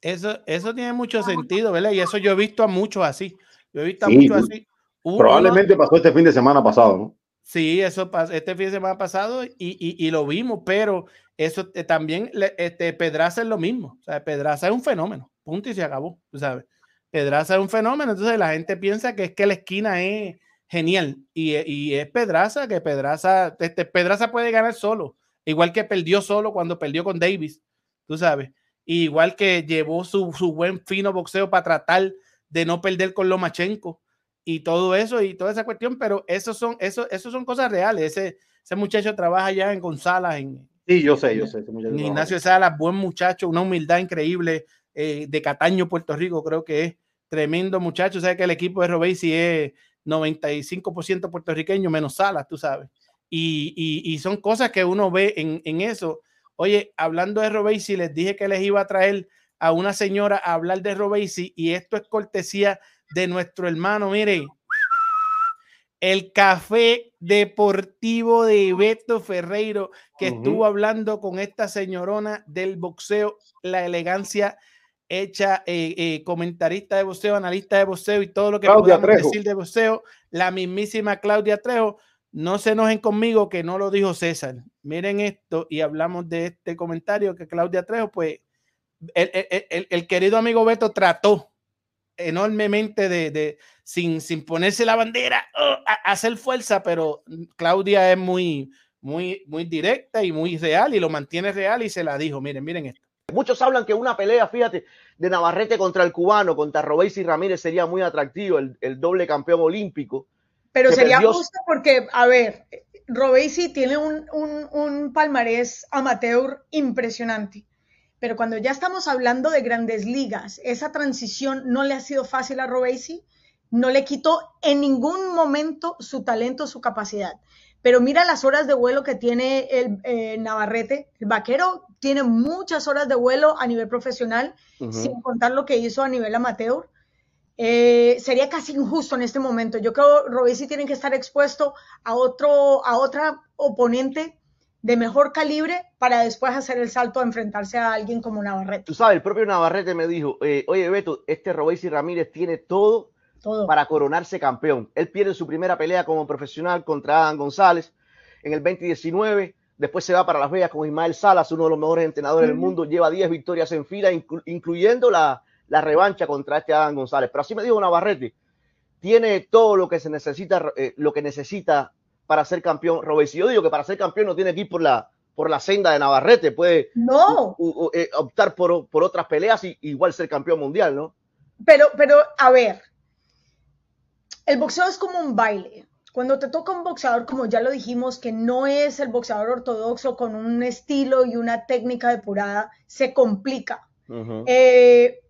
Eso, eso tiene mucho sentido, ¿verdad? Y eso yo he visto a muchos así. Yo he visto a sí, muchos así. Uno, Probablemente pasó este fin de semana pasado, ¿no? Sí, eso pasó este fin de semana pasado y, y, y lo vimos, pero eso eh, también, este, Pedraza es lo mismo. O sea, Pedraza es un fenómeno, punto y se acabó, tú sabes. Pedraza es un fenómeno, entonces la gente piensa que es que la esquina es genial y, y es Pedraza, que Pedraza, este, Pedraza puede ganar solo, igual que perdió solo cuando perdió con Davis, tú sabes. Igual que llevó su, su buen fino boxeo para tratar de no perder con Lomachenko y todo eso y toda esa cuestión, pero eso son, eso, eso son cosas reales. Ese, ese muchacho trabaja ya en González, en, Sí, yo sé, yo sé. en. Ignacio Salas, buen muchacho, una humildad increíble eh, de Cataño, Puerto Rico, creo que es tremendo muchacho. Sabes que el equipo de Robesi es 95% puertorriqueño, menos Salas, tú sabes. Y, y- y son cosas que uno ve en, en eso. Oye, hablando de Robesi, les dije que les iba a traer a una señora a hablar de Robesi y esto es cortesía de nuestro hermano, mire, el café deportivo de Beto Ferreiro, que estuvo hablando con esta señorona del boxeo, la elegancia hecha eh, eh, comentarista de boxeo, analista de boxeo y todo lo que Claudia podamos Trejo. decir de boxeo, la mismísima Claudia Trejo. No se enojen conmigo que no lo dijo César. Miren esto y hablamos de este comentario que Claudia Trejo, pues el, el- el- el querido amigo Beto trató enormemente de, de- sin, sin ponerse la bandera, oh, a, a hacer fuerza, pero Claudia es muy, muy, muy directa y muy real y lo mantiene real y se la dijo. Miren, miren esto. Muchos hablan que una pelea, fíjate, de Navarrete contra el cubano, contra Robéis y Ramírez sería muy atractivo, el, el doble campeón olímpico. Pero sería perdió- justo porque, a ver, Robesi tiene un, un, un palmarés amateur impresionante. Pero cuando ya estamos hablando de grandes ligas, esa transición no le ha sido fácil a Robesi, no le quitó en ningún momento su talento, su capacidad. Pero mira las horas de vuelo que tiene el eh, Navarrete. El vaquero tiene muchas horas de vuelo a nivel profesional, sin contar lo que hizo a nivel amateur. Eh, sería casi injusto en este momento. Yo creo que Robesi tiene que estar expuesto a otro, a otra oponente de mejor calibre para después hacer el salto a enfrentarse a alguien como Navarrete. Tú sabes, el propio Navarrete me dijo, eh, oye Beto, este Robéis y Ramírez tiene todo, para coronarse campeón. Él pierde su primera pelea como profesional contra Adam González en el 2019. Después se va para Las Vegas con Ismael Salas, uno de los mejores entrenadores del mundo. Lleva 10 victorias en fila, inclu- incluyendo la, la revancha contra este Adam González. Pero así me dijo Navarrete, tiene todo lo que se necesita, eh, lo que necesita para ser campeón. Robéis. Y yo digo que para ser campeón no tiene que ir por la, por la senda de Navarrete, puede No. u- u- eh, optar por, por otras peleas y igual ser campeón mundial, ¿no? Pero, pero, a ver, el boxeo es como un baile. Cuando te toca un boxeador, como ya lo dijimos, que no es el boxeador ortodoxo con un estilo y una técnica depurada, se complica. Eh,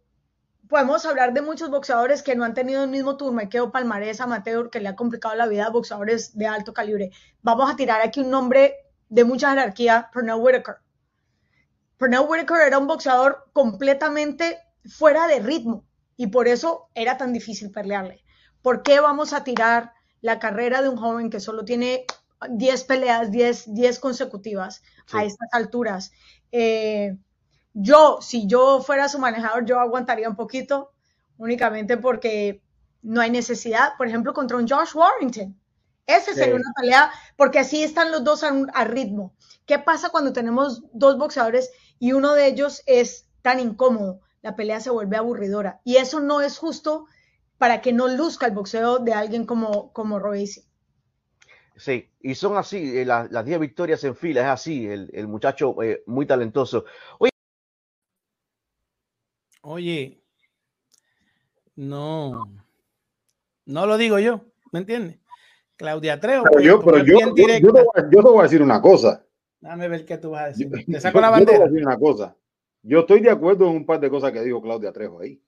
podemos hablar de muchos boxeadores que no han tenido el mismo turmequeo palmarés amateur que le ha complicado la vida a boxeadores de alto calibre. Vamos a tirar aquí un nombre de mucha jerarquía, Pernell Whitaker. Pernell Whitaker era un boxeador completamente fuera de ritmo y por eso era tan difícil pelearle. ¿Por qué vamos a tirar la carrera de un joven que solo tiene 10 peleas, 10, 10 consecutivas a estas alturas? Eh, yo, si yo fuera su manejador, yo aguantaría un poquito, únicamente porque no hay necesidad, por ejemplo, contra un Josh Warrington. Ese sería una pelea, porque así están los dos a, un- a ritmo. ¿Qué pasa cuando tenemos dos boxeadores y uno de ellos es tan incómodo? La pelea se vuelve aburridora. Y eso no es justo para que no luzca el boxeo de alguien como, como Royce. Sí, y son así, eh, la- las 10 victorias en fila, es así, el, el muchacho eh, muy talentoso. Oye, Oye, no, no lo digo yo, ¿me entiendes? Claudia Trejo, Pero pues, yo, pero yo, yo, yo te voy a- yo te voy a decir una cosa. Dame ver qué tú vas a decir. Te Yo- saco la yo te voy a bandera. decir una cosa. Yo estoy de acuerdo en un par de cosas que dijo Claudia Trejo ahí.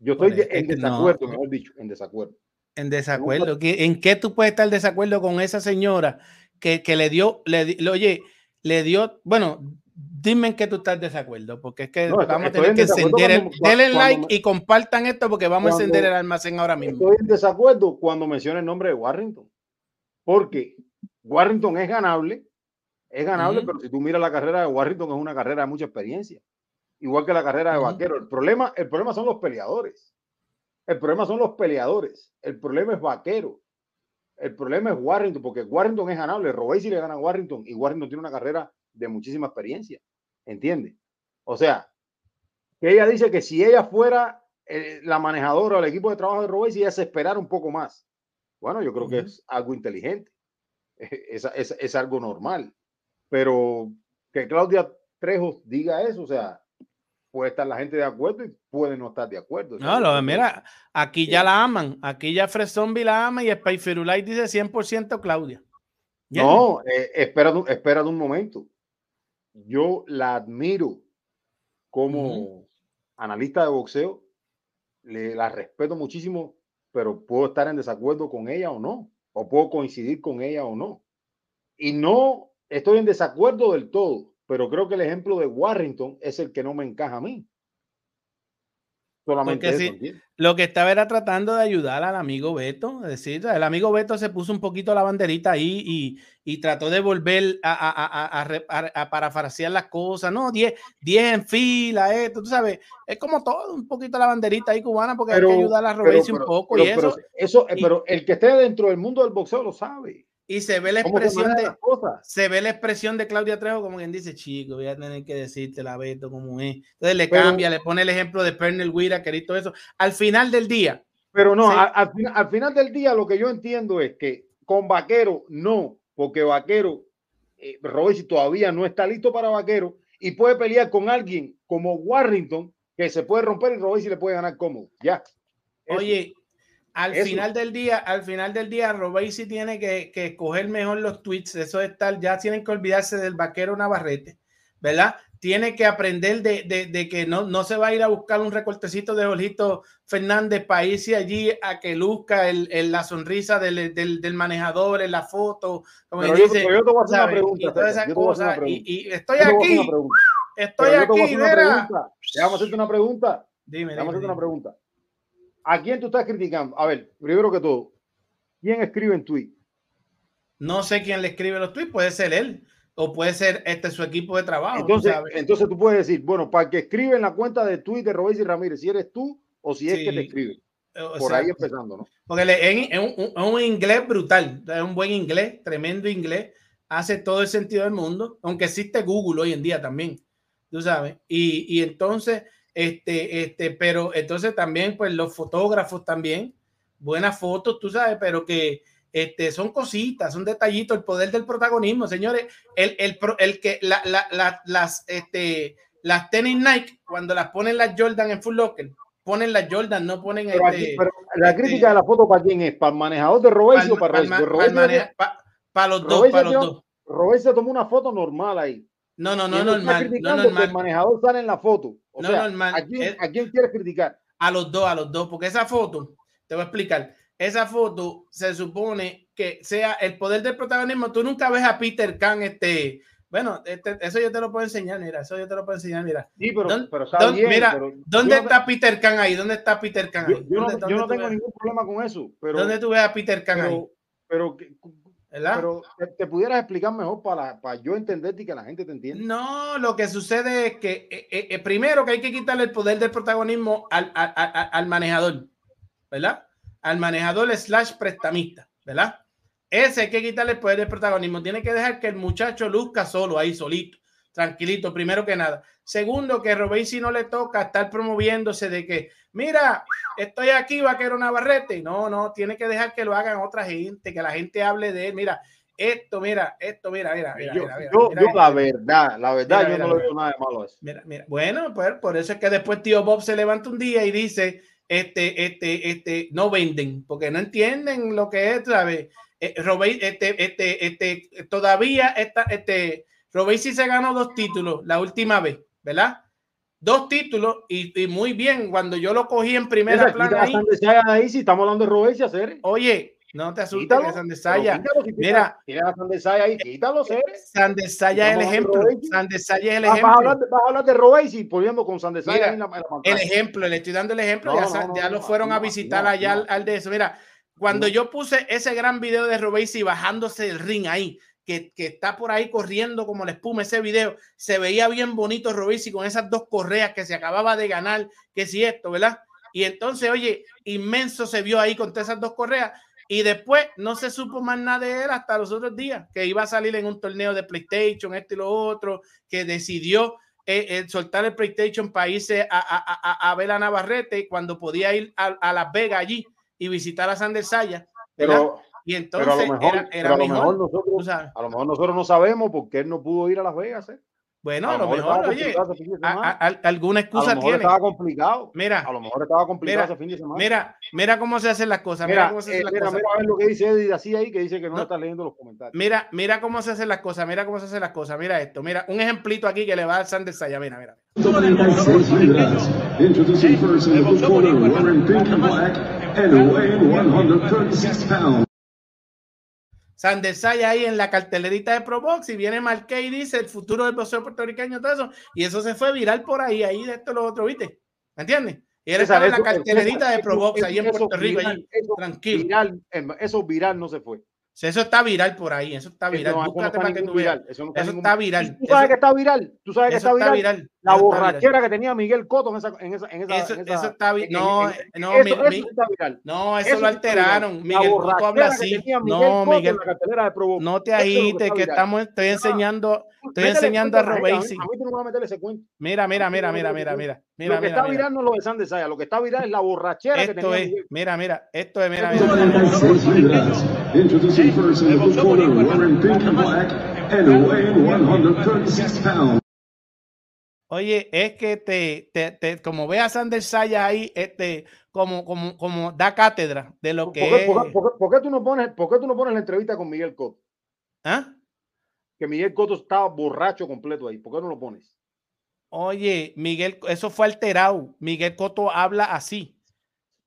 Yo estoy de- en no. desacuerdo, mejor dicho, en desacuerdo. En desacuerdo. ¿Qué- ¿En qué tú puedes estar en desacuerdo con esa señora que, que le dio, le, le- oye, le dio, bueno, dime en qué tú estás desacuerdo, porque es que No, vamos a tener en que encender el, cuando- denle cuando like me- y compartan esto porque vamos a encender el almacén ahora mismo. Estoy en desacuerdo cuando menciona el nombre de Warrington. Porque Warrington es ganable, es ganable, pero si tú miras la carrera de Warrington es una carrera de mucha experiencia. Igual que la carrera de. Vaquero. El problema, el problema son los peleadores. El problema son los peleadores. El problema es Vaquero. El problema es Warrington, porque Warrington es ganable. Robesi le gana a Warrington y Warrington tiene una carrera de muchísima experiencia. ¿Entiendes? O sea, que ella dice que si ella fuera eh, la manejadora o el equipo de trabajo de Robesi, ella se esperara un poco más. Bueno, yo creo que es algo inteligente. Es, es, es algo normal. Pero que Claudia Trejo diga eso, o sea, puede estar la gente de acuerdo y puede no estar de acuerdo. No, lo, mira, aquí ya la aman. Aquí ya Fred Zombie la ama y Spy dice 100% Claudia. Ya. No, eh, espera, espera un momento. Yo la admiro como analista de boxeo, le, la respeto muchísimo, pero puedo estar en desacuerdo con ella o no, o puedo coincidir con ella o no. Y no estoy en desacuerdo del todo, pero creo que el ejemplo de Warrington es el que no me encaja a mí. Solamente lo que estaba era tratando de ayudar al amigo Beto. Es decir, el amigo Beto se puso un poquito la banderita ahí y, y trató de volver a, a, a, a, parafrasear las cosas. No, 10 10 en fila, esto, tú sabes. Es como todo, un poquito la banderita ahí cubana porque hay que ayudar a Robesi un poco pero- y eso. eso, eh, y- pero el que esté dentro del mundo del boxeo lo sabe. Y se ve la expresión de se ve la expresión de Claudia Trejo como quien dice, chico, voy a tener que decirte la Beto como es. Entonces le Pero- cambia, le pone el ejemplo de Pernell Whitaker y todo eso. Al final del día, Pero no, al, al fin- al final del día lo que yo entiendo es que con Vaquero no, porque Vaquero, eh, todavía no está listo para Vaquero y puede pelear con alguien como Warrington que se puede romper y Robesi le puede ganar cómodo. Ya. Eso. Oye, al Eso. final del día, al final del día, Robesi tiene que, que escoger mejor los tweets. Eso es tal, ya tienen que olvidarse del vaquero Navarrete, ¿verdad? Tiene que aprender de, de- de que no, no se va a ir a buscar un recortecito de Jorgito Fernández para irse allí a que luzca el, el- la sonrisa del, del- del manejador en la foto. Como yo, dice, yo te voy a hacer una pregunta. Y yo a una. Y, pregunta. y estoy a aquí, estoy Pero yo te voy a aquí, hacer una mira. pregunta. Déjame hacerte una pregunta. Dime, Déjame dime, hacerte una dime. pregunta. ¿A quién tú estás criticando? A ver, primero que todo, ¿quién escribe en tweet? No sé quién le escribe los tweets, puede ser él o puede ser este su equipo de trabajo. Entonces, sabes. entonces tú puedes decir, bueno, para que escribe en la cuenta de Twitter de Robesi Ramírez, si eres tú o si es que te Sí. escribe. O Por sea, ahí empezando, ¿no? Porque es, es un, es un inglés brutal, es un buen inglés, tremendo inglés, hace todo el sentido del mundo, aunque existe Google hoy en día también, tú sabes. Y, y entonces, este, este, pero entonces también, pues los fotógrafos también, buenas fotos, tú sabes, pero que este, son cositas, son detallitos, el poder del protagonismo, señores. El, el, el que la, la- la- las, este, las tenis Nike, cuando las ponen las Jordan en Full Locker, ponen las Jordan, no ponen Pero, aquí- este, pero la este, crítica de la foto, ¿para quién es? ¿Para el manejador de Robesi o para Robesi? Para Robesi los dos, Robesi para los dos. Robesi se tomó una foto normal ahí. No, no, no, está normal, no normal. El manejador sale en la foto. O No sea, normal. ¿a quién, Es- ¿a quién quieres criticar? A los dos, a los dos, porque esa foto, te voy a explicar, esa foto se supone que sea el poder del protagonismo. Tú nunca ves a Peter Khan, este, bueno, este- eso yo te lo puedo enseñar, mira, eso yo te lo puedo enseñar, mira. Sí, pero, ¿Dónde- pero está dónde- bien. mira, pero ¿dónde yo no te- está Peter Khan ahí? ¿Dónde está Peter Khan Yo, ahí? yo no, ¿Dónde- yo no tengo ves- ningún problema con eso, pero, ¿Dónde tú ves a Peter Khan ahí? pero, pero, que- ¿Verdad? pero te, te pudieras explicar mejor para, para yo entenderte y que la gente te entienda. No, lo que sucede es que eh, eh, eh, primero que hay que quitarle el poder del protagonismo al, al- al- al manejador, ¿verdad? Al manejador slash prestamista, ¿verdad? Ese hay que quitarle el poder del protagonismo. Tiene que dejar que el muchacho luzca solo, ahí solito, tranquilito, primero que nada. Segundo, que Robesi no le toca estar promoviéndose de que, mira, estoy aquí, vaquero Navarrete. No, no, tiene que dejar que lo hagan otra gente, que la gente hable de él. Mira, esto, mira, esto, mira, mira, mira, yo, mira, mira, yo- mira yo esto. la verdad, la verdad, yo no mira. veo nada de malo a eso. Mira, mira. Bueno, pues por eso es que después tío Bob se levanta un día y dice, este, este, este, no venden, porque no entienden lo que es, ¿sabes? Eh, Robey- este, este, este, todavía está, este, Robey sí se ganó dos títulos la última vez, ¿verdad? Dos títulos y, y muy bien, cuando yo lo cogí en primera plana ahí, ahí si estamos hablando de Robesi, hacer. oye, no te asustes que Sandesaya, si mira, Tiene la Sandesaya ahí, quítalo, Ceres. Sandesaya es el ejemplo. Sandesaya es el Vas, vas a ejemplo. hablar de, vas a hablar de Robesi poniendo con Sandesaya Mira, en la, en la El ejemplo, le estoy dando el ejemplo, No, ya, no, no, ya lo fueron a visitar allá al, al de eso. Mira, cuando yo puse ese gran video de Robesi bajándose el ring ahí, que, que está por ahí corriendo como la espuma, ese video, se veía bien bonito Robesi con esas dos correas que se acababa de ganar, que si esto, ¿verdad? Y entonces, oye, inmenso se vio ahí con todas esas dos correas. Y después no se supo más nada de él hasta los otros días, que iba a salir en un torneo de PlayStation, esto y lo otro, que decidió eh, eh, soltar el PlayStation para irse a, a, a, a ver a Navarrete cuando podía ir a, a Las Vegas allí y visitar a Sander Saya. Pero, y pero a entonces lo mejor, era, era a lo mejor. nosotros, a lo mejor nosotros no sabemos por qué él no pudo ir a Las Vegas. ¿eh? Bueno, A a lo mejor oye, fin de a- semana. a- a- alguna A lo excusa mejor tiene. estaba complicado. Mira, A lo mejor estaba complicado mira, ese fin de semana. mira, mira cómo se hacen las cosas. Mira, Mira, cómo se eh, hacen las mira, cosas. mira a ver lo que dice Eddie así ahí, que dice que no, No. está leyendo los comentarios. Mira, mira cómo se hacen las cosas. Mira cómo se hacen las cosas. Mira esto. Mira, un ejemplito aquí que le va a dar Sander Saya. Mira, mira. Seis libras. Introducing first in the blue corner, wearing pink and black, and weighing 136 pounds. Sander Saya ahí en la cartelerita de Pro Box y viene Marqué y dice el futuro del boxeo puertorriqueño, todo eso. Y eso se fue viral por ahí, ahí de esto lo otro, ¿viste? ¿Me entiendes? Y él estaba en la cartelerita de eso- Pro Box eso- ahí en Puerto Rico, viral, allí, eso tranquilo. Viral, em, eso viral no se fue. Eso está viral por ahí, eso está viral. eso no Búscate está para que tú viral, eso no está Eso está viral. ¿Tú sabes que está viral? ¿Tú sabes que eso está viral? La borrachera que tenía Miguel Cotto en esa, en esa, en esa, Eso, en esa- eso está bien. No, no, eso, mi- eso mi- está viral. no, eso, Eso lo alteraron. Miguel Cotto habla que así. Miguel No, Cotto Miguel, en la cartelera de no te que agites, que estamos, estoy enseñando, estoy enseñando a cuenta la gente, Robesi. A mí, a mí tú no me vas a meter ese cuento. Mira, mira, mira, mira, mira, mira, Lo que mira, está viral no es lo de Sandy Saya, lo que está viral es la borrachera que Esto tenía es, Miguel. mira, mira, esto es, mira, mira. 196 libras. Introducing first in the blue corner, wearing pink and black, and weighing 136 pounds. Oye, es que te, te, te- como ve a Sander Saya ahí, este, como, como, como da cátedra de lo ¿Por que qué, es. por qué- por qué- por qué tú no pones, por qué tú no pones la entrevista con Miguel Cotto? ¿Ah? Que Miguel Cotto estaba borracho completo ahí. ¿Por qué no lo pones? Oye, Miguel, eso fue alterado. Miguel Coto habla así.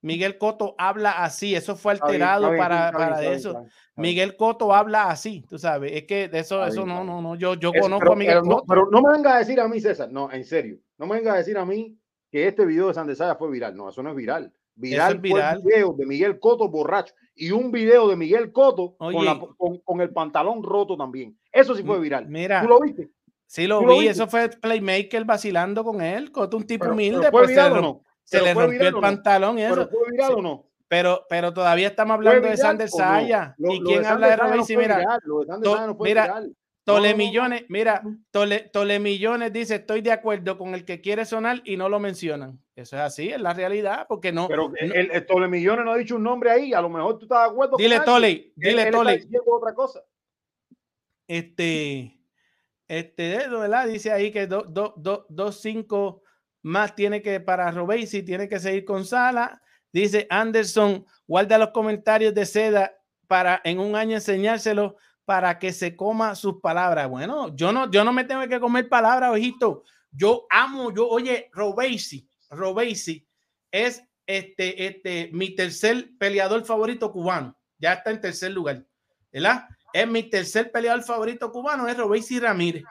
Miguel Coto habla así. Eso fue alterado para, para eso. Miguel Coto habla así, tú sabes. Es que de eso, eso no, no, no. Yo, yo Es- conozco pero, a Miguel pero no, Cotto. pero no me venga a decir a mí, César, no, en serio, no me venga a decir a mí que este video de Sandesaya fue viral. No, eso no es viral. Viral, es viral. fue el video de Miguel Coto borracho y un video de Miguel Coto con, la- con- con el pantalón roto también. Eso sí fue viral. Mira, ¿Tú lo viste? sí lo ¿Tú lo vi. viste? Eso fue Playmaker vacilando con él. Coto, un tipo Pero- humilde. pero ¿Fue pues viral o no? Se ¿Pero le rompió viral el no? pantalón y ¿Pero eso. fue viral Sí. o no? Pero, pero todavía estamos ¿Fue hablando de Sander no? Saya. ¿Y quién habla de Saya no Mira, viral, to- mira, viral. Tole No, no, no. Millones, mira, Tole, Tole Millones dice, estoy de acuerdo con el que quiere sonar y no lo mencionan. Eso es así, es la realidad, porque no. Pero el, el Tole Millones no ha dicho un nombre ahí. A lo mejor tú estás de acuerdo. Dile. Tole, Él- dile, él Tole. diciendo otra cosa. este, este. Dice ahí que 2 dos, dos, dos, cinco más tiene que para Robesi, tiene que seguir con Sala. Dice Anderson, guarda los comentarios de seda para en un año enseñárselo para que se coma sus palabras. Bueno, yo no, yo no me tengo que comer palabras, ojito. Yo amo, yo, oye, Robesi, Robesi es este, este, mi tercer peleador favorito cubano. Ya está en tercer lugar, ¿verdad? Es mi tercer peleador favorito cubano, es Robesi Ramírez.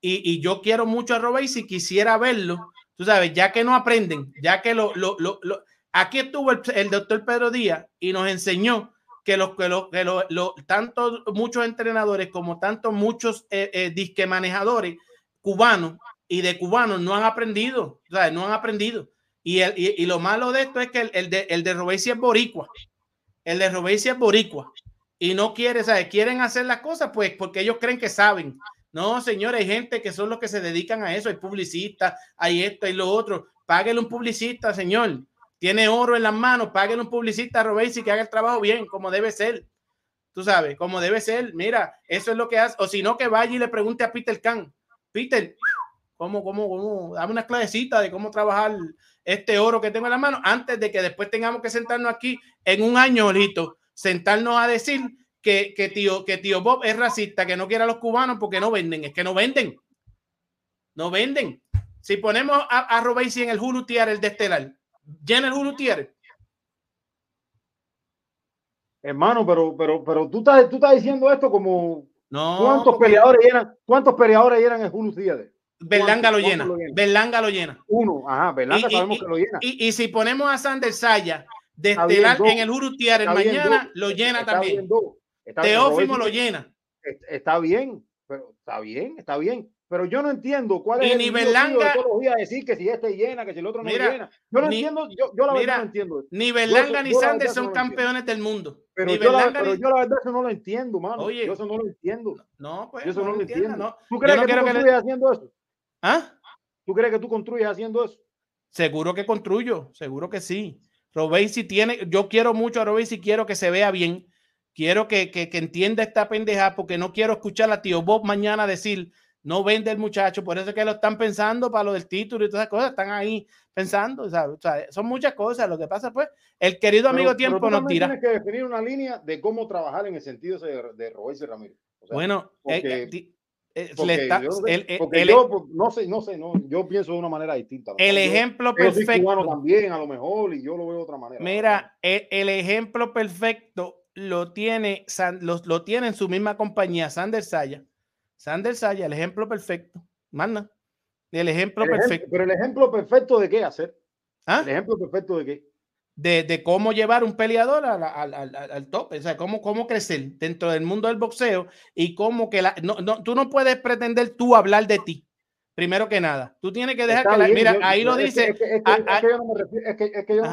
Y, y yo quiero mucho a Robesi, quisiera verlo, tú sabes, ya que no aprenden, ya que lo, lo, lo, lo- aquí estuvo el, doctor Pedro Díaz y nos enseñó que los que los que lo, lo- tanto muchos entrenadores como tanto muchos eh, eh, disque manejadores cubanos y de cubanos no han aprendido, sea, no han aprendido. Y, el- y, y lo malo de esto es que el, el de, el de es boricua. El de Robesi es boricua. Y no quiere, ¿sabes? Quieren hacer las cosas, pues, porque ellos creen que saben. No, señores, hay gente que son los que se dedican a eso. Hay publicistas, hay esto, hay lo otro. Páguele un publicista, señor. Tiene oro en las manos, páguele un publicista a Robesi que haga el trabajo bien, como debe ser. Tú sabes, como debe ser. Mira, eso es lo que hace. O si no, que vaya y le pregunte a Peter Khan. Peter, ¿cómo, cómo, cómo? Dame una clasecita de cómo trabajar este oro que tengo en la mano antes de que después tengamos que sentarnos aquí en un año, sentarnos a decir que, que, tío, que tío Bob es racista, que no quiere a los cubanos porque no venden. Es que no venden. No venden. Si ponemos a, a Robesi en el Hulu Tier, el de Estelar, llena el Hulu Tier. Hermano, pero, pero, pero tú estás, tú estás diciendo esto como No, cuántos porque- peleadores llenan, cuántos peleadores llenan el Julio Díaz. Berlanga lo ¿Cuántos- llena. lo? Berlanga lo llena. Uno, ajá, Berlanga Y- sabemos y- que lo llena. Y, y si ponemos a Sander Saya de estelar en el Urutier Está bien, mañana, lo llena Está también. bien. Está Teófimo lo llena. est- Está bien, pero está bien, está bien. Pero yo no entiendo cuál Y es el ni lío tuyo Berlanga- de todos los decir que si este llena, que si el otro no Mira, llena. Yo no ni- entiendo, yo, yo la verdad mira, no entiendo. Ni Berlanga ni yo la Sander verdad son no entiendo. campeones del mundo. Pero, Ni yo la, pero yo la verdad eso no lo entiendo, mano. Oye. yo eso no lo entiendo. No, pues. yo eso no, lo entiendo. entienda, no. ¿Tú crees que tú quiero que le- construyes haciendo eso? ¿Ah? ¿Tú crees que tú construyes haciendo eso? Seguro que construyo, seguro que sí. Robesi tiene, yo quiero mucho a Robesi, quiero que se vea bien, quiero que, que, que entienda esta pendeja porque no quiero escuchar a tío Bob mañana decir no vende el muchacho, por eso es que lo están pensando para lo del título y todas esas cosas, están ahí pensando, sea, o sea, son muchas cosas. Lo que pasa, pues, el querido Pero- amigo pero tiempo tú nos dirá. Tienes que definir una línea de cómo trabajar en el sentido ese de Roberto Ramírez. O sea, Bueno, eh, porque- eh, eh, porque le está- yo, no sé, el- el- porque el- yo, pues, no sé, no sé, no, yo pienso de una manera distinta. El yo- ejemplo perfecto. también, a lo mejor, y yo lo veo de otra manera. Mira, e- el, ejemplo perfecto lo tiene, lo, lo tiene en su misma compañía, Sander Saya. Sander Saya, el ejemplo perfecto. Manda. El ejemplo El perfecto pero el ejemplo perfecto de qué hacer. ¿Ah? El ejemplo perfecto de qué. de, de cómo llevar un peleador al, al, al- al tope, o sea, cómo, cómo crecer dentro del mundo del boxeo y cómo que la, no, no, tú no puedes pretender tú hablar de ti. Primero que nada, tú tienes que dejar Está que la, bien, mira, yo- ahí lo es que- dice. Es que, yo no me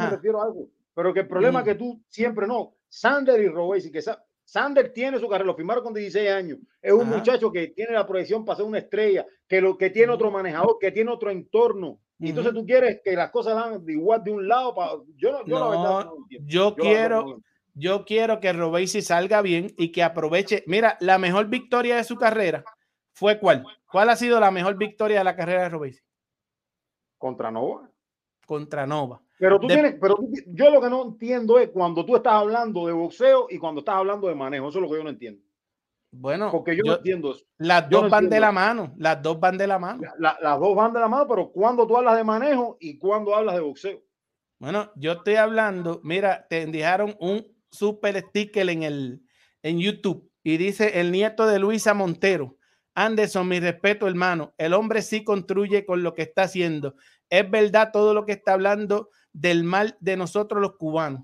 refiero, yo a algo. Pero que el problema Ujú. es que tú siempre no. Sander y Robesi, que Sa- Sander tiene su carrera, lo firmaron con 16 años. Es un Ajá. muchacho que tiene la proyección para ser una estrella, que, lo, que tiene otro manejador, que tiene otro entorno. Y entonces tú quieres que las cosas dan de igual de un lado. Para, yo, no, yo la verdad No, yo quiero, yo quiero que Robesi salga bien y que aproveche. Mira, la mejor victoria de su carrera fue cuál? ¿Cuál ha sido la mejor victoria de la carrera de Robesi? Contra Nova. Contra Nova. Pero tú De- tienes, pero tú- yo lo que no entiendo es cuando tú estás hablando de boxeo y cuando estás hablando de manejo. Eso es lo que yo no entiendo. Bueno, Porque yo, no entiendo eso. las yo dos no van de la mano, las dos van de la mano. La- las dos van de la mano, pero cuando tú hablas de manejo y cuando hablas de boxeo. Bueno, yo estoy hablando, mira, te dejaron un super sticker en el en YouTube y dice el nieto de Luisa Montero. Anderson, mi respeto, hermano. El hombre sí construye con lo que está haciendo. Es verdad todo lo que está hablando del mal de nosotros los cubanos.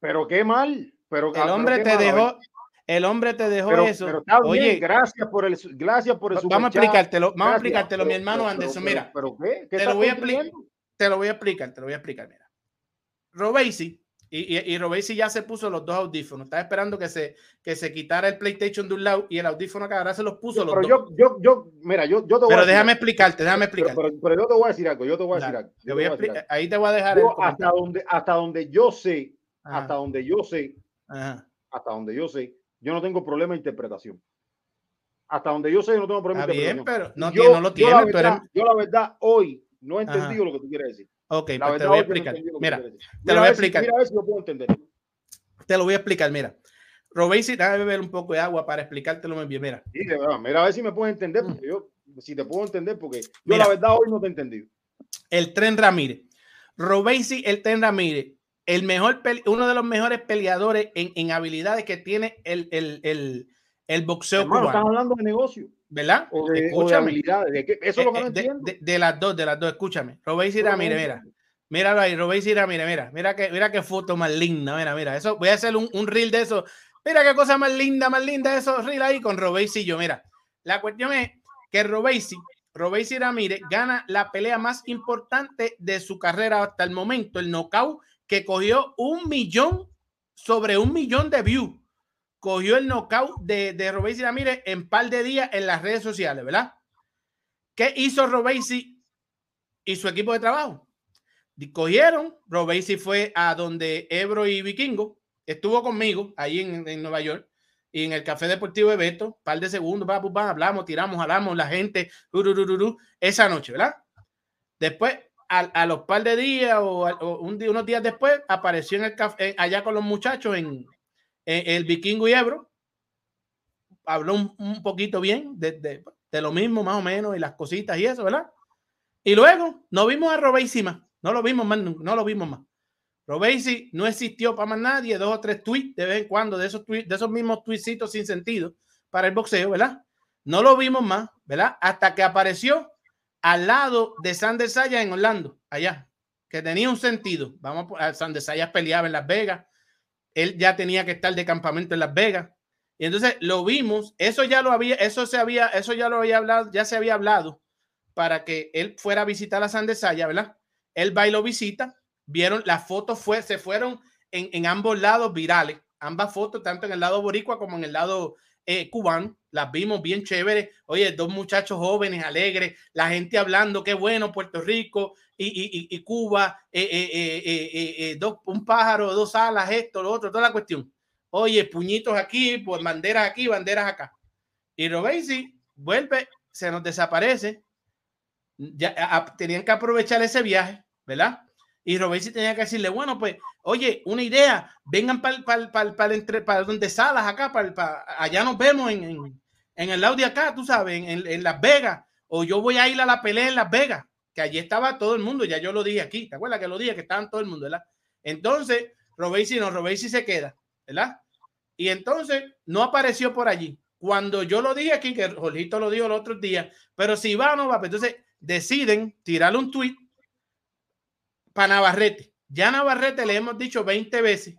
Pero qué mal. Pero, El hombre te mal, dejó, el hombre te dejó Pero, eso. pero está bien, Oye, gracias por el, gracias por el Va- vamos a explicártelo, vamos a Gracias, explicártelo, mi hermano Anderson. Mira, pero, ¿qué? ¿Qué te lo voy a te lo voy a explicar, te lo voy a explicar. Mira, Robesi y, y, y Robesi ya se puso los dos audífonos. Estaba esperando que se, que se quitara el PlayStation de un lado y el audífono que ahora se los puso los Pero dos. yo, yo, yo, mira, yo, yo te voy a Pero decir déjame explicarte, déjame Pero, explicarte. pero- pero yo te voy a decir algo, yo te voy a decir algo. yo voy a te voy a decir algo. ahí te voy a dejar el Yo hasta donde, hasta donde yo sé, Ajá. hasta donde yo sé, Ajá. hasta donde yo sé, yo no tengo problema de interpretación. Hasta donde yo sé, yo no tengo problema de bien, interpretación. pero no, yo, tiene- no lo yo tiene. la tú verdad, eres- yo la verdad hoy no he Ajá. entendido lo que tú quieres decir. Ok, pues te verdad voy a no explicar. que Mira, te Mira lo voy a si- explicar. Mira a ver si lo puedo entender. Te lo voy a explicar. Mira, Robesi, déjame beber un poco de agua para explicártelo muy bien. Mira, Sí, de verdad, mira a ver si me puedes entender, porque yo, si te puedo entender, porque yo Mm. Mira. la verdad hoy no te he entendido. el Tren Ramírez. Robesi, el Tren Ramírez, el mejor, uno de los mejores peleadores en, en habilidades que tiene el, el, el, el boxeo Hermano, estás cubano. hablando de negocio ¿Verdad? o de, o de Escúchame. habilidades. de qué- eso es lo que Eh, no eh, de, entiendo. de- de las dos, de las dos, escúchame. Eso que no Ramírez, mira. Míralo ahí, Robesi Ramírez, mira. Mira que, mira qué foto más linda, mira, mira. Eso, voy a hacer un, un reel de eso. Mira qué cosa más linda, más linda esos reel ahí con Robesi y yo. Mira, la cuestión es que Robesi, Robesi Ramírez gana la pelea más importante de su carrera hasta el momento, el knockout que cogió un millón sobre un millón de views. Cogió el knockout de, de Robesi Ramírez en par de días en las redes sociales, ¿verdad? ¿Qué hizo Robesi y su equipo de trabajo? Cogieron, Robesi fue a donde Ebro y Vikingo, estuvo conmigo ahí en, en Nueva York y en el Café Deportivo de Beto, par de segundos, hablamos, tiramos, hablamos, la gente, esa noche, ¿verdad? Después, a, a los par de días o, o un día, unos días después, apareció en el café, allá con los muchachos en, en el Vikingo y Ebro, habló un, poquito bien de, lo mismo, más o menos, y las cositas y eso, ¿verdad? Y luego no vimos a Robesi más, no lo vimos más, no lo vimos más. Robesi no existió para más nadie, dos o tres tweets de vez en cuando, de esos, tweets, de esos mismos tweetsitos sin sentido para el boxeo, ¿verdad? No lo vimos más, ¿verdad? Hasta que apareció al lado de Sander Saya en Orlando, allá, que tenía un sentido. Vamos a Sander Saya peleaba en Las Vegas, él ya tenía que estar de campamento en Las Vegas. Y entonces lo vimos, eso ya lo había, eso se había, eso ya lo había hablado, ya se había hablado para que él fuera a visitar a Sander Saya, ¿verdad? Él va y lo visita, vieron, las fotos fue, se fueron en, en ambos lados virales, ambas fotos, tanto en el lado boricua como en el lado eh, cubano, las vimos bien chéveres, oye, dos muchachos jóvenes, alegres, la gente hablando, qué bueno, Puerto Rico y, y- y- Cuba, eh, eh, eh, eh, dos, un pájaro, dos alas, esto, lo otro, toda la cuestión. Oye, puñitos aquí, pues banderas aquí, banderas acá. Y Robesi vuelve, se nos desaparece. Ya a- tenían que aprovechar ese viaje, ¿verdad? Y Robesi tenía que decirle, bueno, pues, oye, una idea, vengan para para entre para donde Salas acá, allá nos vemos en, en, en el lado de acá, tú sabes, en, en- en Las Vegas, o yo voy a ir a la pelea en Las Vegas, que allí estaba todo el mundo, ya yo lo dije aquí, ¿te acuerdas que lo dije? Que estaban todo el mundo, ¿verdad? Entonces, Robesi no, Robesi se queda, ¿verdad? Y entonces no apareció por allí. Cuando yo lo dije aquí, que Jorgito lo dijo el otro día, pero si va o no va, pues entonces deciden tirarle un tweet para Navarrete. Ya Navarrete le hemos dicho 20 veces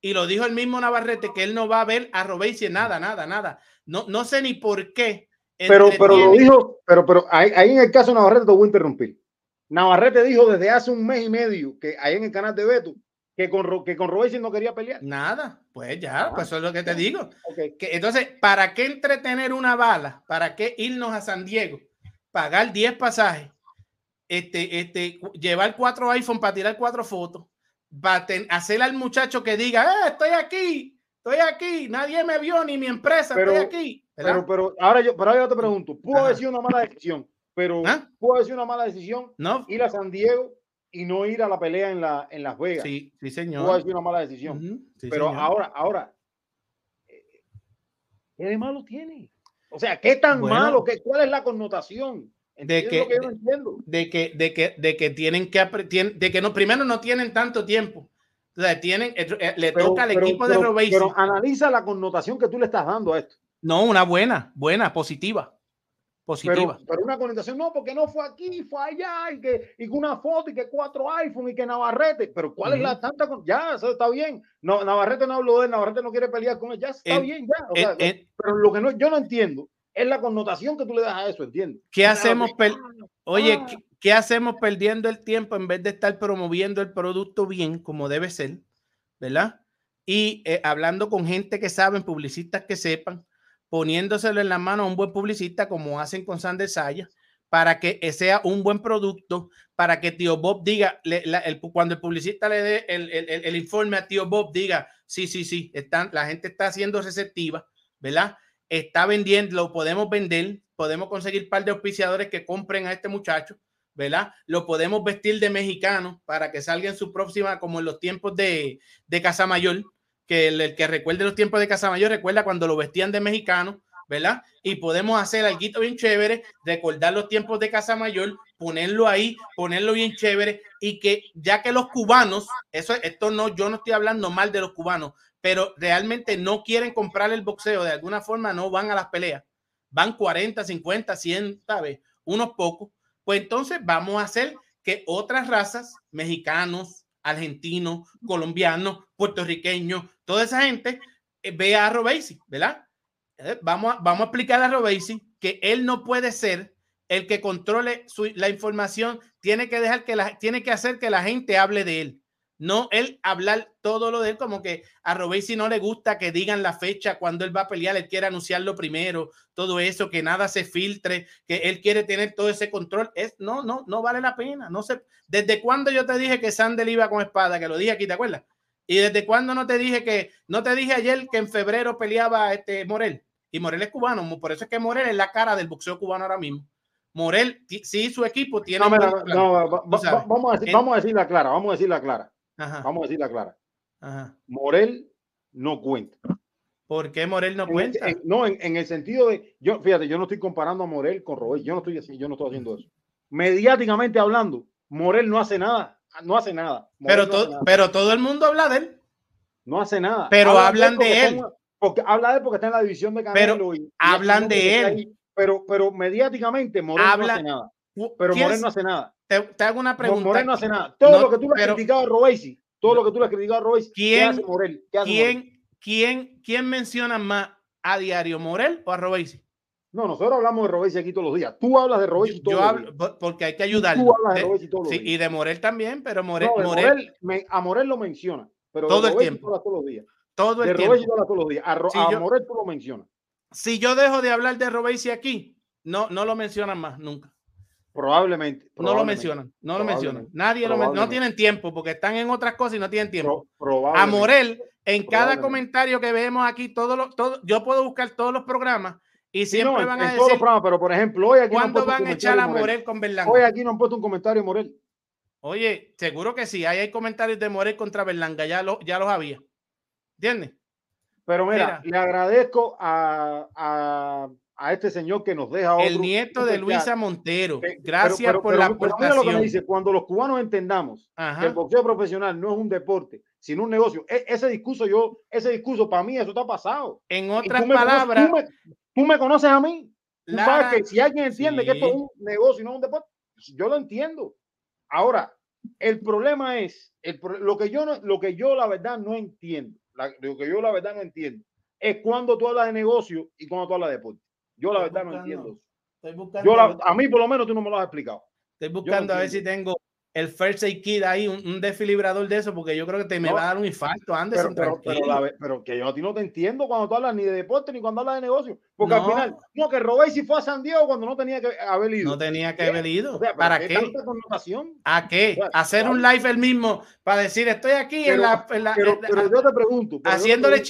y lo dijo el mismo Navarrete que él no va a ver a Robesi nada, nada, nada. No, no sé ni por qué. Pero, pero lo dijo, pero, pero ahí, ahí en el caso de Navarrete te voy a interrumpir. Navarrete dijo desde hace un mes y medio que ahí en el canal de Beto que con, que con Robesi no quería pelear. Nada, pues ya, pues eso es lo que te digo. Que, entonces, ¿para qué entretener una bala? ¿Para qué irnos a San Diego? Pagar 10 pasajes, este, este, llevar cuatro iPhone para tirar cuatro fotos, para hacer al muchacho que diga, "Eh, estoy aquí, estoy aquí, nadie me vio ni mi empresa, Pero- estoy aquí. ¿verdad? Pero, pero ahora yo, pero ahora yo te pregunto, pudo haber Ajá. sido una mala decisión, pero ¿Ah? pudo haber sido una mala decisión no, ir a San Diego y no ir a la pelea en, la, en Las Vegas. sí, sí, Pudo haber señor. sido una mala decisión. Sí, pero señor. ahora, ahora, eh, ¿qué de malo tiene? O sea, ¿qué tan Bueno. malo? ¿Qué, ¿Cuál es la connotación? De ¿Entiendes que- no de que, de que, de que tienen que de que no, primero no tienen tanto tiempo. O sea, tienen, eh, eh, le Pero- toca al pero- equipo de pero- Robesi. Pero analiza la connotación que tú le estás dando a esto. No, una buena, buena, positiva. Positiva. Pero, pero una connotación, no, porque no fue aquí, fue allá, y que, y una foto, y que cuatro iPhone, y que Navarrete. Pero ¿cuál es la tanta? con- Ya, eso está bien. No, Navarrete no habló de él, Navarrete no quiere pelear con él. Ya está En- bien, ya. O en- sea, en- pero lo que no, yo no entiendo es la connotación que tú le das a eso, ¿entiendes? ¿Qué hacemos? Oye, ah. ¿qué, qué hacemos perdiendo el tiempo en vez de estar promoviendo el producto bien, como debe ser? ¿Verdad? Y eh, hablando con gente que saben, publicistas que sepan, poniéndoselo en la mano a un buen publicista, como hacen con Sander Saya, para que eh, sea un buen producto, para que tío Bob diga, le- la- el- cuando el publicista le dé el, el- el- el informe a tío Bob, diga, sí, sí, sí, están, la gente está siendo receptiva, ¿verdad? Está vendiendo, lo podemos vender, podemos conseguir un par de auspiciadores que compren a este muchacho, ¿verdad? Lo podemos vestir de mexicano para que salga en su próxima, como en los tiempos de, de Casamayor, que el, que recuerde los tiempos de Casamayor recuerda cuando lo vestían de mexicano, ¿verdad? Y podemos hacer algo bien chévere, recordar los tiempos de Casamayor, ponerlo ahí, ponerlo bien chévere y que ya que los cubanos, eso esto no, yo no estoy hablando mal de los cubanos, pero realmente no quieren comprar el boxeo, de alguna forma no van a las peleas, van 40, 50, 100, ¿sabes? Unos pocos, pues entonces vamos a hacer que otras razas, mexicanos, argentinos, colombianos, puertorriqueños, toda esa gente eh, vea a Robesi, ¿verdad? Eh, Vamos a, vamos a explicar a Robesi que él no puede ser el que controle la información, tiene que dejar que la, tiene que hacer que la gente hable de él. No él hablar todo lo de él, como que a Robesi no le gusta que digan la fecha cuando él va a pelear, él quiere anunciarlo primero, todo eso, que nada se filtre, que él quiere tener todo ese control. Es, no, no, no vale la pena. No sé, desde cuándo yo te dije que Sandel iba con espada, que lo dije aquí, ¿te acuerdas? Y desde cuándo no te dije que, no te dije ayer que en febrero peleaba este Morel. Y Morel es cubano, por eso es que Morel es la cara del boxeo cubano ahora mismo. Morel, sí, su equipo tiene. No, no, a vamos a decirla clara, vamos a decirla clara. Ajá, Vamos a decirla clara. ajá. Morel no cuenta. ¿Por qué Morel no cuenta? en- no, en, en el sentido de, yo, fíjate, yo no estoy comparando a Morel con Robert, yo no estoy así, yo no estoy haciendo eso. Mediáticamente hablando, Morel no hace nada, no hace nada. Morel pero, no hace to- nada. pero todo el mundo habla de él. No hace nada. Pero hablan de él. porque habla de él porque está en la división de Canelo. Pero y- hablan de él. ahí. pero, pero mediáticamente Morel no hace nada. Pero ¿Quién Morel es- no hace nada. Te, te hago una pregunta. Morel no hace nada. Todo No, lo que tú le has criticado a Robesi, todo lo que tú le has criticado a Robesi, ¿qué ¿Quién- hace Morel? ¿Qué hace Morel? ¿Quién, quién, ¿Quién menciona más a diario, Morel o a Robesi? No, nosotros hablamos de Robesi aquí todos los días. Tú hablas de Robesi todos Yo los hablo días. por- porque hay que ayudar. Tú hablas de Robesi todos los días. y de Morel también, pero Morel, No, Morel, Morel, me- a Morel lo menciona, pero Todo de el tiempo. hablas todos los días. todo el de tiempo. Robesi hablas todos los días. A, Ro- a yo- Morel tú lo mencionas. Si yo dejo de hablar de Robesi aquí, no, no lo mencionan más nunca. Probablemente. No lo mencionan, no lo mencionan. Nadie lo men- no tienen tiempo porque están en otras cosas y no tienen tiempo. Pro- A. Morel, en cada comentario que vemos aquí, todo lo, todo, yo puedo buscar todos los programas Y Sí, no, siempre van en a todos los decir, programas, pero por ejemplo, hoy aquí ¿cuándo van a echar a Morel con Berlanga? Hoy aquí no han puesto un comentario de Morel. Oye, seguro que sí. Ahí hay comentarios de Morel contra Berlanga, ya, lo, ya los había. ¿Entiendes? Pero mira, Mira. le agradezco a, a, a este señor que nos deja otro. El nieto de. Luisa Montero. Gracias pero- pero- por pero- la lo que aportación. me dice, cuando los cubanos entendamos Ajá. que el boxeo profesional no es un deporte, sino un negocio, e- ese discurso yo, ese discurso para mí eso está pasado. En otras tú me conoces- palabras, tú me, tú me conoces a mí. Tú Lara- sabes que si alguien entiende que esto es un negocio y no un deporte, yo lo entiendo. Ahora, el problema es, el lo, que yo no, lo que yo la verdad no entiendo, la- lo que yo la verdad no entiendo, es cuando tú hablas de negocio y cuando tú hablas de deporte. Yo la verdad no entiendo estoy buscando, Yo la- a mí por lo menos tú no me lo has explicado. estoy buscando a ver si tengo el First Aid Kit ahí, un, un desfilibrador de eso, porque yo creo que te me No. va a dar un infarto, Pero, Anderson. pero, pero, tranquilo. la pero que yo a ti no te entiendo cuando tú hablas ni de deporte ni cuando hablas de negocio. Porque al final, no, que Robey si fue a San Diego cuando no tenía que haber ido. No tenía que ¿Qué? haber ido. O sea, ¿pero ¿Para qué tanta connotación? ¿A qué? O sea, Hacer un live el mismo para decir estoy aquí en Pero- la, en la- pero, en la- pero yo te pregunto. pero haciéndole pero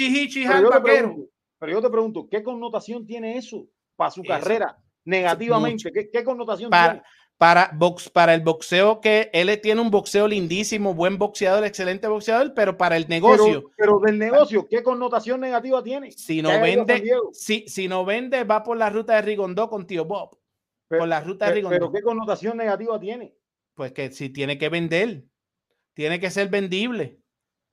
al vaquero. pregunto, pero yo te pregunto, ¿qué connotación tiene eso para su Eso. carrera negativamente? ¿Qué, qué connotación para, tiene? para, box, para el boxeo que él tiene un boxeo lindísimo, buen boxeador, excelente boxeador, pero para el negocio, Pero, pero del negocio, ¿qué connotación negativa tiene? si no vende, si, si no vende, va por la ruta de Rigondó con tío Bob. Pero- por la ruta de Rigondó. pero ¿qué connotación negativa tiene? Pues que si tiene que vender, tiene que ser vendible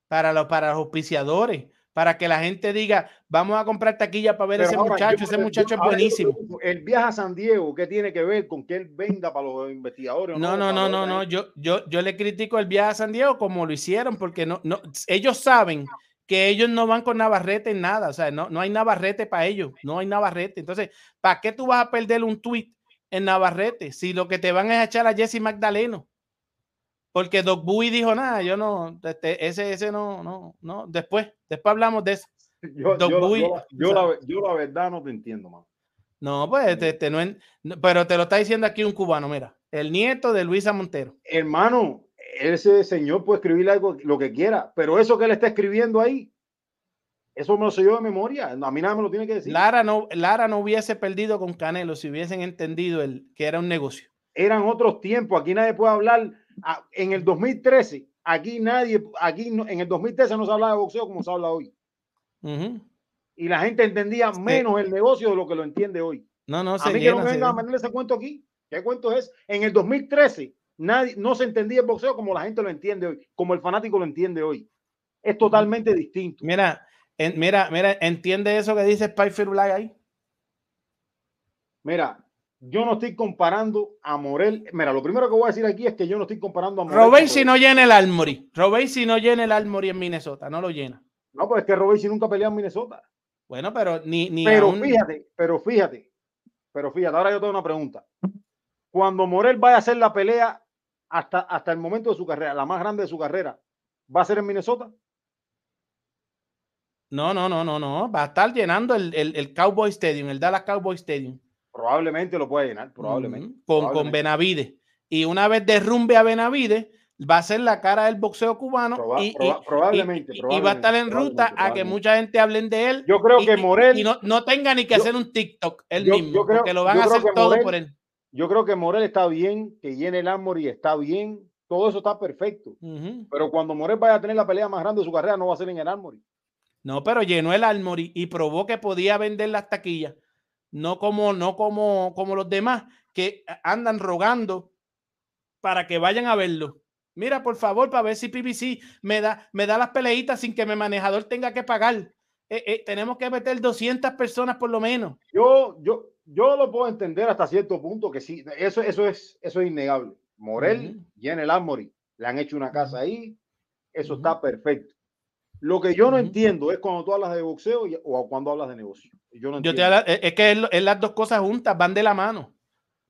para los, para los auspiciadores, para que la gente diga, vamos a comprar taquilla para ver Pero ese ahora, muchacho, yo- ese muchacho es yo buenísimo. El viaje a San Diego, ¿qué tiene que ver con que él venda para los investigadores? No, no, no, los- no, no. Yo, yo, yo le critico el viaje a San Diego como lo hicieron, porque no, no, ellos saben que ellos no van con Navarrete en nada. O sea, no, no hay Navarrete para ellos. No hay Navarrete. Entonces, ¿para qué tú vas a perder un tweet en Navarrete si lo que te van es a echar a Jesse Magdaleno? Porque Doc Bowie dijo nada, yo no, este, ese, ese no, no, no. Después, después hablamos de eso. Yo, Doc yo Bowie, yo yo la, yo la verdad no te entiendo, man. No, pues, este, este, no en- no, pero te lo está diciendo aquí un cubano, mira, el nieto de Luisa Montero. Hermano, ese señor puede escribir algo, lo que quiera, pero eso que él está escribiendo ahí, eso me lo sé yo de memoria. A mí nada me lo tiene que decir. Lara no, Lara no hubiese perdido con Canelo si hubiesen entendido el, que era un negocio. Eran otros tiempos. Aquí nadie puede hablar. Ah, En el 2013, aquí nadie, aquí no- en el 2013 no se hablaba de boxeo como se habla hoy. Y la gente entendía menos el negocio de lo que lo entiende hoy. No, no, a se mí que no vengan a mandarle ese cuento aquí. ¿Qué cuento es? En el 2013 nadie, no se entendía el boxeo como la gente lo entiende hoy, como el fanático lo entiende hoy. Es totalmente distinto. Mira, en- mira, mira, entiende eso que dice Spy Black ahí. Mira, yo no estoy comparando a Morel. Mira, lo primero que voy a decir aquí es que yo no estoy comparando a Morel. Robey si no llena el Armory. Robey si no llena el Armory en Minnesota, no lo llena. No, pues es que Robey si nunca peleó en Minnesota. Bueno, pero ni, ni Pero aún- fíjate, pero fíjate, pero fíjate, ahora yo tengo una pregunta. Cuando Morel vaya a hacer la pelea hasta, hasta el momento de su carrera, la más grande de su carrera, ¿va a ser en Minnesota? No, no, no, no, no. Va a estar llenando el, el, el Cowboy Stadium, el Dallas Cowboy Stadium. Probablemente lo puede llenar, probablemente. Con, con probablemente. Benavides. Y una vez derrumbe a Benavides, va a ser la cara del boxeo cubano Proba- y, y- proba- probablemente, y- y va a estar en ruta a que mucha gente hablen de él. Yo creo que Morel- Y no, no tenga ni que yo- hacer un TikTok él yo- mismo, yo creo- porque lo van a hacer todo Morel- por él. Yo creo que Morel está bien, que llene el Armory está bien, todo eso está perfecto. Pero cuando Morel vaya a tener la pelea más grande de su carrera, no va a ser en el Armory. No, pero llenó el Armory y probó que podía vender las taquillas. No como, no como, como los demás que andan rogando para que vayan a verlo. Mira, por favor, para ver si PBC me da, me da las peleitas sin que mi manejador tenga que pagar. Eh, eh, tenemos que meter 200 personas por lo menos. Yo, yo, yo lo puedo entender hasta cierto punto que sí, eso, eso es, eso es innegable. Morel Ujú. llena el Armory, le han hecho una casa ahí, eso está perfecto. Lo que yo no entiendo es cuando tú hablas de boxeo y- o cuando hablas de negocio. Yo no Yo te es que es, es las dos cosas juntas, van de la mano.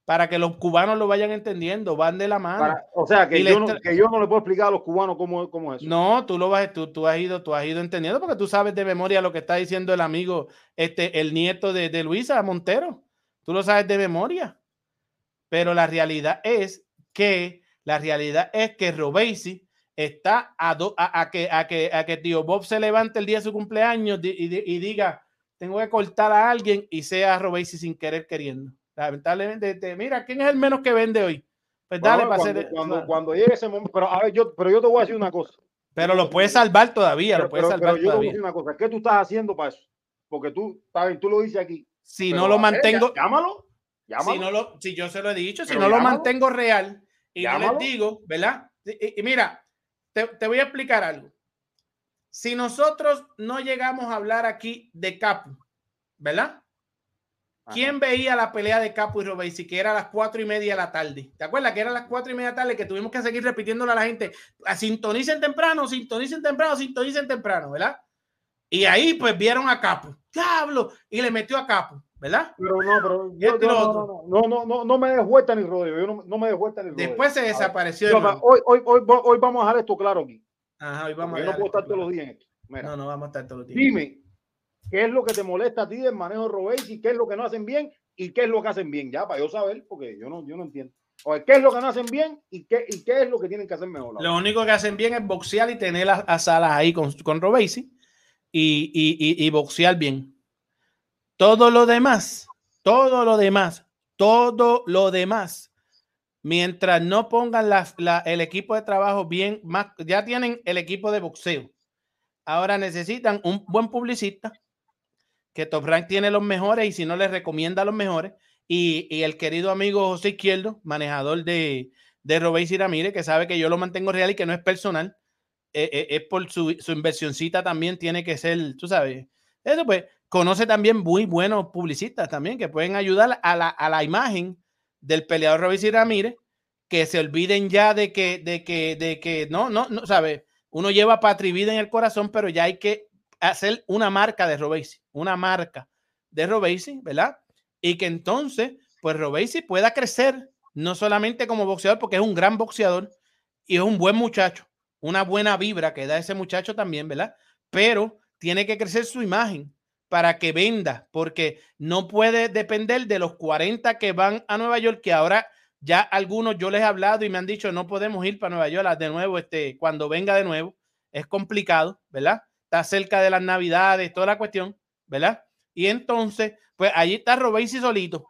Para que los cubanos lo vayan entendiendo, van de la mano. Para- o sea, que yo, no, estra- que yo no le puedo explicar a los cubanos cómo, cómo es eso. No, tú lo vas, tú, tú has ido, tú has ido entendiendo porque tú sabes de memoria lo que está diciendo el amigo, este, el nieto de, de Luisa Montero. Tú lo sabes de memoria. Pero la realidad es que, la realidad es que Robesi está a, do- a, a que, a, que, a que tío Bob se levante el día de su cumpleaños y, di- y diga, tengo que cortar a alguien y sea Robesi sin querer queriendo. Lamentablemente, te- mira, ¿quién es el menos que vende hoy? Pues dale Bueno, para cuando, hacer. cuando, cuando llegue ese momento, pero a ver, yo, pero yo te voy a decir una cosa. Pero lo puedes salvar todavía, Pero, lo puedes pero- salvar pero yo te voy a todavía. decir una cosa. ¿Qué tú estás haciendo para eso? Porque tú, bien, tú lo dices aquí. Si no lo ver, mantengo, ya- Llámalo. Llámalo. si no lo, si yo se lo he dicho, si no lo mantengo real y no les digo, ¿verdad? Y mira, te, te voy a explicar algo. Si nosotros no llegamos a hablar aquí de Capu, ¿verdad? ¿Quién veía la pelea de Capu y Robesi que era a las cuatro y media de la tarde? ¿Te acuerdas que era a las cuatro y media de la tarde que tuvimos que seguir repitiéndole a la gente? "Ah, Sintonicen temprano, sintonicen temprano, sintonicen temprano, ¿verdad? Y ahí pues vieron a Capu, diablo, y le metió a Capu, ¿verdad? Pero no, pero yo, y no, no, no, no, no, me des vuelta ni rodeo. Yo no, no me des vuelta ni rodeo. Después se desapareció yo, hoy, hoy, hoy, hoy vamos a dejar esto claro aquí. Ajá, hoy vamos Porque a yo no puedo estar todos los días en esto. Mira, No, no vamos a estar todos los días. dime, ¿qué es lo que te molesta a ti del manejo de Robesi? ¿Qué es lo que no hacen bien? ¿Y qué es lo que hacen bien? Ya, para yo saber, porque yo no, yo no entiendo. Oye, ¿qué es lo que no hacen bien? ¿Y qué, y qué es lo que tienen que hacer mejor? Lo único que hacen bien es boxear y tener a, a Salas ahí con, con Robesi y, y, y- y boxear bien. Todo lo demás, todo lo demás, todo lo demás, mientras no pongan el equipo de trabajo bien, más, ya tienen el equipo de boxeo. Ahora necesitan un buen publicista, que Top Rank tiene los mejores y si no les recomienda los mejores. Y, y el querido amigo José Izquierdo, manejador de, de Robéis y Ramírez, que sabe que yo lo mantengo real y que no es personal, eh, eh, es por su, su inversioncita también tiene que ser, tú sabes, eso pues, conoce también muy buenos publicistas también que pueden ayudar a la, a la imagen del peleador Robéis y Ramírez, que se olviden ya de que, de que, de que, no, no, no, sabes, uno lleva Patri Vida en el corazón, pero ya hay que hacer una marca de Robesi, una marca de Robesi, ¿verdad? Y que entonces, pues Robesi pueda crecer, no solamente como boxeador, porque es un gran boxeador y es un buen muchacho, una buena vibra que da ese muchacho también, ¿verdad? Pero tiene que crecer su imagen para que venda, porque no puede depender de los 40 que van a Nueva York, que ahora ya algunos yo les he hablado y me han dicho no podemos ir para Nueva York de nuevo, este, cuando venga de nuevo, es complicado, ¿verdad? Está cerca de las navidades, toda la cuestión, ¿verdad? Y entonces, pues allí está Robesi solito,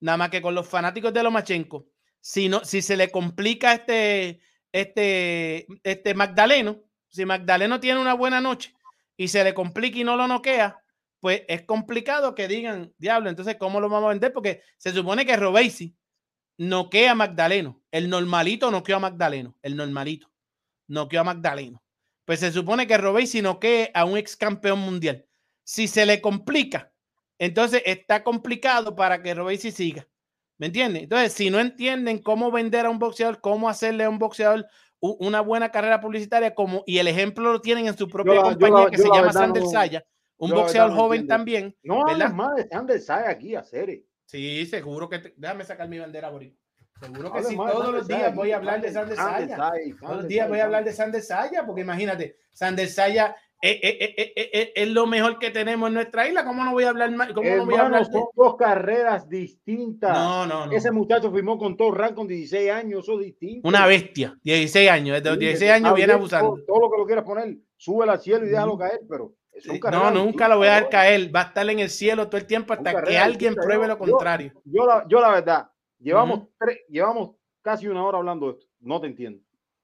nada más que con los fanáticos de Lomachenko. Si, no, si se le complica este, este, este Magdaleno, si Magdaleno tiene una buena noche y se le complica y no lo noquea, pues es complicado que digan, diablo, entonces, ¿cómo lo vamos a vender? Porque se supone que Robesi noquea a Magdaleno. El normalito noqueó a Magdaleno. El normalito noqueó a Magdaleno. Pues se supone que Robesi noquee a un ex campeón mundial. Si se le complica, entonces está complicado para que Robesi siga. ¿Me entiendes? Entonces, si no entienden cómo vender a un boxeador, cómo hacerle a un boxeador una buena carrera publicitaria, como, y el ejemplo lo tienen en su propia yo compañía que se la llama Sander no- Saya, un la boxeador no joven entiendo. también. No ¿verdad? más de Sander aquí, a serie. Sí, seguro que. te- déjame sacar mi bandera, Boricua. Seguro que sí, de todos los días voy a hablar de Sander- Saya. Todos los días voy a hablar de Sander Saya, porque imagínate, Sander Saya es, es- es- es- es- es lo mejor que tenemos en nuestra isla. ¿Cómo no voy a hablar más? ¿Cómo no voy a Hermano, hablar son dos carreras distintas. No, no, no. Ese muchacho firmó con todo rank con 16 años, eso es distinto. Una bestia, 16 años, desde los Sí, 16 está años viene abusando. Todo, todo lo que lo quieras poner, súbelo al cielo y déjalo caer, pero Sí, No, nunca lo voy a dejar distintas, caer. Va a estar en el cielo todo el tiempo hasta que alguien pruebe Yo- lo contrario. Yo, la, yo la verdad, llevamos, tres, llevamos casi una hora hablando de esto. No te entiendo.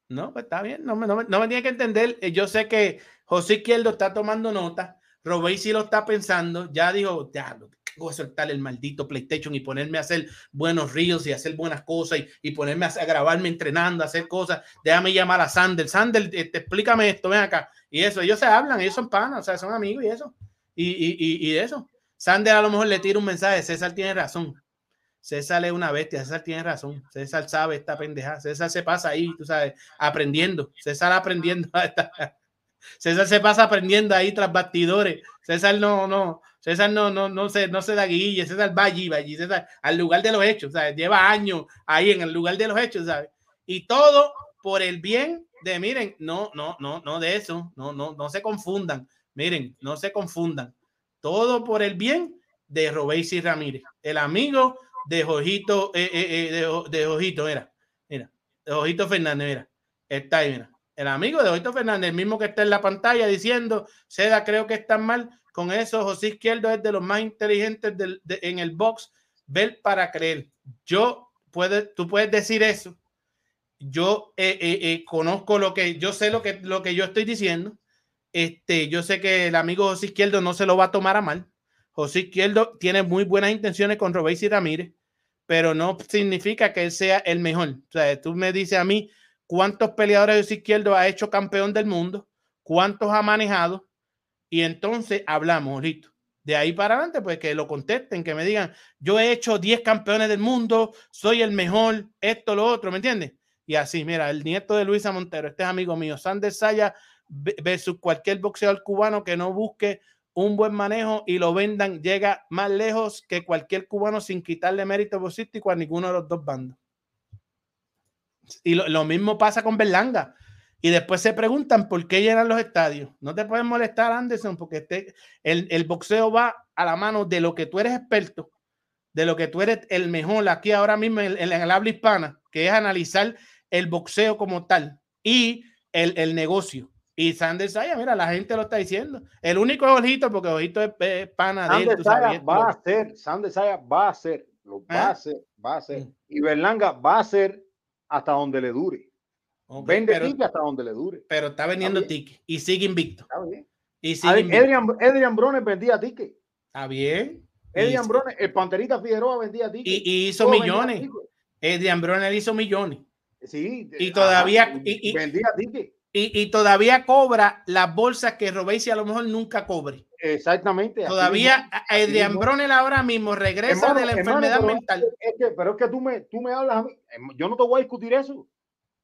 No, pues está bien, no me, no me, no me tiene que entender. Eh, Yo sé que José Izquierdo está tomando nota, Robey sí lo está pensando, ya dijo, ya, voy a soltar el maldito PlayStation y ponerme a hacer buenos ríos y hacer buenas cosas y, y ponerme a, grabarme entrenando, a hacer cosas. Déjame llamar a Sander. Sander, este, explícame esto, ven acá. Y eso, ellos se hablan, ellos son panas, o sea, son amigos y eso. Y, y, y eso. Sander a lo mejor le tira un mensaje, César tiene razón. César es una bestia, César tiene razón. César sabe esta pendeja. César se pasa ahí, tú sabes, aprendiendo. César aprendiendo. César se pasa aprendiendo ahí tras bastidores. César no, no, César no, no, no se, no se da guille. César va allí, va allí. César al lugar de los hechos, ¿sabes? Lleva años ahí en el lugar de los hechos, ¿sabes? Y todo por el bien de, miren, no, no, no, no de eso. No, no, no se confundan. Miren, no se confundan. Todo por el bien de Robéis y Ramírez, el amigo de Jojito, eh, eh, eh, de, de Jojito, mira, mira, de Jojito Fernández, mira, está ahí, mira, el amigo de Jojito Fernández, el mismo que está en la pantalla diciendo, Seda, creo que están mal, con eso, José Izquierdo es de los más inteligentes del- de- en el box, ver para creer. Yo, puede, tú puedes decir eso. Yo eh, eh, eh, conozco lo que, yo sé lo que, lo que yo estoy diciendo. Este, yo sé que el amigo José Izquierdo no se lo va a tomar a mal. José Izquierdo tiene muy buenas intenciones con Robéis y Ramírez, pero no significa que él sea el mejor. O sea, tú me dices a mí cuántos peleadores José Izquierdo ha hecho campeón del mundo, cuántos ha manejado, y entonces hablamos, listo. De ahí para adelante, pues que lo contesten, que me digan, yo he hecho 10 campeones del mundo, soy el mejor, esto, lo otro, ¿me entiendes? Y así, mira, el nieto de Luisa Montero, este es amigo mío, Sander Saya ve- versus cualquier boxeador cubano que no busque un buen manejo y lo vendan, llega más lejos que cualquier cubano sin quitarle mérito boxístico a ninguno de los dos bandos. Y lo, lo mismo pasa con Berlanga. Y después se preguntan por qué llenan los estadios. No te puedes molestar, Anderson, porque este, el, el boxeo va a la mano de lo que tú eres experto, de lo que tú eres el mejor aquí ahora mismo en, en el habla hispana, que es analizar el boxeo como tal y el, el negocio. Y Sanders Saya, mira, la gente lo está diciendo. El único es Ojito, porque Ojito es, es pana de él, tú sabes, va a ser, Sander Saya va a ser, lo va ¿Ah? a hacer, va a ser. Y Berlanga va a ser hasta donde le dure. Vende pero- ticket hasta donde le dure. pero está vendiendo Está tickets y sigue invicto. Está bien. Y sigue Ad- invicto. Adrian, Adrian Brones vendía ticket. Está bien. Adrian Brones, el Panterita Figueroa vendía ticket. y, y hizo Todos millones. Adrian Bronner hizo millones. Sí. Y ajá, todavía, y, y- vendía ticket. y- y todavía cobra las bolsas que Robesi a lo mejor nunca cobre. Exactamente. Todavía mismo, a- así Adrian mismo. Bronner ahora mismo regresa Hermano, de la hermano, enfermedad pero mental. Es que, pero es que tú me, tú me hablas a mí. em, Yo no te voy a discutir eso.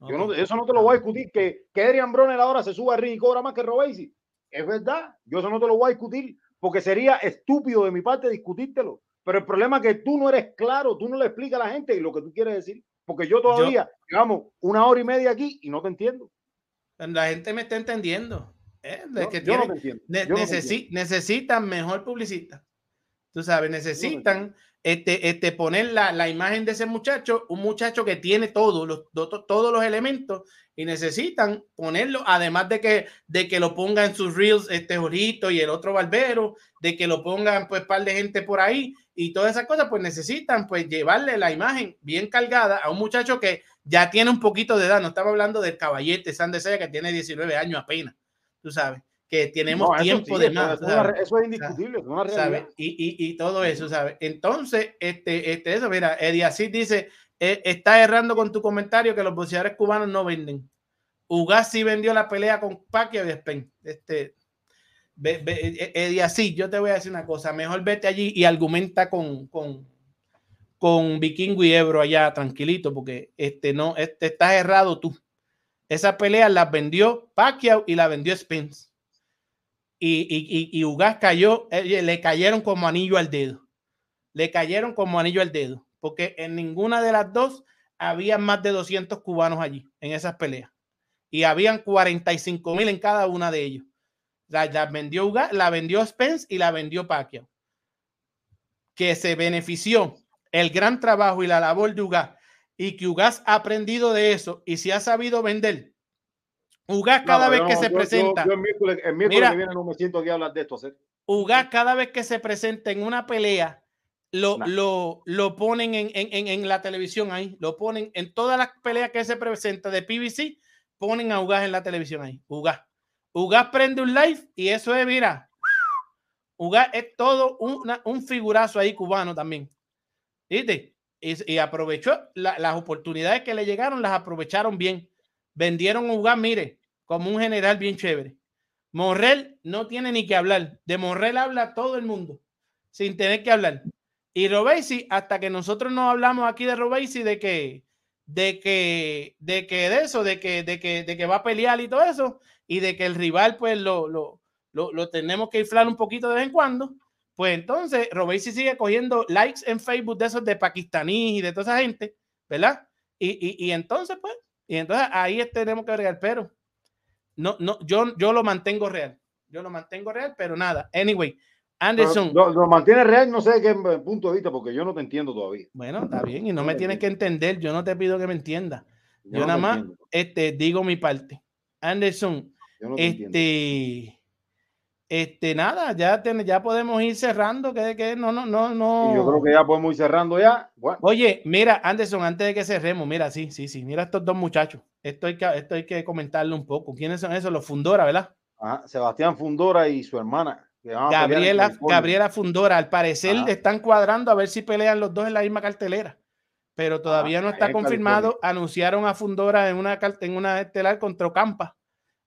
Yo no, eso no te lo voy a discutir. Que, que Adrian Bronner ahora se suba al ring y cobra más que Robesi. Es verdad. Yo eso no te lo voy a discutir porque sería estúpido de mi parte discutírtelo. Pero el problema es que tú no eres claro, tú no le explicas a la gente lo que tú quieres decir. Porque yo todavía, llevamos una hora y media aquí y no te entiendo. La gente me está entendiendo. ¿eh? De Yo- que yo no tienen- te entiendo. ne- Yo no necesi- entiendo. necesitan mejor publicista. Tú sabes, necesitan este, este, poner la, la imagen de ese muchacho, un muchacho que tiene todos los, to- to- todos los elementos y necesitan ponerlo, además de que, de que lo pongan en sus reels, este Jorito y el otro Barbero, de que lo pongan pues par de gente por ahí y todas esas cosas, pues necesitan pues llevarle la imagen bien cargada a un muchacho que ya tiene un poquito de edad, no estamos hablando del caballete Sanders Saya que tiene 19 años apenas, tú sabes, que tenemos No, eso tiempo sí, de más. eso es una sabes. eso es indiscutible. Y, y, y todo eso, ¿sabes? Entonces, este, este, eso, mira, Eddie así dice, eh, está errando con tu comentario que los boxeadores cubanos no venden. Ugas sí vendió la pelea con Pacquiao y Spain. Este, ve, ve, eh, Eddie así, yo te voy a decir una cosa, mejor vete allí y argumenta con, con, con Vikingo y Ebro allá tranquilito, porque este no, este, estás errado tú. Esa pelea las vendió Pacquiao y la vendió Spence y, y, y, y Ugas cayó, eh, le cayeron como anillo al dedo. Le cayeron como anillo al dedo, porque en ninguna de las dos había más de 200 cubanos allí en esas peleas. Y habían 45 mil en cada una de ellos. La, la vendió Ugas, la vendió Spence y la vendió Pacquiao. Que se benefició el gran trabajo y la labor de Ugas y que Ugas ha aprendido de eso y se ha sabido vender. Ugas cada No, vez que no, se yo- presenta. Yo, el miércoles, el miércoles Mira. que viene no me siento aquí a hablar de esto. hacer. Ugas cada vez que se presenta en una pelea, lo, lo, lo ponen en, en, en, la televisión ahí, lo ponen en todas las peleas que se presenta de PBC, ponen a Ugas en la televisión ahí. Ugas. Ugas prende un live y eso es, mira, Ugas es todo una- un figurazo ahí cubano también. ¿Viste? Y, y aprovechó la- las oportunidades que le llegaron, las aprovecharon bien. Vendieron a mire, como un general bien chévere. Morrel no tiene ni que hablar. De Morrel habla todo el mundo sin tener que hablar. Y Robesi, hasta que nosotros no hablamos aquí de Robesi, de que, de que, de que de eso, de que, de que, de que va a pelear y todo eso, y de que el rival, pues lo, lo, lo, lo tenemos que inflar un poquito de vez en cuando. Pues entonces Robesi sigue cogiendo likes en Facebook de esos de pakistaníes y de toda esa gente, ¿verdad? Y, y, y entonces, pues, y entonces ahí tenemos que agregar, pero no, no, yo, yo lo mantengo real. Yo lo mantengo real, pero nada. Anyway, Anderson. Lo, lo mantiene real, no sé de qué punto de vista, porque yo no te entiendo todavía. Bueno, está bien, y no No me tienes que entender, yo no te pido que me entiendas. Yo Yo, no nada más entiendo. este, digo mi parte. Anderson, Yo no te entiendo. Este, nada, ya, ten- ya podemos ir cerrando. Que, que no, no, no, no. Yo creo que ya podemos ir cerrando ya. Bueno, Oye, mira, Anderson, antes de que cerremos, mira, sí, sí, sí, mira estos dos muchachos. Esto hay que, esto hay que comentarle un poco. ¿Quiénes son esos? Los Fundora, ¿verdad? ajá, Sebastián Fundora y su hermana. Gabriela. Gabriela Fundora, al parecer Ajá. están cuadrando a ver si pelean los dos en la misma cartelera, pero todavía no está confirmado. Anunciaron a Fundora en una, en una estelar contra Ocampa.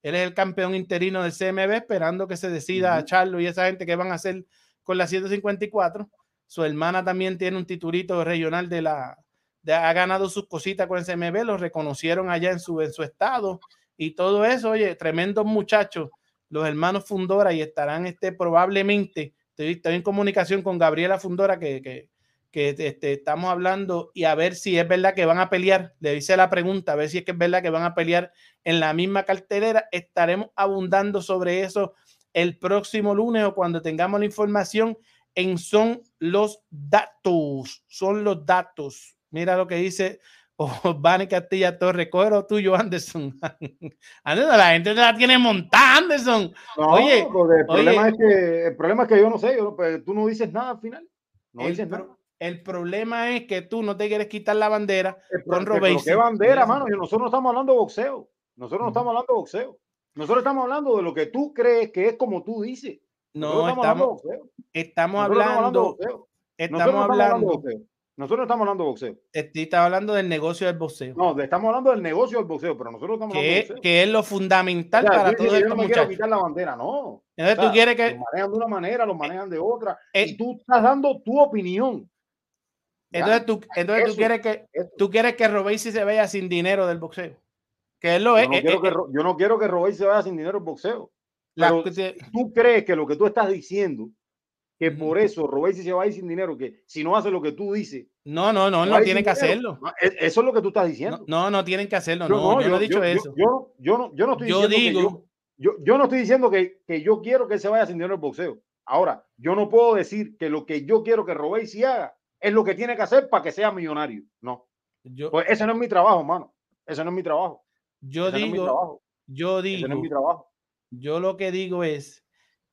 Él es el campeón interino del CMB, esperando que se decida Ujú. Charlo y esa gente que van a hacer con la 154. Su hermana también tiene un titulito regional de la. de- ha ganado sus cositas con el CMB, lo reconocieron allá en su, en su estado y todo eso. Oye, tremendos muchachos los hermanos Fundora y estarán este, probablemente, estoy, estoy en comunicación con Gabriela Fundora que, que, que, este, estamos hablando y a ver si es verdad que van a pelear, le hice la pregunta, a ver si es que es verdad que van a pelear en la misma cartelera, estaremos abundando sobre eso el próximo lunes o cuando tengamos la información en Son los Datos, son los datos. Mira lo que dice Vane Castilla Torres, coge lo tuyo, Anderson. Anderson, la gente te la tiene montada, Anderson. No, oye, el oye, problema, es que, el problema es que yo no sé, yo, pues, tú no dices nada al final. No el, dices nada. El problema es que tú no te quieres quitar la bandera con Pero, Robesi. ¿Qué bandera, mano? Y Nosotros no estamos hablando de boxeo. Nosotros no estamos hablando de boxeo. Nosotros estamos hablando de lo que tú crees que es como tú dices. No, estamos, estamos hablando, de boxeo. estamos hablando. Nosotros no estamos hablando de boxeo. estamos hablando del negocio del boxeo, No, estamos hablando del negocio del boxeo, pero nosotros estamos hablando de boxeo. que es lo fundamental O sea, para todos estos no muchachos. quitar la bandera, no. Entonces O sea, tú quieres que, Los manejan de una manera, los manejan de otra. Eh, y tú estás dando tu opinión. Entonces tú, entonces tú Eso, quieres que, eso. tú quieres que Robesi se vea sin dinero del boxeo, que él lo es. Yo no, eh, quiero eh, que, Ro- yo no quiero que Robey se vaya sin dinero en boxeo. la- Pero tú crees que lo que tú estás diciendo, que por eso Robey se va a ir sin dinero, que si no hace lo que tú dices, no, no, no, no tienen que hacerlo. No, e- Eso es lo que tú estás diciendo. No, no tienen que hacerlo. Yo No, yo, no he dicho yo- eso. Yo, yo no, yo no estoy Yo diciendo que digo- yo, yo, yo no estoy diciendo que, que yo quiero que se vaya sin dinero en boxeo. Ahora, yo no puedo decir que lo que yo quiero que Robey sí haga es lo que tiene que hacer para que sea millonario. No. Yo, Pues ese no es mi trabajo, mano. Ese no es mi trabajo. yo ese no digo, yo Ese digo, no es mi trabajo. yo lo que digo es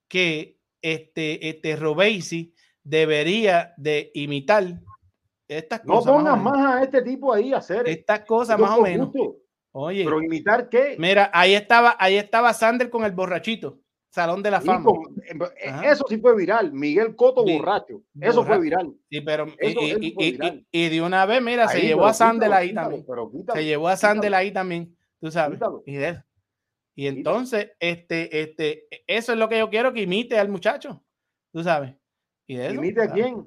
que este, este Robesi debería de imitar estas No cosas. pongas más, a este tipo ahí a hacer. Estas cosas más o menos. gusto. Oye, Pero imitar qué? mira, ahí estaba, ahí estaba Sander con el borrachito, Salón de la Fama. con- eh, eso sí fue viral. Miguel Coto Sí, borracho. Eso fue viral. Sí, pero y- Eso- y, y- fue y- viral. y de una vez, mira, se Ahí, llevó pero a Sandel ahí quítalo, también. pero quítalo, se llevó a Sandel ahí también, tú sabes. Quítalo. Y, de- y entonces, este, este, eso es lo que yo quiero que imite al muchacho, tú sabes. Y de eso, ¿Imite a quién?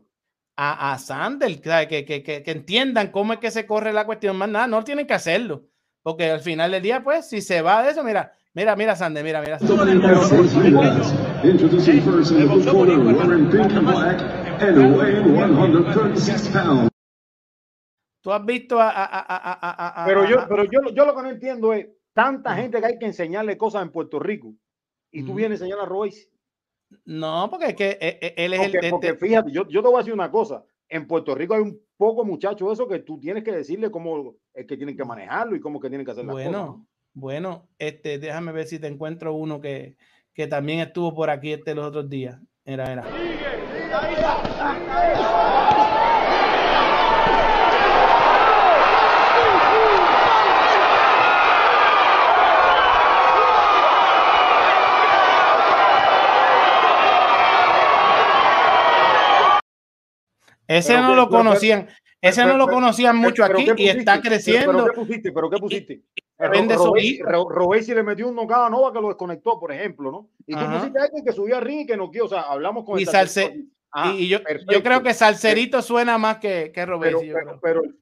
A, a Sandel. Que, que, que, que entiendan cómo es que se corre la cuestión. Más nada, no tienen que hacerlo. Porque al final del día, pues, si se va de eso, mira, mira, mira, Sandel, mira, mira. Sandel. Seis libras. Introducing first in the blue corner, wearing pink and black, and weighing 136 pounds. Tú has visto a. a, a, a, a- a- Pero yo, pero yo, yo lo que no entiendo es tanta gente que hay que enseñarle cosas en Puerto Rico y tú Ujú. vienes a enseñar a Royce. No, porque es que eh, eh, él es el. Porque, porque este- fíjate, yo, yo te voy a decir una cosa. En Puerto Rico hay un poco muchacho eso que tú tienes que decirle cómo es que tienen que manejarlo y cómo que tienen que hacer las cosas. Bueno, bueno, este, déjame ver si te encuentro uno que, que también estuvo por aquí este los otros días. Era, era. Ese Pero no lo conocían, ese pero- no lo conocían mucho pero aquí ¿qué y está creciendo. ¿Pero qué pusiste? ¿Pero qué pusiste? vende le metió un knockout a Nova que lo desconectó, por ejemplo, ¿no? Y tú Ajá. pusiste a alguien que subió al ring y que no quiso, o sea, hablamos con Y Salce-. Ajá, y, yo, yo creo que Salcerito suena más que, que Pero, Robesi,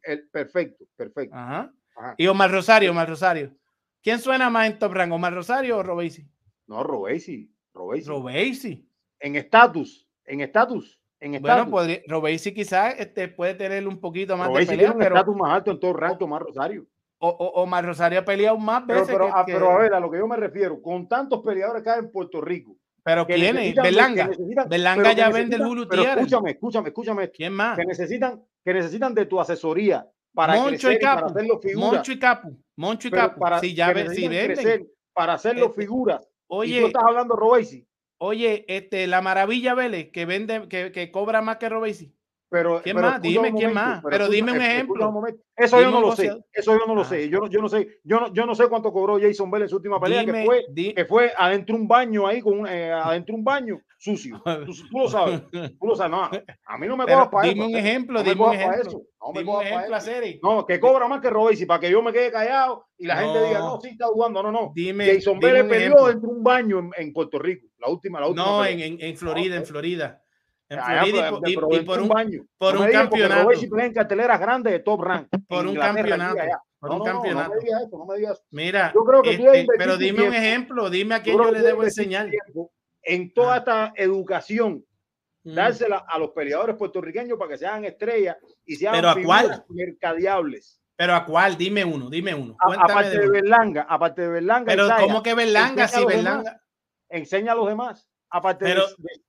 el, perfecto, perfecto. Ajá. Ajá. Y Omar Rosario, Omar Rosario. ¿Quién suena más en Top Rank, Omar Rosario o Robesi? No, Robesi, Robesi. Robesi. En estatus, en estatus, en estatus. Bueno, podría, Robesi quizás este, puede tener un poquito más Robesi de tiene pelea, un pero estatus más alto en todo que Omar Rosario. o, o- Omar Rosario ha peleado más Pero, veces pero, que- ah, que- pero a ver, a lo que yo me refiero, con tantos peleadores que hay en Puerto Rico. Pero que ¿quién es? pero que ya vende el Hulu pero Tierra. Escúchame, escúchame, escúchame esto. ¿Quién más? Que necesitan, que necesitan de tu asesoría para Moncho crecer y y para Capu. hacerlo figura. Moncho y Capu. Moncho y Pero Capu. para, si ya que ve- si venden. crecer para hacerlo Este, figura. y Oye, tú estás hablando Robesi. Oye, este, la maravilla Vélez, que vende, que, que cobra más que Robesi. Pero, ¿Quién pero más? Dime quién momento, más. pero Pero escucha- dime un ejemplo. un. Eso Dime yo no lo sé. Eso yo no lo Ah. sé. Yo no, yo no sé. Yo no, yo no sé cuánto cobró Jason Bell en su última pelea, Dime, que fue, di- que fue adentro un baño ahí, con un- eh, adentro un baño sucio. Tú, tú lo sabes. Tú lo sabes. No, a mí no me cojas para dime eso. un ejemplo, dime un ejemplo. No me Dime un cojas para eso. No, que cobra más que Robesi para que yo me quede callado y la gente diga, No. sí está jugando. No, no. Dime- Jason dime peleó ejemplo. dentro de un baño en, en Puerto Rico. La última, la última. No, en, en, en Florida, en Florida. En Ah, Florida y pero- por- y, y un, baño. por No un campeonato. Robesi pelea en carteleras grandes de top rank. Por un campeonato. Por No, un no, campeonato. No me digas eso, no me digas eso. Mira, Yo creo que este, pero dime un ejemplo, dime a quién yo le debo enseñar. tiempo En toda esta educación, Mm. dársela a los peleadores puertorriqueños para que sean estrellas y sean ¿Pero a cuál? mercadeables. Pero a cuál, dime uno, dime uno. A- aparte de de. Berlanga, aparte de Berlanga. Pero ¿cómo que Berlanga? Si demás, Berlanga. enseña a los demás. Aparte Pero- de,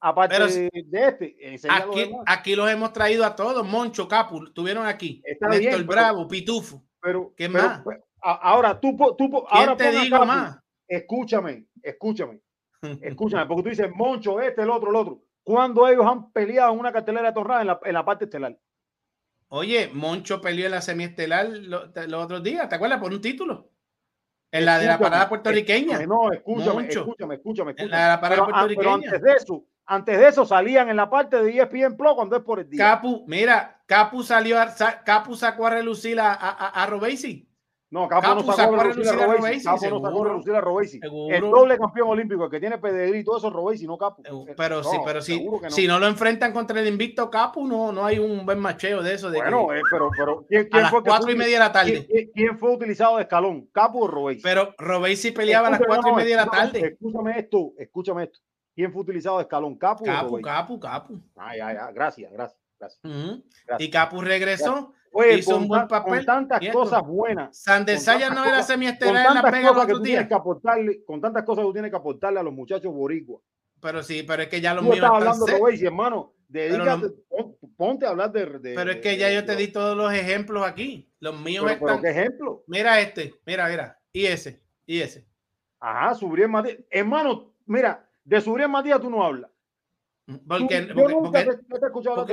aparte pero de, de este, enseña a los Aquí, demás. aquí los hemos traído a todos. Moncho, Capu, estuvieron aquí. Está Néstor bien, pero- Bravo, Pitufo. Pero, ¿Qué más? pues, ahora tú, tú po- ¿Quién ahora te digo Capu. más? Escúchame, escúchame, escúchame, porque tú dices Moncho, este, el otro, el otro. ¿Cuándo ellos han peleado en una cartelera de tornada en la, en la parte estelar? Oye, Moncho peleó en la semiestelar lo- te- los otros días, ¿te acuerdas? Por un título. En la de la Escúchame, parada puertorriqueña. escúchame, No, escúchame, Moncho. escúchame, escúchame, En la escúchame. de la parada Pero, puertorriqueña. antes de eso, antes de eso salían en la parte de ESPN Plus cuando es por el día. Capu, mira, Capu salió, Capu sacó a relucir a, a, a, a Robesi. No, Capo Capu no sacó a a relucir a a Robesi. Capo no sacó a relucir a Robesi. El doble campeón olímpico, el que tiene pedigrí y todo eso es Robesi, no Capo. Pero sí, pero sí, no. si no lo enfrentan contra el invicto Capu, no, no hay un buen macheo de eso. De Bueno, que- eh, pero, pero ¿quién, a quién las fue que cuatro y media de la tarde. ¿quién, fue utilizado de escalón? ¿Capo o Robesi? Pero Robesi peleaba a las cuatro y media de la tarde. Escúchame esto, escúchame esto. ¿Quién fue utilizado de escalón? ¿Capo o Capu, Robesi? Capu, Capu. Ah, ya, ya, gracias, gracias. gracias. Y Capu regresó, Oye, hizo con, un buen tan- con papel. tantas cosas buenas. Tantas no era semiestelar en la pega los que otros tú tienes días. que aportarle, con tantas cosas que tú tienes que aportarle a los muchachos boricuas. Pero sí, pero es que ya los míos estás están hablando hermano. Dedícate, no- pon- ponte a hablar de. de- Pero es de- que ya de- yo te di todos los ejemplos aquí. Los míos Pero, pero están. ¿qué ejemplo? Mira este, mira, mira. Y ese, y ese. Ajá, Subriel Matías. Hermano, mira, de Subriel Matías tú no hablas. Porque, Tú- yo porque, nunca porque, he escuchado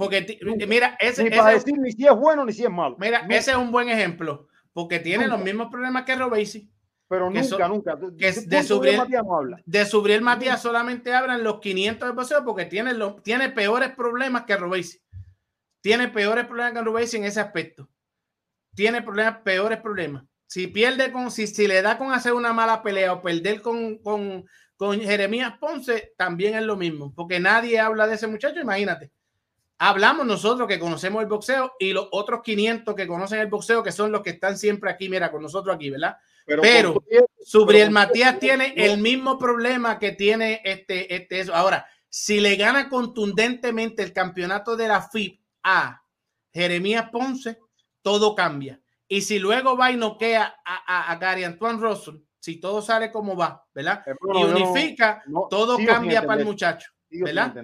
porque, de- de ti- mira, ese, Ni ese- para decir ni si es bueno ni si es malo. mira, Nunca. ese es un buen ejemplo. Porque tiene los mismos problemas que Robesi. Pero nunca, nunca. que de Subriel Matías no hablas. De Subriel Matías solamente hablan los 500 de boxeo porque tiene, los, tiene peores problemas que Robesi. Tiene peores problemas que Robesi en ese aspecto. Tiene problemas, peores problemas. Si pierde con, si, si le da con hacer una mala pelea o perder con, con, con Jeremías Ponce, también es lo mismo, porque nadie habla de ese muchacho, imagínate. Hablamos nosotros que conocemos el boxeo y los otros 500 que conocen el boxeo, que son los que están siempre aquí, mira, con nosotros aquí, ¿verdad? Pero, Pero, con Subriel pero- Matías tiene el mismo problema que tiene este, este eso. Ahora, si le gana contundentemente el campeonato de la FIP a Jeremías Ponce, todo cambia. Y si luego va y noquea a, a, a Gary Antoine Russell, si todo sale como va, ¿verdad? Y no- unifica, no, todo cambia para el muchacho, ¿verdad?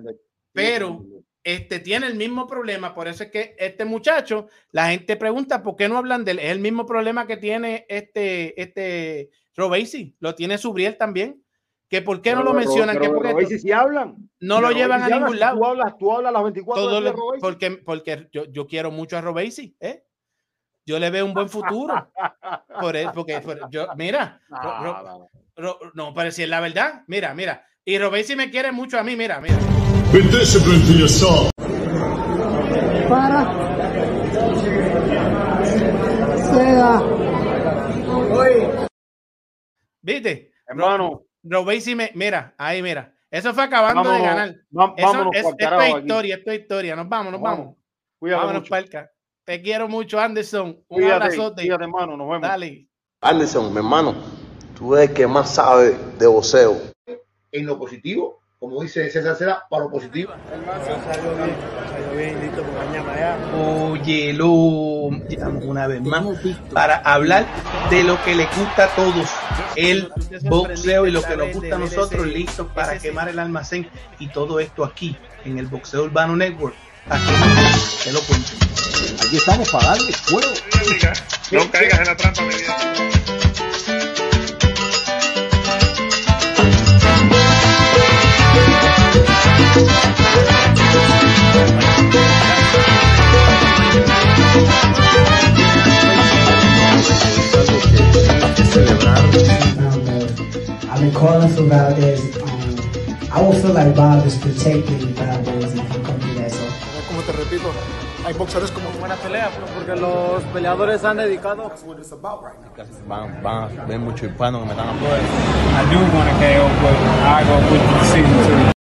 Pero este tiene el mismo problema, por eso es que este muchacho, la gente pregunta por qué no hablan de él. Es el mismo problema que tiene este, este Robesi, lo tiene Subriel también. Que por qué no Pero lo de Ro- mencionan, pero que porque sí hablan. no lo llevan a ningún Si lado. Tú hablas, tú hablas las 24 Todo horas porque porque yo, yo quiero mucho a Robesi, ¿eh? Yo le veo un buen futuro. Por él, porque por- yo, mira, Ro- Ro- No, Ro- no, pero si es la verdad, mira, mira. Y Robesi me quiere mucho a mí, mira, mira. Be disciplined to yourself. Para. Seda. ¿Viste? Hermano. Robesi me, mira, ahí mira. Eso fue acabando de Vámonos, ganar. va- Eso vámonos es, esto es historia, esto es historia. Nos vamos, nos Vamos. vamos. Cuídate Vámonos, mucho. palca. Te quiero mucho, Anderson. Un abrazote. hermano. Nos vemos. Dale. Anderson, mi hermano, tú eres el que más sabe de boxeo. en lo positivo, como dice César Cera, para lo positivo. Óyelo una vez más para hablar de lo que le gusta a todos, el boxeo y lo que nos gusta a nosotros, listos para quemar el almacén y todo esto aquí en el Boxeo Urbano Network. Aquí. Te lo cuento. Aquí estamos para darle fuego. No, no caigas en la trampa, mi vida. Valdez, um, I will feel like Bob is protecting Valdez repito, hay boxeadores como buena pelea, porque los peleadores han dedicado. Van, van a ver muchos hispanos que me están I do want to KO, but I go with the decision too.